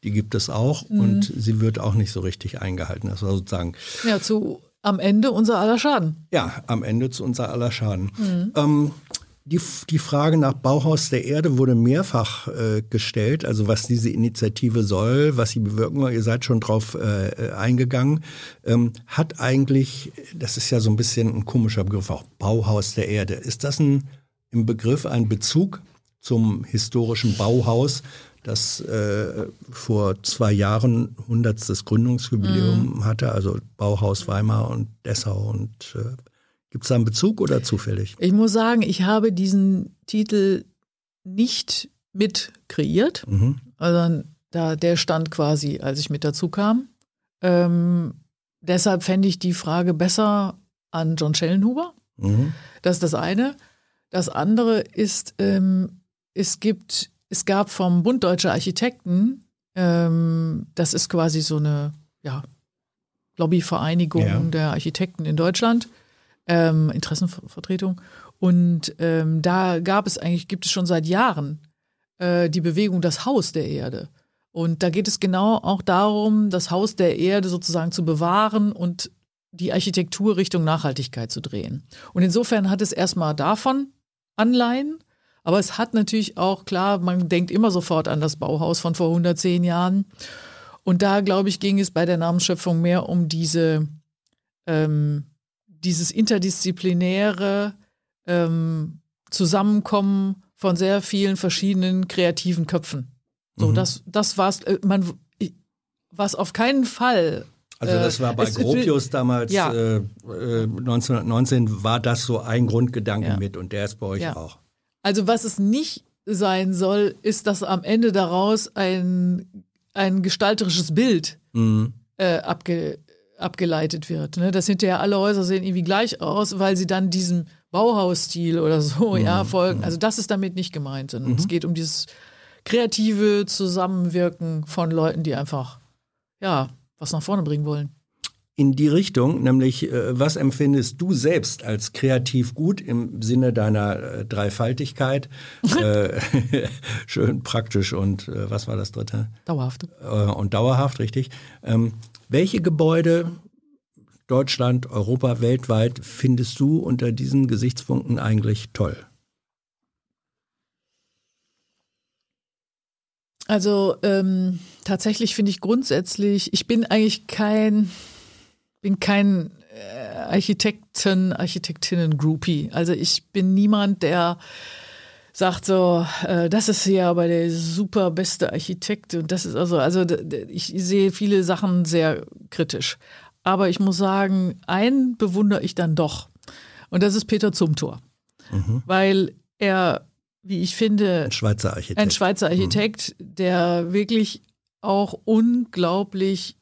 Die gibt es auch mhm. und sie wird auch nicht so richtig eingehalten. Das war sozusagen. Ja, zu am Ende unser aller Schaden. Ja, am Ende zu unser aller Schaden. Mhm. Ähm, die, die Frage nach Bauhaus der Erde wurde mehrfach äh, gestellt, also was diese Initiative soll, was sie bewirken soll. Ihr seid schon drauf äh, eingegangen. Ähm, hat eigentlich, das ist ja so ein bisschen ein komischer Begriff, auch Bauhaus der Erde. Ist das ein, im Begriff ein Bezug zum historischen Bauhaus, das äh, vor zwei Jahren hundertstes Gründungsjubiläum mhm. hatte, also Bauhaus Weimar und Dessau und äh, Gibt es da einen Bezug oder zufällig? Ich muss sagen, ich habe diesen Titel nicht mit kreiert. Mhm. Also da, der stand quasi, als ich mit dazu kam. Ähm, deshalb fände ich die Frage besser an John Schellenhuber. Mhm. Das ist das eine. Das andere ist, ähm, es gibt, es gab vom Bund Deutscher Architekten, ähm, das ist quasi so eine ja, Lobbyvereinigung ja. der Architekten in Deutschland ähm, Interessenvertretung. Und ähm, da gab es eigentlich, gibt es schon seit Jahren äh, die Bewegung Das Haus der Erde. Und da geht es genau auch darum, das Haus der Erde sozusagen zu bewahren und die Architektur Richtung Nachhaltigkeit zu drehen. Und insofern hat es erstmal davon Anleihen, aber es hat natürlich auch, klar, man denkt immer sofort an das Bauhaus von vor 110 Jahren. Und da, glaube ich, ging es bei der Namensschöpfung mehr um diese ähm, dieses interdisziplinäre ähm, Zusammenkommen von sehr vielen verschiedenen kreativen Köpfen. So, mhm. das, das war's. Äh, man, was auf keinen Fall. Also das war bei äh, Gropius damals ja. äh, 1919 äh, war das so ein Grundgedanke ja. mit und der ist bei euch ja. auch. Also was es nicht sein soll, ist, dass am Ende daraus ein, ein gestalterisches Bild mhm. äh, abge, abgeleitet wird. Ne? Das hinterher alle Häuser sehen irgendwie gleich aus, weil sie dann diesem Bauhausstil oder so mhm. ja folgen. Mhm. Also das ist damit nicht gemeint, mhm. es geht um dieses kreative Zusammenwirken von Leuten, die einfach ja was nach vorne bringen wollen. In die Richtung, nämlich äh, was empfindest du selbst als kreativ gut im Sinne deiner äh, Dreifaltigkeit? (laughs) äh, (laughs) schön praktisch und was war das dritte? Dauerhaft. Und dauerhaft, richtig. Ähm, welche Gebäude Deutschland, Europa, weltweit findest du unter diesen Gesichtspunkten eigentlich toll? Also ähm, tatsächlich finde ich grundsätzlich, ich bin eigentlich kein, bin kein äh, Architekten, Architektinnen-Groupie. Also ich bin niemand, der sagt so, äh, das ist ja aber der super beste Architekt und das ist also, also ich sehe viele Sachen sehr kritisch. Aber ich muss sagen, einen bewundere ich dann doch. Und das ist Peter Zumthor. Mhm. Weil er, wie ich finde, ein Schweizer Architekt, ein Schweizer Architekt mhm. der wirklich auch unglaublich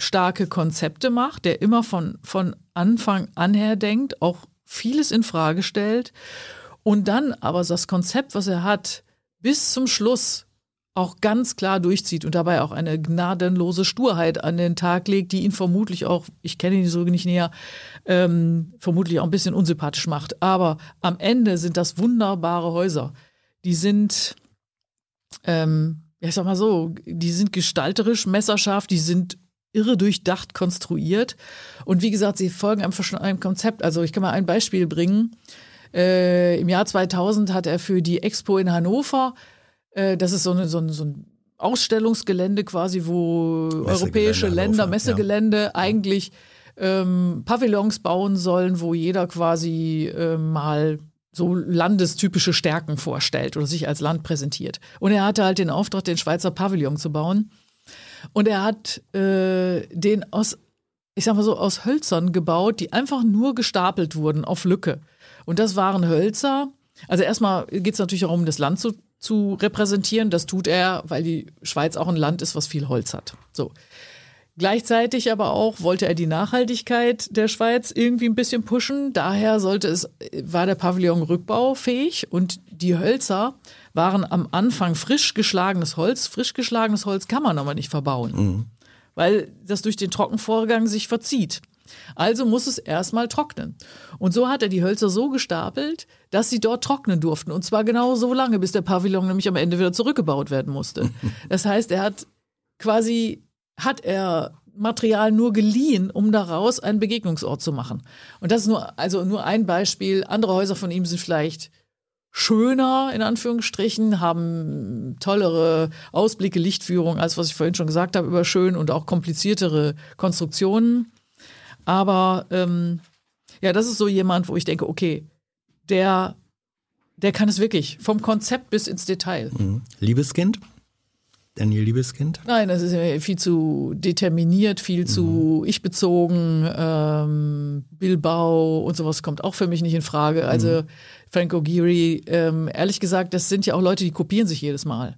starke Konzepte macht, der immer von, von Anfang an her denkt, auch vieles in Frage stellt und dann aber das Konzept, was er hat, bis zum Schluss auch ganz klar durchzieht und dabei auch eine gnadenlose Sturheit an den Tag legt, die ihn vermutlich auch, ich kenne ihn so nicht näher, ähm, vermutlich auch ein bisschen unsympathisch macht. Aber am Ende sind das wunderbare Häuser. Die sind, ähm, ja, ich sag mal so, die sind gestalterisch, messerscharf, die sind irre durchdacht konstruiert. Und wie gesagt, sie folgen einfach schon einem Konzept. Also ich kann mal ein Beispiel bringen. Äh, Im Jahr 2000 hat er für die Expo in Hannover, äh, das ist so, eine, so, ein, so ein Ausstellungsgelände quasi, wo europäische Länder, Hannover, Messegelände ja. eigentlich ähm, Pavillons bauen sollen, wo jeder quasi äh, mal so landestypische Stärken vorstellt oder sich als Land präsentiert. Und er hatte halt den Auftrag, den Schweizer Pavillon zu bauen. Und er hat äh, den aus, ich sag mal so, aus Hölzern gebaut, die einfach nur gestapelt wurden auf Lücke. Und das waren Hölzer. Also erstmal geht es natürlich darum, das Land zu, zu repräsentieren. Das tut er, weil die Schweiz auch ein Land ist, was viel Holz hat. So. Gleichzeitig aber auch wollte er die Nachhaltigkeit der Schweiz irgendwie ein bisschen pushen. Daher sollte es, war der Pavillon rückbaufähig und die Hölzer waren am Anfang frisch geschlagenes Holz. Frisch geschlagenes Holz kann man aber nicht verbauen, mhm. weil das durch den Trockenvorgang sich verzieht. Also muss es erstmal trocknen. Und so hat er die Hölzer so gestapelt, dass sie dort trocknen durften. Und zwar genau so lange, bis der Pavillon nämlich am Ende wieder zurückgebaut werden musste. (laughs) Das heißt, er hat quasi, hat er Material nur geliehen, um daraus einen Begegnungsort zu machen. Und das ist nur, also nur ein Beispiel. Andere Häuser von ihm sind vielleicht schöner, in Anführungsstrichen, haben tollere Ausblicke, Lichtführung, als was ich vorhin schon gesagt habe, über schön und auch kompliziertere Konstruktionen. Aber ähm, ja, das ist so jemand, wo ich denke, okay, der, der kann es wirklich, vom Konzept bis ins Detail. Mhm. Liebeskind? Daniel Liebeskind? Nein, das ist viel zu determiniert, viel zu ich-bezogen. Ähm, Bilbao und sowas kommt auch für mich nicht in Frage. Also Frank O'Geary, ähm, ehrlich gesagt, das sind ja auch Leute, die kopieren sich jedes Mal.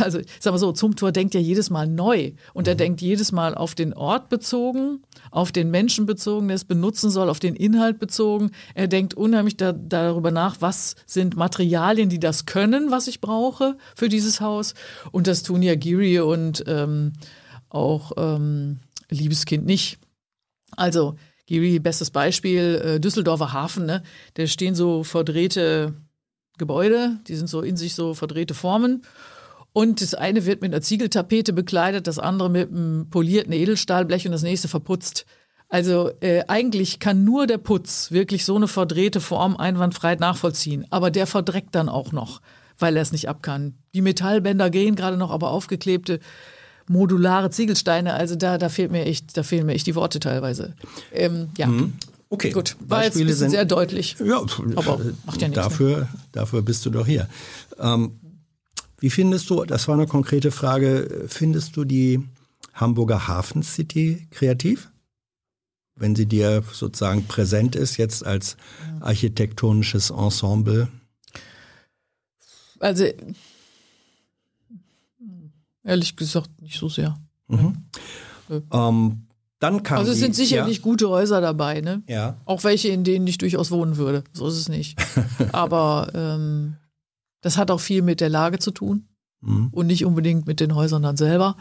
Also, ich sag mal so, Zumthor denkt ja jedes Mal neu und er denkt jedes Mal auf den Ort bezogen, auf den Menschen bezogen, der es benutzen soll, auf den Inhalt bezogen. Er denkt unheimlich da, darüber nach, was sind Materialien, die das können, was ich brauche für dieses Haus. Und das tun ja Geary und ähm, auch ähm, Liebeskind nicht. Also, Geary, bestes Beispiel, äh, Düsseldorfer Hafen, ne? Da stehen so verdrehte Gebäude, die sind so in sich so verdrehte Formen. Und das eine wird mit einer Ziegeltapete bekleidet, das andere mit einem polierten Edelstahlblech und das nächste verputzt. Also äh, eigentlich kann nur der Putz wirklich so eine verdrehte Form einwandfrei nachvollziehen. Aber der verdreckt dann auch noch, weil er es nicht ab kann. Die Metallbänder gehen gerade noch, aber aufgeklebte modulare Ziegelsteine, also da, da fehlt mir echt, da fehlen mir echt die Worte teilweise. Ähm, ja. Okay. Gut, war jetzt ein bisschen sehr deutlich. Ja, Aber macht ja nichts, ne? Dafür, dafür bist du doch hier. Ähm, wie findest du, das war eine konkrete Frage, findest du die Hamburger Hafen City kreativ? Wenn sie dir sozusagen präsent ist, jetzt als architektonisches Ensemble? Also ehrlich gesagt nicht so sehr. Ähm, dann kam Also es sind sicherlich ja, gute Häuser dabei, ne? ja. Auch welche, in denen ich durchaus wohnen würde. So ist es nicht. (laughs) Aber ähm, das hat auch viel mit der Lage zu tun Mhm. und nicht unbedingt mit den Häusern dann selber.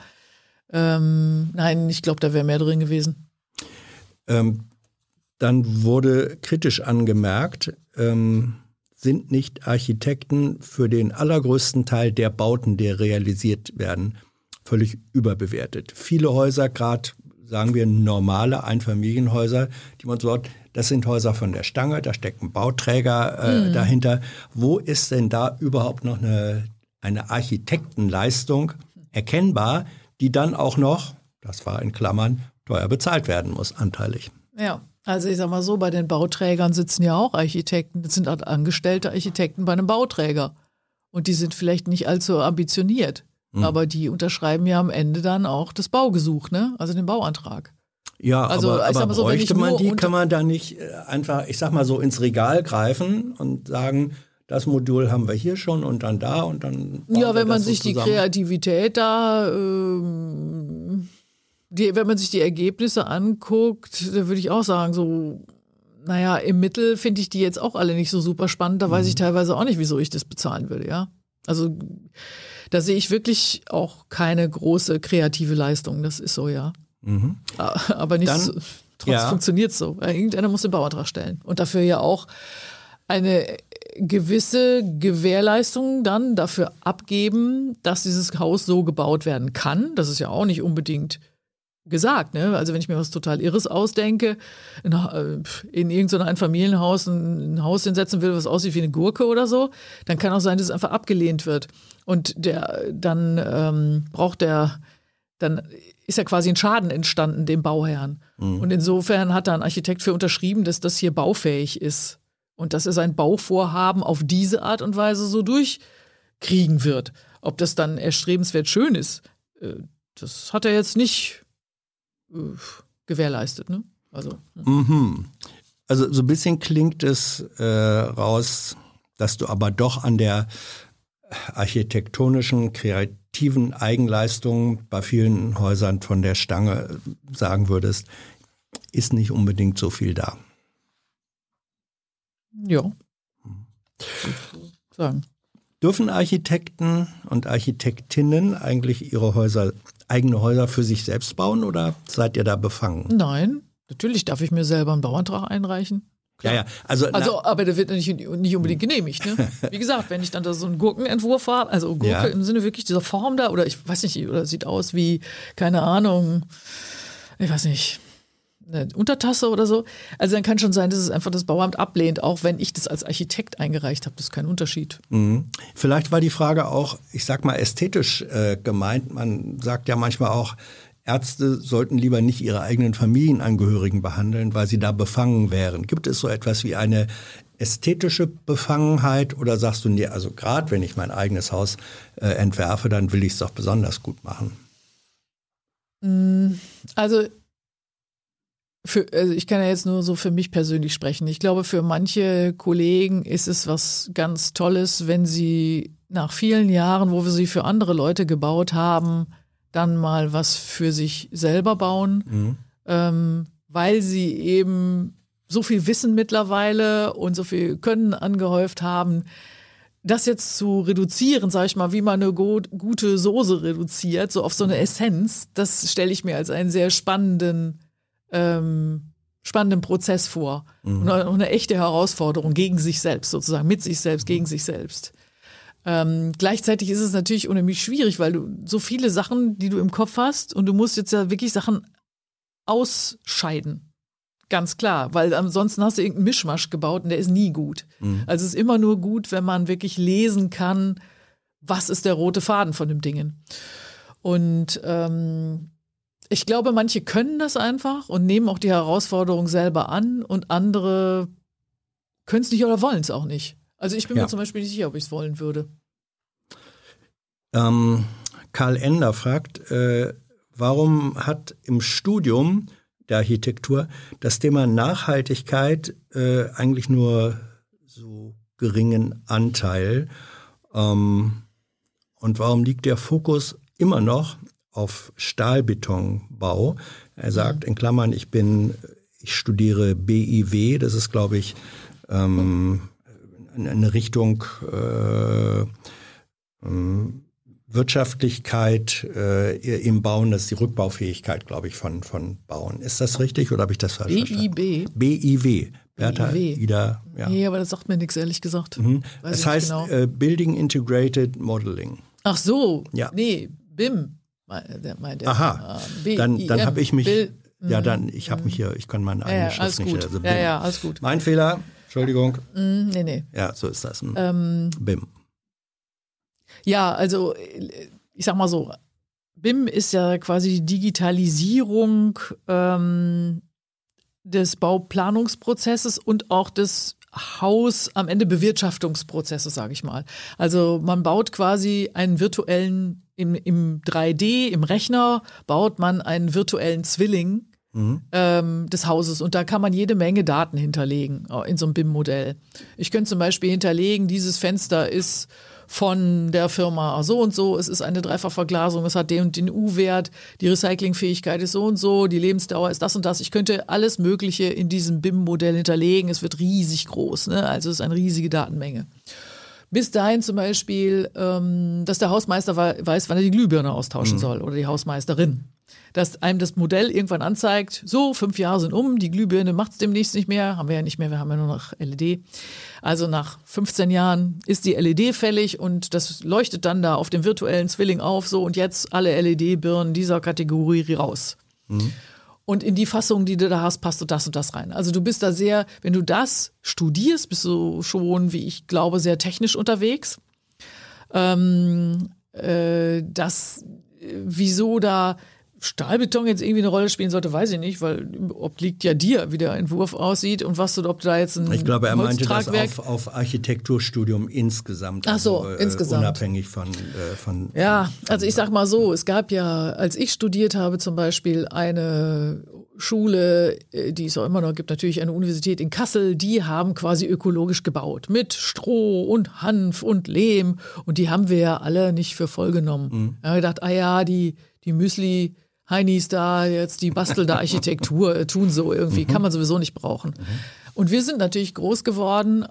Ähm, nein, ich glaube, da wäre mehr drin gewesen. Ähm, dann wurde kritisch angemerkt, ähm, sind nicht Architekten für den allergrößten Teil der Bauten, die realisiert werden, völlig überbewertet. Viele Häuser, gerade sagen wir normale Einfamilienhäuser, die man so hat, das sind Häuser von der Stange, da steckt ein Bauträger äh, dahinter. Wo ist denn da überhaupt noch eine, eine Architektenleistung erkennbar, die dann auch noch, das war in Klammern, teuer bezahlt werden muss, anteilig? Ja. Also ich sag mal so, bei den Bauträgern sitzen ja auch Architekten. Das sind halt angestellte Architekten bei einem Bauträger. Und die sind vielleicht nicht allzu ambitioniert. Aber die unterschreiben ja am Ende dann auch das Baugesuch, ne? Also den Bauantrag. Ja, Also, aber, aber mal so, bräuchte man die, kann man da nicht äh, einfach, ich sag mal so, ins Regal greifen und sagen, das Modul haben wir hier schon und dann da und dann. Ja, wenn man das so sich die. Kreativität da, ähm, die, wenn man sich die Ergebnisse anguckt, da würde ich auch sagen, so, naja, im Mittel finde ich die jetzt auch alle nicht so super spannend. Da Mhm. weiß ich teilweise auch nicht, wieso ich das bezahlen würde, ja. Also da sehe ich wirklich auch keine große kreative Leistung. Das ist so, ja. A- Aber nicht Mhm. Dann- so, trotzdem ja. funktioniert es so. Irgendeiner muss den Bauantrag stellen. Und dafür ja auch eine gewisse Gewährleistung dann dafür abgeben, dass dieses Haus so gebaut werden kann. Das ist ja auch nicht unbedingt gesagt. Ne? Also wenn ich mir was total Irres ausdenke, in, äh, in irgendein Einfamilienhaus ein, ein Haus hinsetzen will, was aussieht wie eine Gurke oder so, dann kann auch sein, dass es einfach abgelehnt wird. Und der dann ähm, braucht der, dann ist ja quasi ein Schaden entstanden dem Bauherrn. Und insofern hat da ein Architekt für unterschrieben, dass das hier baufähig ist. Und dass er sein Bauvorhaben auf diese Art und Weise so durchkriegen wird. Ob das dann erstrebenswert schön ist, äh, das hat er jetzt nicht äh, gewährleistet. Ne? Also, Mhm. Also so ein bisschen klingt es äh, raus, dass du aber doch an der architektonischen, kreativen Eigenleistung bei vielen Häusern von der Stange sagen würdest, ist nicht unbedingt so viel da. ja. Sagen. Dürfen Architekten und Architektinnen eigentlich ihre Häuser, eigene Häuser für sich selbst bauen oder seid ihr da befangen? Nein, natürlich darf ich mir selber einen Bauantrag einreichen. Ja, ja. Also, Also, na, aber der wird nicht, nicht unbedingt genehmigt. Ne? (laughs) Wie gesagt, wenn ich dann da so einen Gurkenentwurf habe, also Gurke Ja. im Sinne wirklich dieser Form da, oder ich weiß nicht, oder sieht aus wie, keine Ahnung, ich weiß nicht, eine Untertasse oder so. Also dann kann schon sein, dass es einfach das Bauamt ablehnt, auch wenn ich das als Architekt eingereicht habe. Das ist kein Unterschied. Mhm. Vielleicht war die Frage auch, ich sag mal, ästhetisch äh, gemeint. Man sagt ja manchmal auch, Ärzte sollten lieber nicht ihre eigenen Familienangehörigen behandeln, weil sie da befangen wären. Gibt es so etwas wie eine ästhetische Befangenheit oder sagst du, nee, also gerade wenn ich mein eigenes Haus äh, entwerfe, dann will ich es doch besonders gut machen? Mm, also für, also ich kann ja jetzt nur so für mich persönlich sprechen. Ich glaube, für manche Kollegen ist es was ganz Tolles, wenn sie nach vielen Jahren, wo wir sie für andere Leute gebaut haben, dann mal was für sich selber bauen, mhm. ähm, weil sie eben so viel Wissen mittlerweile und so viel Können angehäuft haben. Das jetzt zu reduzieren, sage ich mal, wie man eine gut, gute Soße reduziert, so auf so eine Essenz, das stelle ich mir als einen sehr spannenden ähm, spannenden Prozess vor. Mhm. Und eine, eine, echte Herausforderung gegen sich selbst, sozusagen, mit sich selbst, gegen sich selbst. Ähm, gleichzeitig ist es natürlich unheimlich schwierig, weil du so viele Sachen, die du im Kopf hast, und du musst jetzt ja wirklich Sachen ausscheiden. Ganz klar, weil ansonsten hast du irgendeinen Mischmasch gebaut und der ist nie gut. Mhm. Also es ist immer nur gut, wenn man wirklich lesen kann, was ist der rote Faden von dem Dingen. Und ähm, ich glaube, manche können das einfach und nehmen auch die Herausforderung selber an und andere können es nicht oder wollen es auch nicht. Also ich bin ja. mir zum Beispiel nicht sicher, ob ich es wollen würde. Ähm, Karl Ender fragt, äh, warum hat im Studium der Architektur das Thema Nachhaltigkeit äh, eigentlich nur so geringen Anteil? Ähm, und warum liegt der Fokus immer noch auf Stahlbetonbau. Er sagt in Klammern, ich bin, ich studiere BIW, das ist, glaube ich, ähm, eine Richtung äh, ähm, Wirtschaftlichkeit äh, im Bauen, das ist die Rückbaufähigkeit, glaube ich, von, von Bauen. Ist das richtig oder habe ich das falsch verstanden? BIB. BIW. Bertha. Ida, ja. Nee, aber das sagt mir nichts, ehrlich gesagt. Mhm. Das heißt genau. äh, Building Integrated Modeling. Ach so, ja. nee, BIM. Der meint Aha, äh, dann, dann habe ich mich, Bill, ja, dann, ich habe mich hier, ich kann meine eigene ja, Schrift nicht. Also. Ja, ja, alles gut. Mein Fehler, Entschuldigung. Mm, nee, nee. Ja, so ist das. Hm. Ähm, BIM. Ja, also ich sag mal so, BIM ist ja quasi die Digitalisierung ähm, des Bauplanungsprozesses und auch des Haus am Ende Bewirtschaftungsprozesses, sage ich mal. Also man baut quasi einen virtuellen, im, im 3D, im Rechner, baut man einen virtuellen Zwilling mhm. ähm, des Hauses und da kann man jede Menge Daten hinterlegen äh, in so einem BIM-Modell. Ich könnte zum Beispiel hinterlegen, dieses Fenster ist von der Firma so und so, es ist eine Dreifachverglasung, es hat den und den U-Wert, die Recyclingfähigkeit ist so und so, die Lebensdauer ist das und das. Ich könnte alles Mögliche in diesem BIM-Modell hinterlegen. Es wird riesig groß, ne? also es ist eine riesige Datenmenge. Bis dahin zum Beispiel, ähm, dass der Hausmeister weiß, wann er die Glühbirne austauschen mhm. soll oder die Hausmeisterin dass einem das Modell irgendwann anzeigt, so, fünf Jahre sind um, die Glühbirne macht es demnächst nicht mehr, haben wir ja nicht mehr, wir haben ja nur noch LED. Also nach 15 Jahren ist die LED fällig und das leuchtet dann da auf dem virtuellen Zwilling auf, so und jetzt alle LED-Birnen dieser Kategorie raus. Mhm. Und in die Fassung, die du da hast, passt du das und das rein. Also du bist da sehr, wenn du das studierst, bist du schon, wie ich glaube, sehr technisch unterwegs. Ähm, äh, das, wieso da Stahlbeton jetzt irgendwie eine Rolle spielen sollte, weiß ich nicht, weil obliegt ja dir, wie der Entwurf aussieht und was du, ob du da jetzt ein Ich glaube, er meinte das auf, auf Architekturstudium insgesamt. Ach so, also, äh, insgesamt. Unabhängig von, äh, von. Ja, also ich sag mal so, es gab ja, als ich studiert habe zum Beispiel, eine Schule, äh, die es auch immer noch gibt, natürlich eine Universität in Kassel, die haben quasi ökologisch gebaut mit Stroh und Hanf und Lehm und die haben wir ja alle nicht für voll genommen. Mhm. Ich habe gedacht, ah ja, die, die Müsli, Heinis da jetzt die bastelnde Architektur äh, tun so irgendwie, mhm. kann man sowieso nicht brauchen. Mhm. Und wir sind natürlich groß geworden,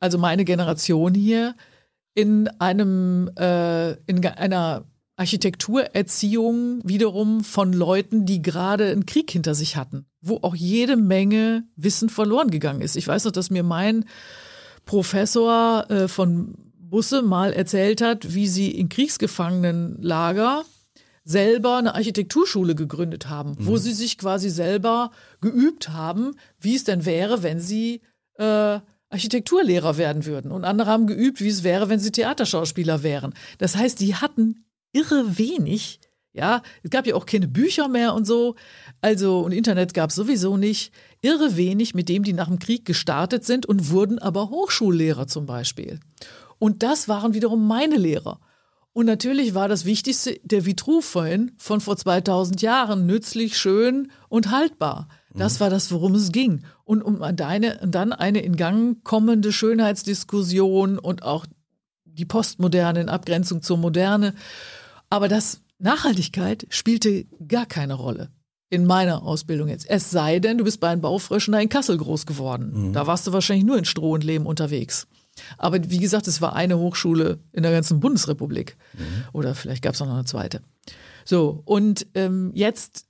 also meine Generation hier, in einem, äh, in einer Architekturerziehung wiederum von Leuten, die gerade einen Krieg hinter sich hatten, wo auch jede Menge Wissen verloren gegangen ist. Ich weiß noch, dass mir mein Professor äh, von Busse mal erzählt hat, wie sie in Kriegsgefangenenlager selber eine Architekturschule gegründet haben, wo sie sich quasi selber geübt haben, wie es denn wäre, wenn sie äh, Architekturlehrer werden würden. Und andere haben geübt, wie es wäre, wenn sie Theaterschauspieler wären. Das heißt, die hatten irre wenig. Ja, es gab ja auch keine Bücher mehr und so. Also, und Internet gab es sowieso nicht. Irre wenig, mit dem die nach dem Krieg gestartet sind und wurden aber Hochschullehrer zum Beispiel. Und das waren wiederum meine Lehrer. Und natürlich war das Wichtigste der Vitruv vorhin von vor 2000 Jahren nützlich, schön und haltbar. Das war das, worum es ging. Und um deine, dann eine in Gang kommende Schönheitsdiskussion und auch die Postmoderne in Abgrenzung zur Moderne. Aber das Nachhaltigkeit spielte gar keine Rolle in meiner Ausbildung jetzt. Es sei denn, du bist bei einem Baufröschen da in Kassel groß geworden. Da warst du wahrscheinlich nur in Stroh und Lehm unterwegs. Aber wie gesagt, es war eine Hochschule in der ganzen Bundesrepublik. Oder vielleicht gab es noch eine zweite. So, und ähm, jetzt,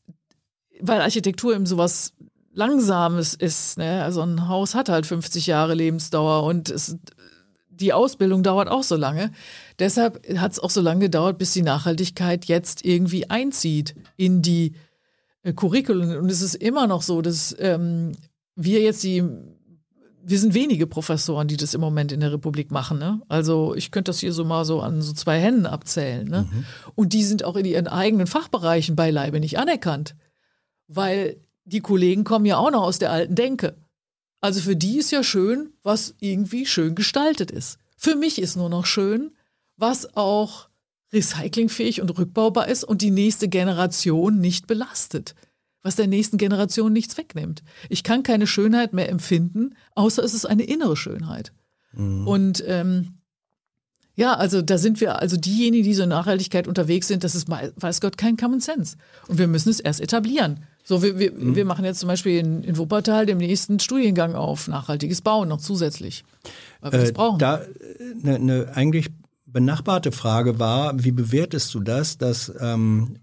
weil Architektur eben sowas Langsames ist, ne? also ein Haus hat halt 50 Jahre Lebensdauer und es, die Ausbildung dauert auch so lange. Deshalb hat es auch so lange gedauert, bis die Nachhaltigkeit jetzt irgendwie einzieht in die äh, Curriculum. Und es ist immer noch so, dass ähm, wir jetzt die wir sind wenige Professoren, die das im Moment in der Republik machen. Ne? Also ich könnte das hier so mal so an so zwei Händen abzählen. Ne? Und die sind auch in ihren eigenen Fachbereichen beileibe nicht anerkannt, weil die Kollegen kommen ja auch noch aus der alten Denke. Also für die ist ja schön, was irgendwie schön gestaltet ist. Für mich ist nur noch schön, was auch recyclingfähig und rückbaubar ist und die nächste Generation nicht belastet was der nächsten Generation nichts wegnimmt. Ich kann keine Schönheit mehr empfinden, außer es ist eine innere Schönheit. Und ähm, ja, also da sind wir, also diejenigen, die so in Nachhaltigkeit unterwegs sind, das ist, weiß Gott, kein Common Sense. Und wir müssen es erst etablieren. So, wir, wir, wir machen jetzt zum Beispiel in, in Wuppertal den nächsten Studiengang auf nachhaltiges Bauen noch zusätzlich. Weil wir das Äh, brauchen. Da eine ne eigentlich benachbarte Frage war, wie bewertest du das, dass ähm,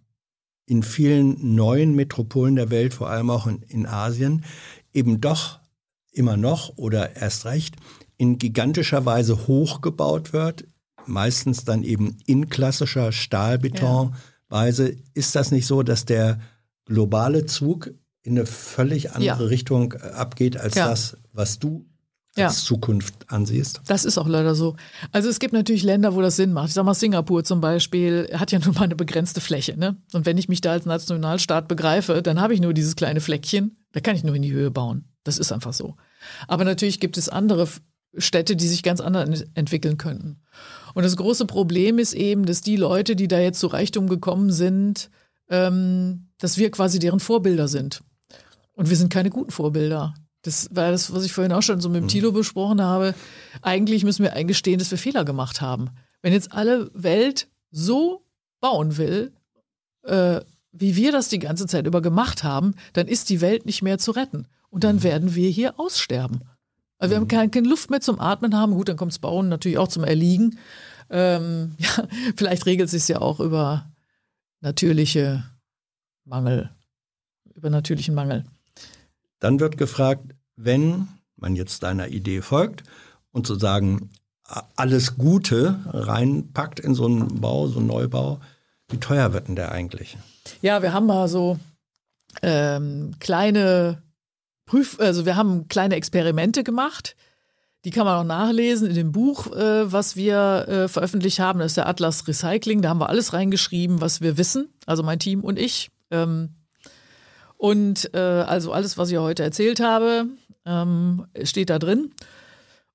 in vielen neuen Metropolen der Welt, vor allem auch in, in Asien, eben doch immer noch oder erst recht in gigantischer Weise hochgebaut wird, meistens dann eben in klassischer Stahlbetonweise. Ist das nicht so, dass der globale Zug in eine völlig andere Ja. Richtung äh, abgeht als Ja. das, was du Ja. als Zukunft ansiehst? Das ist auch leider so. Also es gibt natürlich Länder, wo das Sinn macht. Ich sag mal, Singapur zum Beispiel hat ja (laughs) nur mal eine begrenzte Fläche. Ne? Und wenn ich mich da als Nationalstaat begreife, dann habe ich nur dieses kleine Fleckchen. Da kann ich nur in die Höhe bauen. Das ist einfach so. Aber natürlich gibt es andere Städte, die sich ganz anders entwickeln könnten. Und das große Problem ist eben, dass die Leute, die da jetzt zu Reichtum gekommen sind, ähm, dass wir quasi deren Vorbilder sind. Und wir sind keine guten Vorbilder. Das war das, was ich vorhin auch schon so mit dem Tilo besprochen habe. Eigentlich müssen wir eingestehen, dass wir Fehler gemacht haben. Wenn jetzt alle Welt so bauen will, äh, wie wir das die ganze Zeit über gemacht haben, dann ist die Welt nicht mehr zu retten. Und dann werden wir hier aussterben. Also wir haben keine, keine Luft mehr zum Atmen haben. Gut, dann kommt's Bauen natürlich auch zum Erliegen. Ähm, (laughs) ja, vielleicht regelt sich ja auch über natürliche Mangel, über natürlichen Mangel. Dann wird gefragt, wenn man jetzt deiner Idee folgt und sozusagen alles Gute reinpackt in so einen Bau, so einen Neubau, wie teuer wird denn der eigentlich? Ja, wir haben mal so ähm, kleine Prüf, also wir haben kleine Experimente gemacht. Die kann man auch nachlesen in dem Buch, äh, was wir äh, veröffentlicht haben. Das ist der Atlas Recycling. Da haben wir alles reingeschrieben, was wir wissen. Also mein Team und ich. Ähm, und äh, also alles, was ich heute erzählt habe, ähm, steht da drin.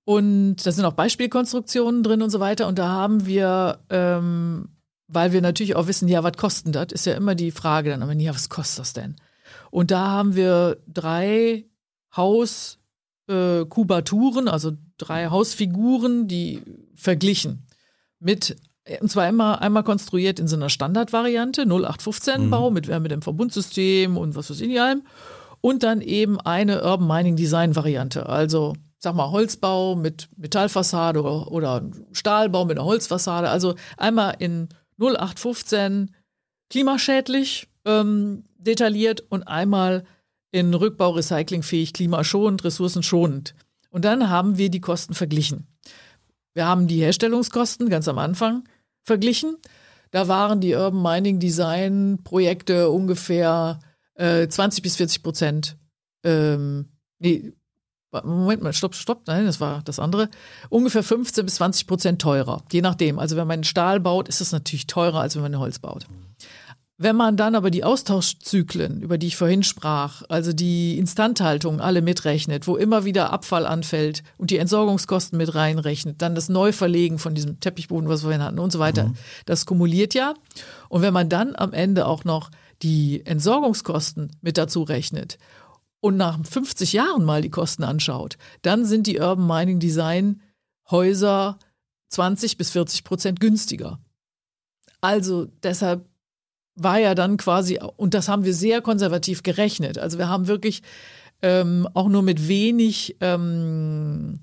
Und da sind auch Beispielkonstruktionen drin und so weiter. Und da haben wir, ähm, weil wir natürlich auch wissen, ja, was kostet das? Ist ja immer die Frage dann, aber ja, was kostet das denn? Und da haben wir drei Hauskubaturen, also drei Hausfiguren, die verglichen mit und zwar immer einmal konstruiert in so einer Standardvariante, 0815 Bau mit, äh, Verbundsystem und was weiß ich nicht allem. Und dann eben eine Urban Mining Design Variante. Also, sag mal, Holzbau mit Metallfassade oder, oder Stahlbau mit einer Holzfassade. Also einmal in 0815 klimaschädlich ähm, detailliert und einmal in Rückbau recyclingfähig, klimaschonend, ressourcenschonend. Und dann haben wir die Kosten verglichen. Wir haben die Herstellungskosten ganz am Anfang verglichen. da waren die Urban Mining Design Projekte ungefähr äh, 20 bis 40 Prozent. Ähm, nee, Moment mal, stopp, stopp, nein, das war das andere. Ungefähr 15 bis 20 Prozent teurer, je nachdem. Also wenn man Stahl baut, ist es natürlich teurer, als wenn man Holz baut. Wenn man dann aber die Austauschzyklen, über die ich vorhin sprach, also die Instandhaltung alle mitrechnet, wo immer wieder Abfall anfällt und die Entsorgungskosten mit reinrechnet, dann das Neuverlegen von diesem Teppichboden, was wir vorhin hatten und so weiter, mhm. das kumuliert ja. Und wenn man dann am Ende auch noch die Entsorgungskosten mit dazu rechnet und nach 50 Jahren mal die Kosten anschaut, dann sind die Urban Mining Design Häuser 20 bis 40 Prozent günstiger. Also deshalb war ja dann quasi, und das haben wir sehr konservativ gerechnet. Also wir haben wirklich ähm, auch nur mit wenig, ähm,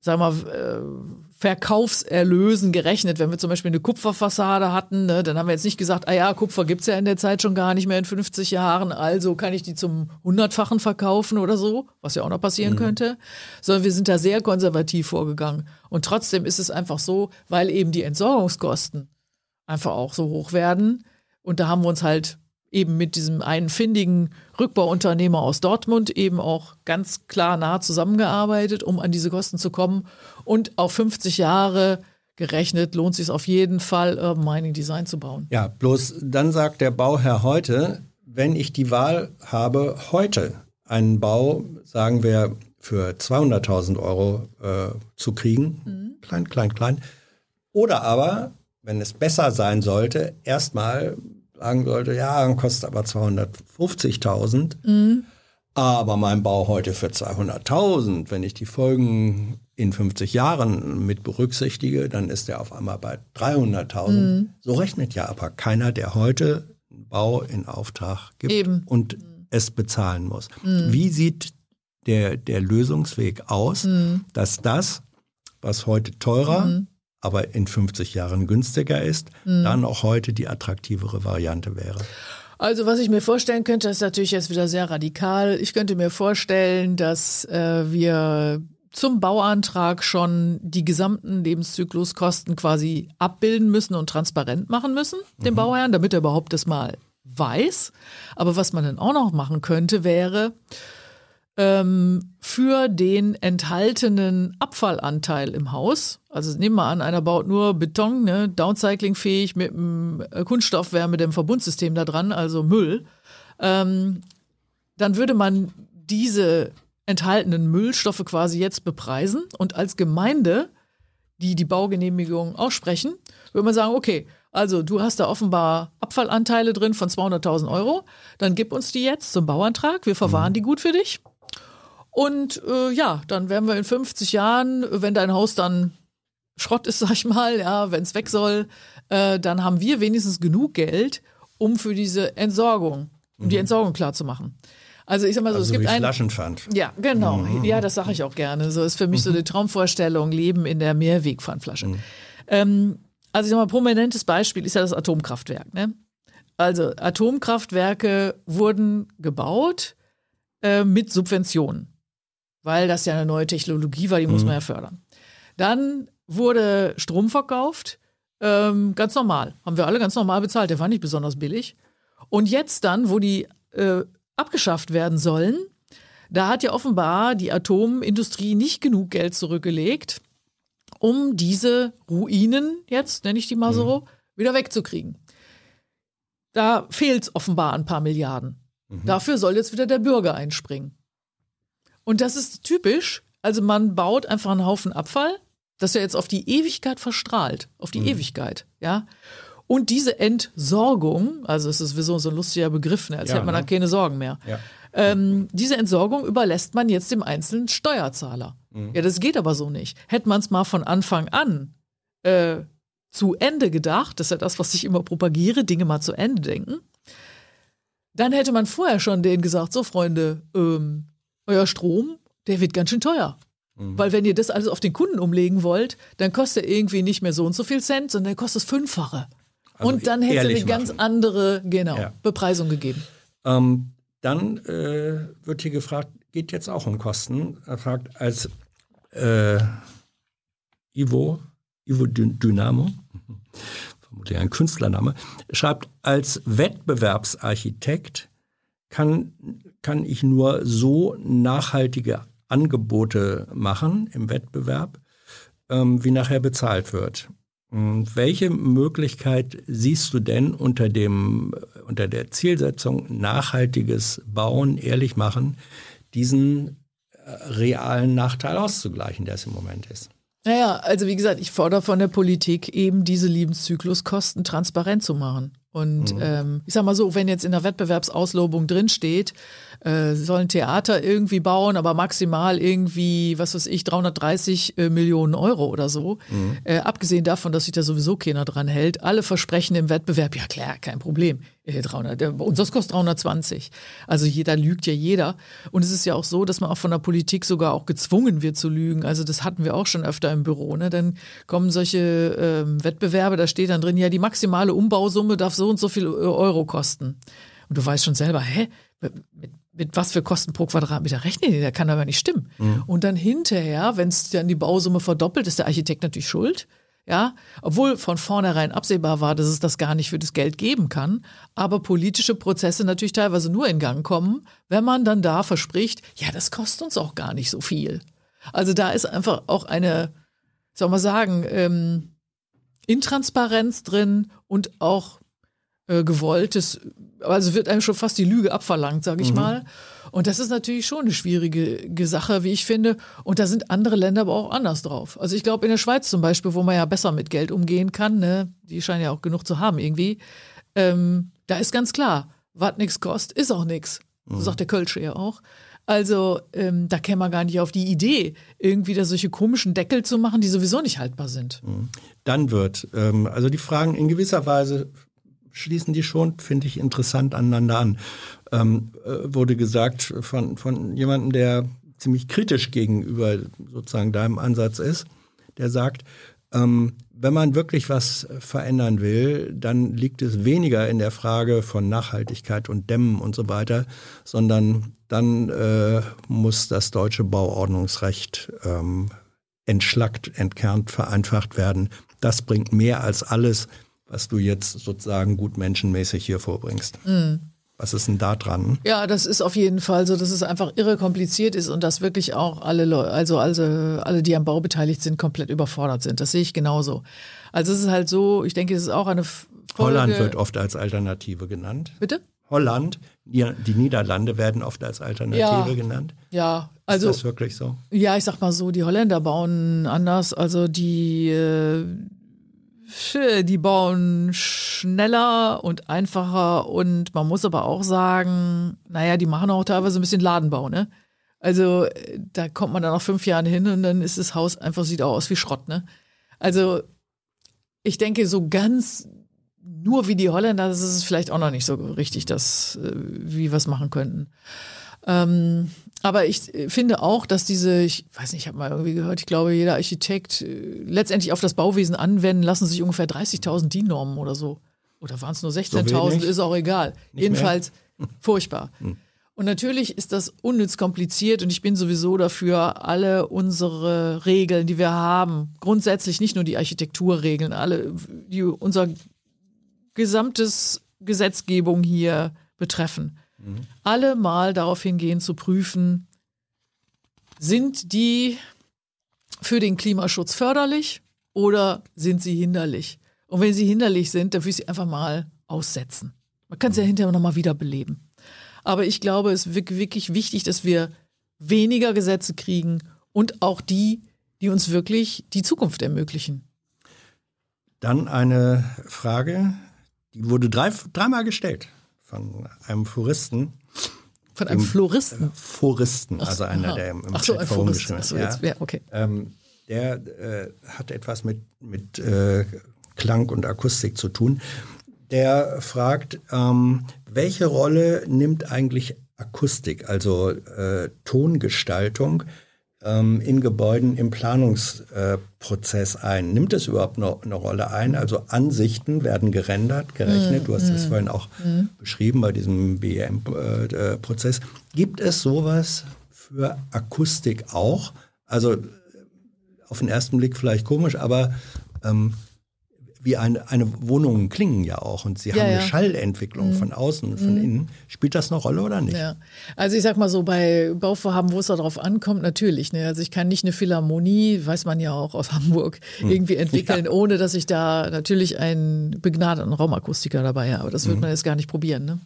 sagen wir mal, äh, Verkaufserlösen gerechnet. Wenn wir zum Beispiel eine Kupferfassade hatten, ne, dann haben wir jetzt nicht gesagt, ah ja, Kupfer gibt's ja in der Zeit schon gar nicht mehr in 50 Jahren, also kann ich die zum hundertfachen verkaufen oder so, was ja auch noch passieren mhm. könnte, sondern wir sind da sehr konservativ vorgegangen. Und trotzdem ist es einfach so, weil eben die Entsorgungskosten einfach auch so hoch werden, und da haben wir uns halt eben mit diesem einen findigen Rückbauunternehmer aus Dortmund eben auch ganz klar nah zusammengearbeitet, um an diese Kosten zu kommen. Und auf 50 Jahre gerechnet lohnt sich auf jeden Fall, Urban Mining Design zu bauen. Ja, bloß dann sagt der Bauherr heute, wenn ich die Wahl habe, heute einen Bau, sagen wir, für 200.000 Euro äh, zu kriegen, mhm. klein, klein, klein, oder aber wenn es besser sein sollte, erstmal sagen sollte, ja, dann kostet aber 250.000. Mhm. Aber mein Bau heute für 200.000, wenn ich die Folgen in 50 Jahren mit berücksichtige, dann ist er auf einmal bei 300.000. Mhm. So rechnet ja aber keiner, der heute einen Bau in Auftrag gibt Eben. und mhm. es bezahlen muss. Mhm. Wie sieht der, der Lösungsweg aus, mhm. dass das, was heute teurer mhm aber in 50 Jahren günstiger ist, mhm. dann auch heute die attraktivere Variante wäre. Also was ich mir vorstellen könnte, ist natürlich jetzt wieder sehr radikal. Ich könnte mir vorstellen, dass äh, wir zum Bauantrag schon die gesamten Lebenszykluskosten quasi abbilden müssen und transparent machen müssen, dem mhm. Bauherrn, damit er überhaupt das mal weiß. Aber was man dann auch noch machen könnte, wäre, ähm, für den enthaltenen Abfallanteil im Haus. Also nehmen wir an, einer baut nur Beton, ne, downcyclingfähig mit einem äh, Kunststoffwärmedämmverbundsystem da dran, also Müll. Ähm, dann würde man diese enthaltenen Müllstoffe quasi jetzt bepreisen und als Gemeinde, die die Baugenehmigung aussprechen, würde man sagen, okay, also du hast da offenbar Abfallanteile drin von 200.000 Euro, dann gib uns die jetzt zum Bauantrag, wir verwahren mhm. die gut für dich und äh, ja, dann werden wir in 50 Jahren, wenn dein Haus dann Schrott ist, (laughs) sag ich mal, ja, wenn es weg soll, äh, dann haben wir wenigstens genug Geld, um für diese Entsorgung, um mhm. die Entsorgung klar zu machen. Also ich sag mal so, also es gibt ein Flaschenpfand. Ja, genau. Mhm. Ja, das sage ich auch gerne. So ist für mich mhm. so eine Traumvorstellung, Leben in der Mehrwegpfandflasche. Mhm. Ähm, also ich sag mal, prominentes Beispiel ist ja das Atomkraftwerk. Ne? Also Atomkraftwerke wurden gebaut äh, mit Subventionen weil das ja eine neue Technologie war, die mhm. muss man ja fördern. Dann wurde Strom verkauft, ähm, ganz normal. Haben wir alle ganz normal bezahlt, der war nicht besonders billig. Und jetzt dann, wo die äh, abgeschafft werden sollen, da hat ja offenbar die Atomindustrie nicht genug Geld zurückgelegt, um diese Ruinen, jetzt nenne ich die mal so, mhm. wieder wegzukriegen. Da fehlt es offenbar ein paar Milliarden. Mhm. Dafür soll jetzt wieder der Bürger einspringen. Und das ist typisch. Also man baut einfach einen Haufen Abfall, das ja jetzt auf die Ewigkeit verstrahlt, auf die mhm. Ewigkeit, ja. Und diese Entsorgung, also es ist wie so, so ein lustiger Begriff, ne? als ja, hätte man ne? dann keine Sorgen mehr. Ja. Ähm, diese Entsorgung überlässt man jetzt dem einzelnen Steuerzahler. Mhm. Ja, das geht aber so nicht. Hätte man es mal von Anfang an äh, zu Ende gedacht, das ist ja das, was ich immer propagiere, Dinge mal zu Ende denken, dann hätte man vorher schon denen gesagt, so Freunde, ähm, euer Strom, der wird ganz schön teuer. Mhm. Weil wenn ihr das alles auf den Kunden umlegen wollt, dann kostet er irgendwie nicht mehr so und so viel Cent, sondern er kostet das Fünffache. Also und dann hätte es eine ganz andere genau, ja. Bepreisung gegeben. Ähm, dann äh, wird hier gefragt, geht jetzt auch um Kosten. Er fragt als äh, Ivo, Ivo Dynamo, (laughs) vermutlich ein Künstlername, schreibt, als Wettbewerbsarchitekt kann, kann ich nur so nachhaltige Angebote machen im Wettbewerb, ähm, wie nachher bezahlt wird. Und welche Möglichkeit siehst du denn unter, dem, unter der Zielsetzung nachhaltiges Bauen, ehrlich machen, diesen äh, realen Nachteil auszugleichen, der es im Moment ist? Naja, also wie gesagt, ich fordere von der Politik eben diese Lebenszykluskosten transparent zu machen. Und mhm. ähm, ich sag mal so, wenn jetzt in der Wettbewerbsauslobung drinsteht, äh, sollen Theater irgendwie bauen, aber maximal irgendwie, was weiß ich, 330 äh, Millionen Euro oder so. Mhm. Äh, abgesehen davon, dass sich da sowieso keiner dran hält. Alle versprechen im Wettbewerb, ja klar, kein Problem. 300, äh, uns das kostet 320. Also jeder lügt ja jeder. Und es ist ja auch so, dass man auch von der Politik sogar auch gezwungen wird zu lügen. Also das hatten wir auch schon öfter im Büro. Ne? Dann kommen solche ähm, Wettbewerbe, da steht dann drin, ja, die maximale Umbausumme darf so und so viel Euro kosten. Und du weißt schon selber, hä? Mit, mit was für Kosten pro Quadratmeter rechnen die? Der kann aber nicht stimmen. Mhm. Und dann hinterher, wenn es dann die Bausumme verdoppelt, ist der Architekt natürlich schuld. Ja, obwohl von vornherein absehbar war, dass es das gar nicht für das Geld geben kann, aber politische Prozesse natürlich teilweise nur in Gang kommen, wenn man dann da verspricht, ja, das kostet uns auch gar nicht so viel. Also da ist einfach auch eine, soll man sagen, ähm, Intransparenz drin und auch äh, gewolltes, also wird einem schon fast die Lüge abverlangt, sage ich mhm. mal. Und das ist natürlich schon eine schwierige Sache, wie ich finde. Und da sind andere Länder aber auch anders drauf. Also ich glaube, in der Schweiz zum Beispiel, wo man ja besser mit Geld umgehen kann, ne, die scheinen ja auch genug zu haben irgendwie, ähm, da ist ganz klar, was nichts kostet, ist auch nichts. So mhm. sagt der Kölsche ja auch. Also ähm, da käme man gar nicht auf die Idee, irgendwie da solche komischen Deckel zu machen, die sowieso nicht haltbar sind. Mhm. Dann wird, ähm, also die Fragen in gewisser Weise schließen die schon, finde ich, interessant aneinander an. Ähm, äh, wurde gesagt von, von jemandem, der ziemlich kritisch gegenüber sozusagen deinem Ansatz ist, der sagt, ähm, wenn man wirklich was verändern will, dann liegt es weniger in der Frage von Nachhaltigkeit und Dämmen und so weiter, sondern dann äh, muss das deutsche Bauordnungsrecht ähm, entschlackt, entkernt, vereinfacht werden. Das bringt mehr als alles, was du jetzt sozusagen gut menschenmäßig hier vorbringst. Mhm. Was ist denn da dran? Ja, das ist auf jeden Fall so, dass es einfach irre kompliziert ist und dass wirklich auch alle Leute, also, also alle, die am Bau beteiligt sind, komplett überfordert sind. Das sehe ich genauso. Also es ist halt so, ich denke, es ist auch eine Folge. Holland wird oft als Alternative genannt. Bitte? Holland, die, Niederlande werden oft als Alternative ja, genannt. Ja, also. Ist das wirklich so? Ja, ich sag mal so, die Holländer bauen anders. Also die, äh, die bauen schneller und einfacher und man muss aber auch sagen, naja, die machen auch teilweise ein bisschen Ladenbau, ne? Also da kommt man dann nach fünf Jahren hin und dann ist das Haus einfach, sieht auch aus wie Schrott, ne? Also ich denke, so ganz nur wie die Holländer, das ist vielleicht auch noch nicht so richtig, dass, äh, wie wir es machen könnten. Ähm, aber ich finde auch, dass diese, ich weiß nicht, ich habe mal irgendwie gehört, ich glaube, jeder Architekt äh, letztendlich auf das Bauwesen anwenden, lassen sich ungefähr 30.000 DIN-Normen oder so. Oder waren es nur 16.000, so ist auch egal. Nicht Jedenfalls mehr? (laughs) furchtbar. Hm. Und natürlich ist das unnütz kompliziert und ich bin sowieso dafür, alle unsere Regeln, die wir haben, grundsätzlich nicht nur die Architekturregeln, alle, die unser gesamtes Gesetzgebung hier betreffen, Mhm. Alle mal darauf hingehen zu prüfen, sind die für den Klimaschutz förderlich oder sind sie hinderlich? Und wenn sie hinderlich sind, dann will ich sie einfach mal aussetzen. Man kann sie ja hinterher nochmal wiederbeleben. Aber ich glaube, es ist wirklich wichtig, dass wir weniger Gesetze kriegen und auch die, die uns wirklich die Zukunft ermöglichen. Dann eine Frage, die wurde drei, dreimal gestellt von einem Floristen. Von einem Floristen? Äh, Floristen, also einer, aha. der im, im Ach so, ein Florist. Ach so, jetzt, ja, okay. Ähm, der äh, hat etwas mit, mit äh, Klang und Akustik zu tun. Der fragt, ähm, welche Rolle nimmt eigentlich Akustik, also äh, Tongestaltung, ähm, in Gebäuden im Planungsprozess ein? Nimmt es überhaupt noch eine Rolle ein? Also Ansichten werden gerendert, gerechnet. Mm, du hast es mm, vorhin auch mm. beschrieben bei diesem BEM-Prozess. Gibt es sowas für Akustik auch? Also auf den ersten Blick vielleicht komisch, aber ähm, wie eine, eine Wohnungen klingen ja auch und sie Ja, haben eine ja. Mhm. Schallentwicklung von außen und von innen. Spielt das eine Rolle oder nicht? Ja, also ich sag mal so, bei Bauvorhaben, wo es darauf ankommt, natürlich. Ne? Also ich kann nicht eine Philharmonie, weiß man ja auch aus (laughs) Hamburg, irgendwie entwickeln, ohne dass ich da natürlich einen begnadeten Raumakustiker dabei habe. Das wird man jetzt gar nicht probieren. Ne?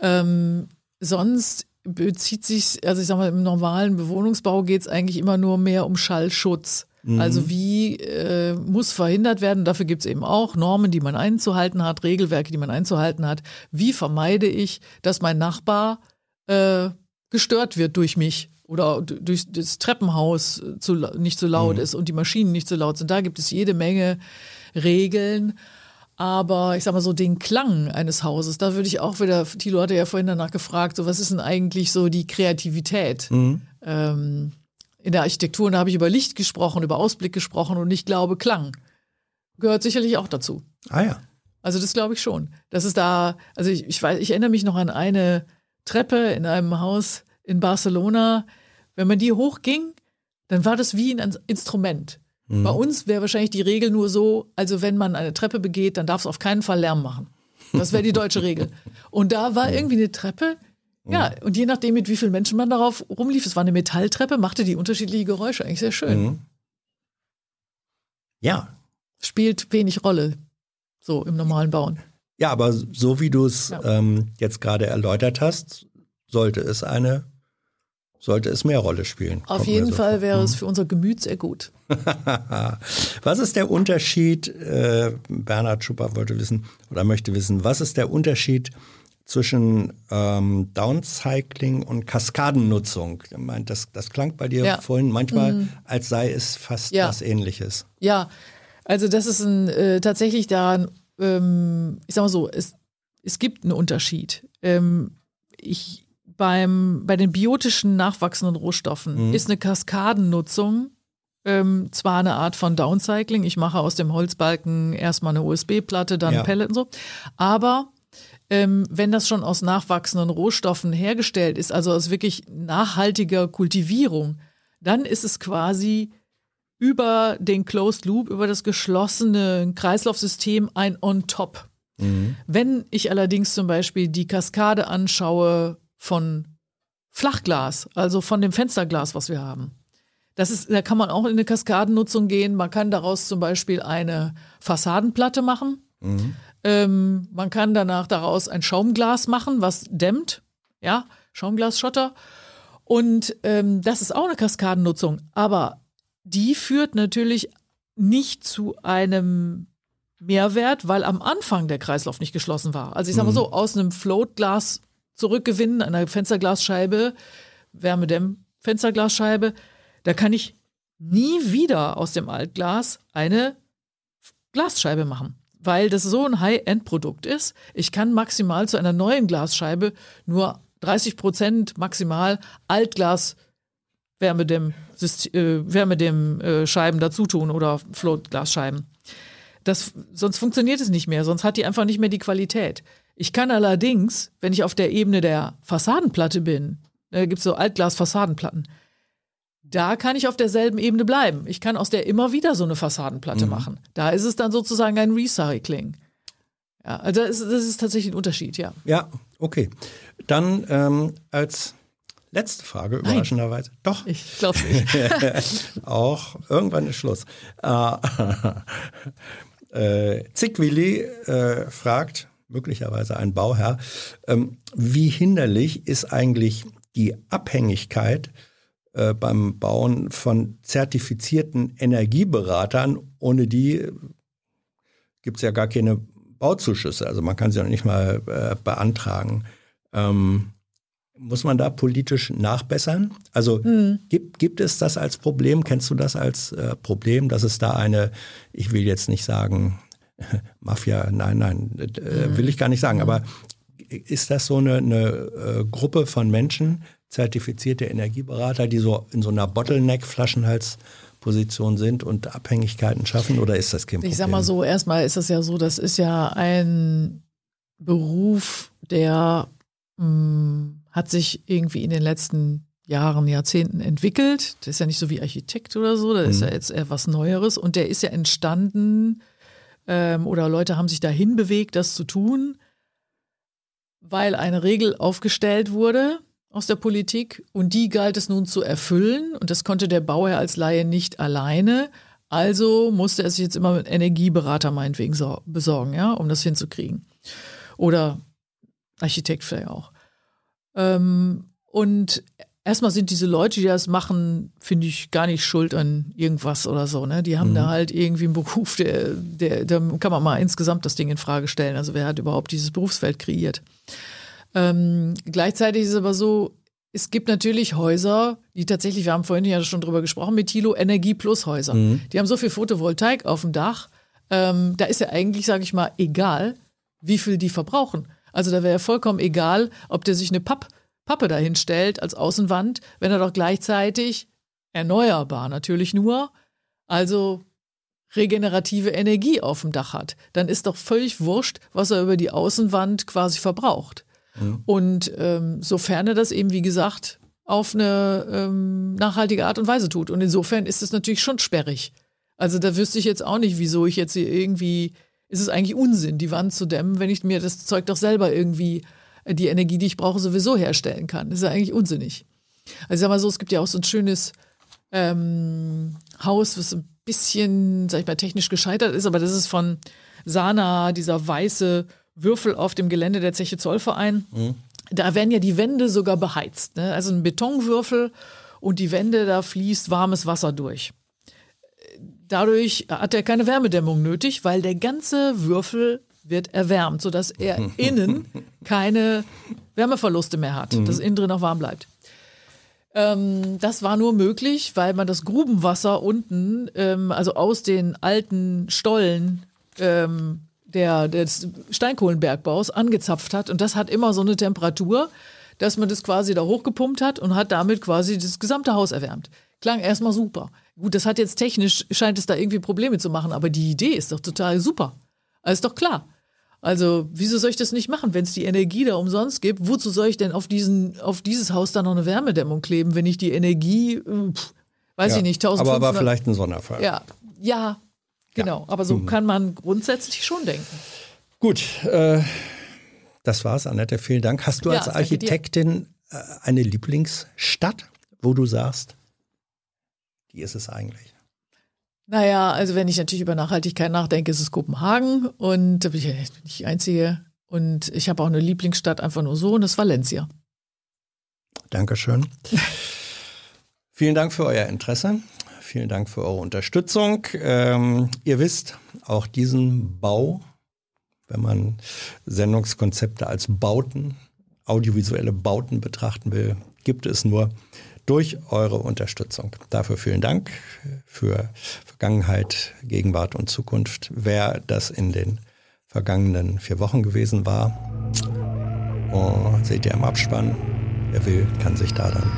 Ähm, sonst bezieht sich, also ich sag mal, im normalen Bewohnungsbau geht es eigentlich immer nur mehr um Schallschutz. Also wie äh, muss verhindert werden, dafür gibt es eben auch Normen, die man einzuhalten hat, Regelwerke, die man einzuhalten hat. Wie vermeide ich, dass mein Nachbar äh, gestört wird durch mich oder durch das Treppenhaus äh, zu, nicht so laut ist und die Maschinen nicht so laut sind. Da gibt es jede Menge Regeln. Aber ich sag mal so, den Klang eines Hauses, da würde ich auch wieder, Thilo hatte ja vorhin danach gefragt, so was ist denn eigentlich so die Kreativität ähm, in der Architektur? Und da habe ich über Licht gesprochen, über Ausblick gesprochen und ich glaube, Klang gehört sicherlich auch dazu. Ah ja. Also das glaube ich schon. Das ist da, also ich, ich weiß, ich erinnere mich noch an eine Treppe in einem Haus in Barcelona. Wenn man die hochging, dann war das wie ein Instrument. Bei uns wäre wahrscheinlich die Regel nur so, also wenn man eine Treppe begeht, dann darf es auf keinen Fall Lärm machen. Das wäre die deutsche Regel. Und da war (laughs) irgendwie eine Treppe, ja, und je nachdem, mit wie vielen Menschen man darauf rumlief, es war eine Metalltreppe, machte die unterschiedliche Geräusche. Eigentlich sehr schön. Ja. Spielt wenig Rolle, so im normalen Bauen. Ja, aber so wie du es Ja. ähm, jetzt gerade erläutert hast, sollte es eine, sollte es mehr Rolle spielen. Auf jeden so Fall vor. wäre es für unser Gemüt sehr gut. (laughs) Was ist der Unterschied, äh, Bernhard Schupper wollte wissen oder möchte wissen, was ist der Unterschied zwischen ähm, Downcycling und Kaskadennutzung? Das, das klang bei dir Ja. Mhm. vorhin manchmal, als sei es fast Ja. was ähnliches. Ja, also das ist ein, äh, tatsächlich da, ähm, ich sag mal so, es, es gibt einen Unterschied. Ähm, ich, beim, bei den biotischen nachwachsenden Rohstoffen ist eine Kaskadennutzung ähm, zwar eine Art von Downcycling, ich mache aus dem Holzbalken erstmal eine USB-Platte, dann Ja. Pellet und so, aber ähm, wenn das schon aus nachwachsenden Rohstoffen hergestellt ist, also aus wirklich nachhaltiger Kultivierung, dann ist es quasi über den Closed Loop, über das geschlossene Kreislaufsystem ein On-Top. Wenn ich allerdings zum Beispiel die Kaskade anschaue von Flachglas, also von dem Fensterglas, was wir haben, das ist, da kann man auch in eine Kaskadennutzung gehen. Man kann daraus zum Beispiel eine Fassadenplatte machen. Ähm, man kann danach daraus ein Schaumglas machen, was dämmt. Ja, Schaumglasschotter. Und ähm, das ist auch eine Kaskadennutzung. Aber die führt natürlich nicht zu einem Mehrwert, weil am Anfang der Kreislauf nicht geschlossen war. Also ich sage mal so, aus einem Floatglas zurückgewinnen, einer Fensterglasscheibe, Wärmedämm-Fensterglasscheibe, da kann ich nie wieder aus dem Altglas eine Glasscheibe machen, weil das so ein High-End-Produkt ist. Ich kann maximal zu einer neuen Glasscheibe nur 30 Prozent maximal Altglas Wärmedämm, äh, Wärmedämm äh, Scheiben dazu tun oder Floatglasscheiben. Das, sonst funktioniert es nicht mehr, sonst hat die einfach nicht mehr die Qualität. Ich kann allerdings, wenn ich auf der Ebene der Fassadenplatte bin, da gibt es so Altglas-Fassadenplatten, da kann ich auf derselben Ebene bleiben. Ich kann aus der immer wieder so eine Fassadenplatte machen. Da ist es dann sozusagen ein Recycling. Ja, also das ist, das ist tatsächlich ein Unterschied, ja. Ja, okay. Dann ähm, als letzte Frage, überraschenderweise. Doch, Ich glaube nicht. (laughs) auch irgendwann ist Schluss. (laughs) Äh, äh, Zickwilli äh, fragt, möglicherweise ein Bauherr, ähm, wie hinderlich ist eigentlich die Abhängigkeit äh, beim Bauen von zertifizierten Energieberatern, ohne die gibt es ja gar keine Bauzuschüsse. Also man kann sie noch nicht mal äh, beantragen. Ähm, muss man da politisch nachbessern? Also gibt, gibt es das als Problem? Kennst du das als äh, Problem, dass es da eine, ich will jetzt nicht sagen, (laughs) Mafia, nein, nein, äh, will ich gar nicht sagen, aber ist das so eine, eine äh, Gruppe von Menschen, zertifizierte Energieberater, die so in so einer Bottleneck-Flaschenhals-Position sind und Abhängigkeiten schaffen oder ist das kein Problem? Ich sag mal so, erstmal ist es ja so, das ist ja ein Beruf, der mh, hat sich irgendwie in den letzten Jahren, Jahrzehnten entwickelt. Das ist ja nicht so wie Architekt oder so, das ist ja jetzt eher was Neueres und der ist ja entstanden ähm, oder Leute haben sich dahin bewegt, das zu tun, weil eine Regel aufgestellt wurde aus der Politik und die galt es nun zu erfüllen und das konnte der Bauherr als Laie nicht alleine. Also musste er sich jetzt immer mit Energieberater meinetwegen besorgen, ja, um das hinzukriegen. Oder Architekt vielleicht auch. Ähm, und erstmal sind diese Leute, die das machen, finde ich, gar nicht schuld an irgendwas oder so. Ne? Die haben mhm. da halt irgendwie einen Beruf, der, der, da kann man mal insgesamt das Ding in Frage stellen. Also wer hat überhaupt dieses Berufsfeld kreiert? Ähm, gleichzeitig ist es aber so, es gibt natürlich Häuser, die tatsächlich, wir haben vorhin ja schon drüber gesprochen, mit Tilo, Energie Plus Häuser. Mhm. Die haben so viel Photovoltaik auf dem Dach, ähm, da ist ja eigentlich, sage ich mal, egal, wie viel die verbrauchen. Also da wäre ja vollkommen egal, ob der sich eine Papp Pappe dahin stellt als Außenwand, wenn er doch gleichzeitig erneuerbar natürlich nur, also regenerative Energie auf dem Dach hat. Dann ist doch völlig wurscht, was er über die Außenwand quasi verbraucht. Und ähm, sofern er das eben, wie gesagt, auf eine ähm, nachhaltige Art und Weise tut. Und insofern ist es natürlich schon sperrig. Also da wüsste ich jetzt auch nicht, wieso ich jetzt hier irgendwie, ist es eigentlich Unsinn, die Wand zu dämmen, wenn ich mir das Zeug doch selber irgendwie die Energie, die ich brauche, sowieso herstellen kann. Das ist ja eigentlich unsinnig. Also sag mal so, es gibt ja auch so ein schönes ähm, Haus, was ein bisschen, sag ich mal, technisch gescheitert ist, aber das ist von Sana, dieser weiße Würfel auf dem Gelände der Zeche Zollverein. Mhm. Da werden ja die Wände sogar beheizt. Ne? Also ein Betonwürfel und die Wände, da fließt warmes Wasser durch. Dadurch hat er keine Wärmedämmung nötig, weil der ganze Würfel wird erwärmt, sodass er (laughs) innen keine Wärmeverluste mehr hat, mhm. dass innen drin auch warm bleibt. Ähm, das war nur möglich, weil man das Grubenwasser unten, ähm, also aus den alten Stollen ähm, der, des Steinkohlenbergbaus angezapft hat. Und das hat immer so eine Temperatur, dass man das quasi da hochgepumpt hat und hat damit quasi das gesamte Haus erwärmt. Klang erstmal super. Gut, das hat jetzt technisch, scheint es da irgendwie Probleme zu machen, aber die Idee ist doch total super. Also ist doch klar. Also, wieso soll ich das nicht machen, wenn es die Energie da umsonst gibt? Wozu soll ich denn auf, diesen, auf dieses Haus da noch eine Wärmedämmung kleben, wenn ich die Energie, äh, pff, weiß ja, ich nicht, 1500. Aber, aber vielleicht ein Sonderfall. Ja, ja, genau. Ja. Aber so mhm. kann man grundsätzlich schon denken. Gut, äh, das war's, Annette. Vielen Dank. Hast du ja, als Architektin äh, eine Lieblingsstadt, wo du sagst, die ist es eigentlich? Naja, also wenn ich natürlich über Nachhaltigkeit nachdenke, ist es Kopenhagen und da bin ich ja nicht die Einzige. Und ich habe auch eine Lieblingsstadt einfach nur so und das ist Valencia. Dankeschön. (laughs) Vielen Dank für euer Interesse. Vielen Dank für eure Unterstützung. Ähm, ihr wisst, auch diesen Bau, wenn man Sendungskonzepte als Bauten, audiovisuelle Bauten betrachten will, gibt es nur durch eure Unterstützung. Dafür vielen Dank für Vergangenheit, Gegenwart und Zukunft. Wer das in den vergangenen vier Wochen gewesen war, oh, seht ihr im Abspann. Wer will, kann sich da dann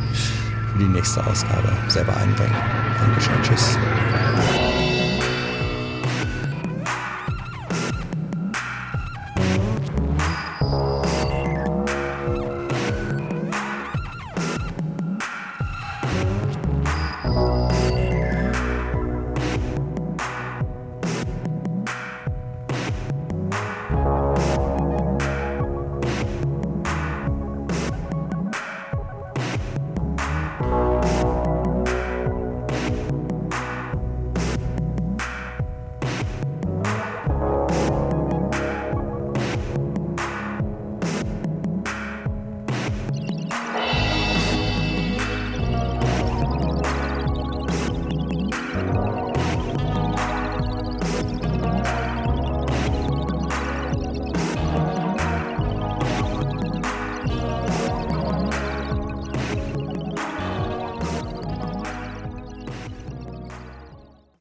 für die nächste Ausgabe selber einbringen. Dankeschön, tschüss.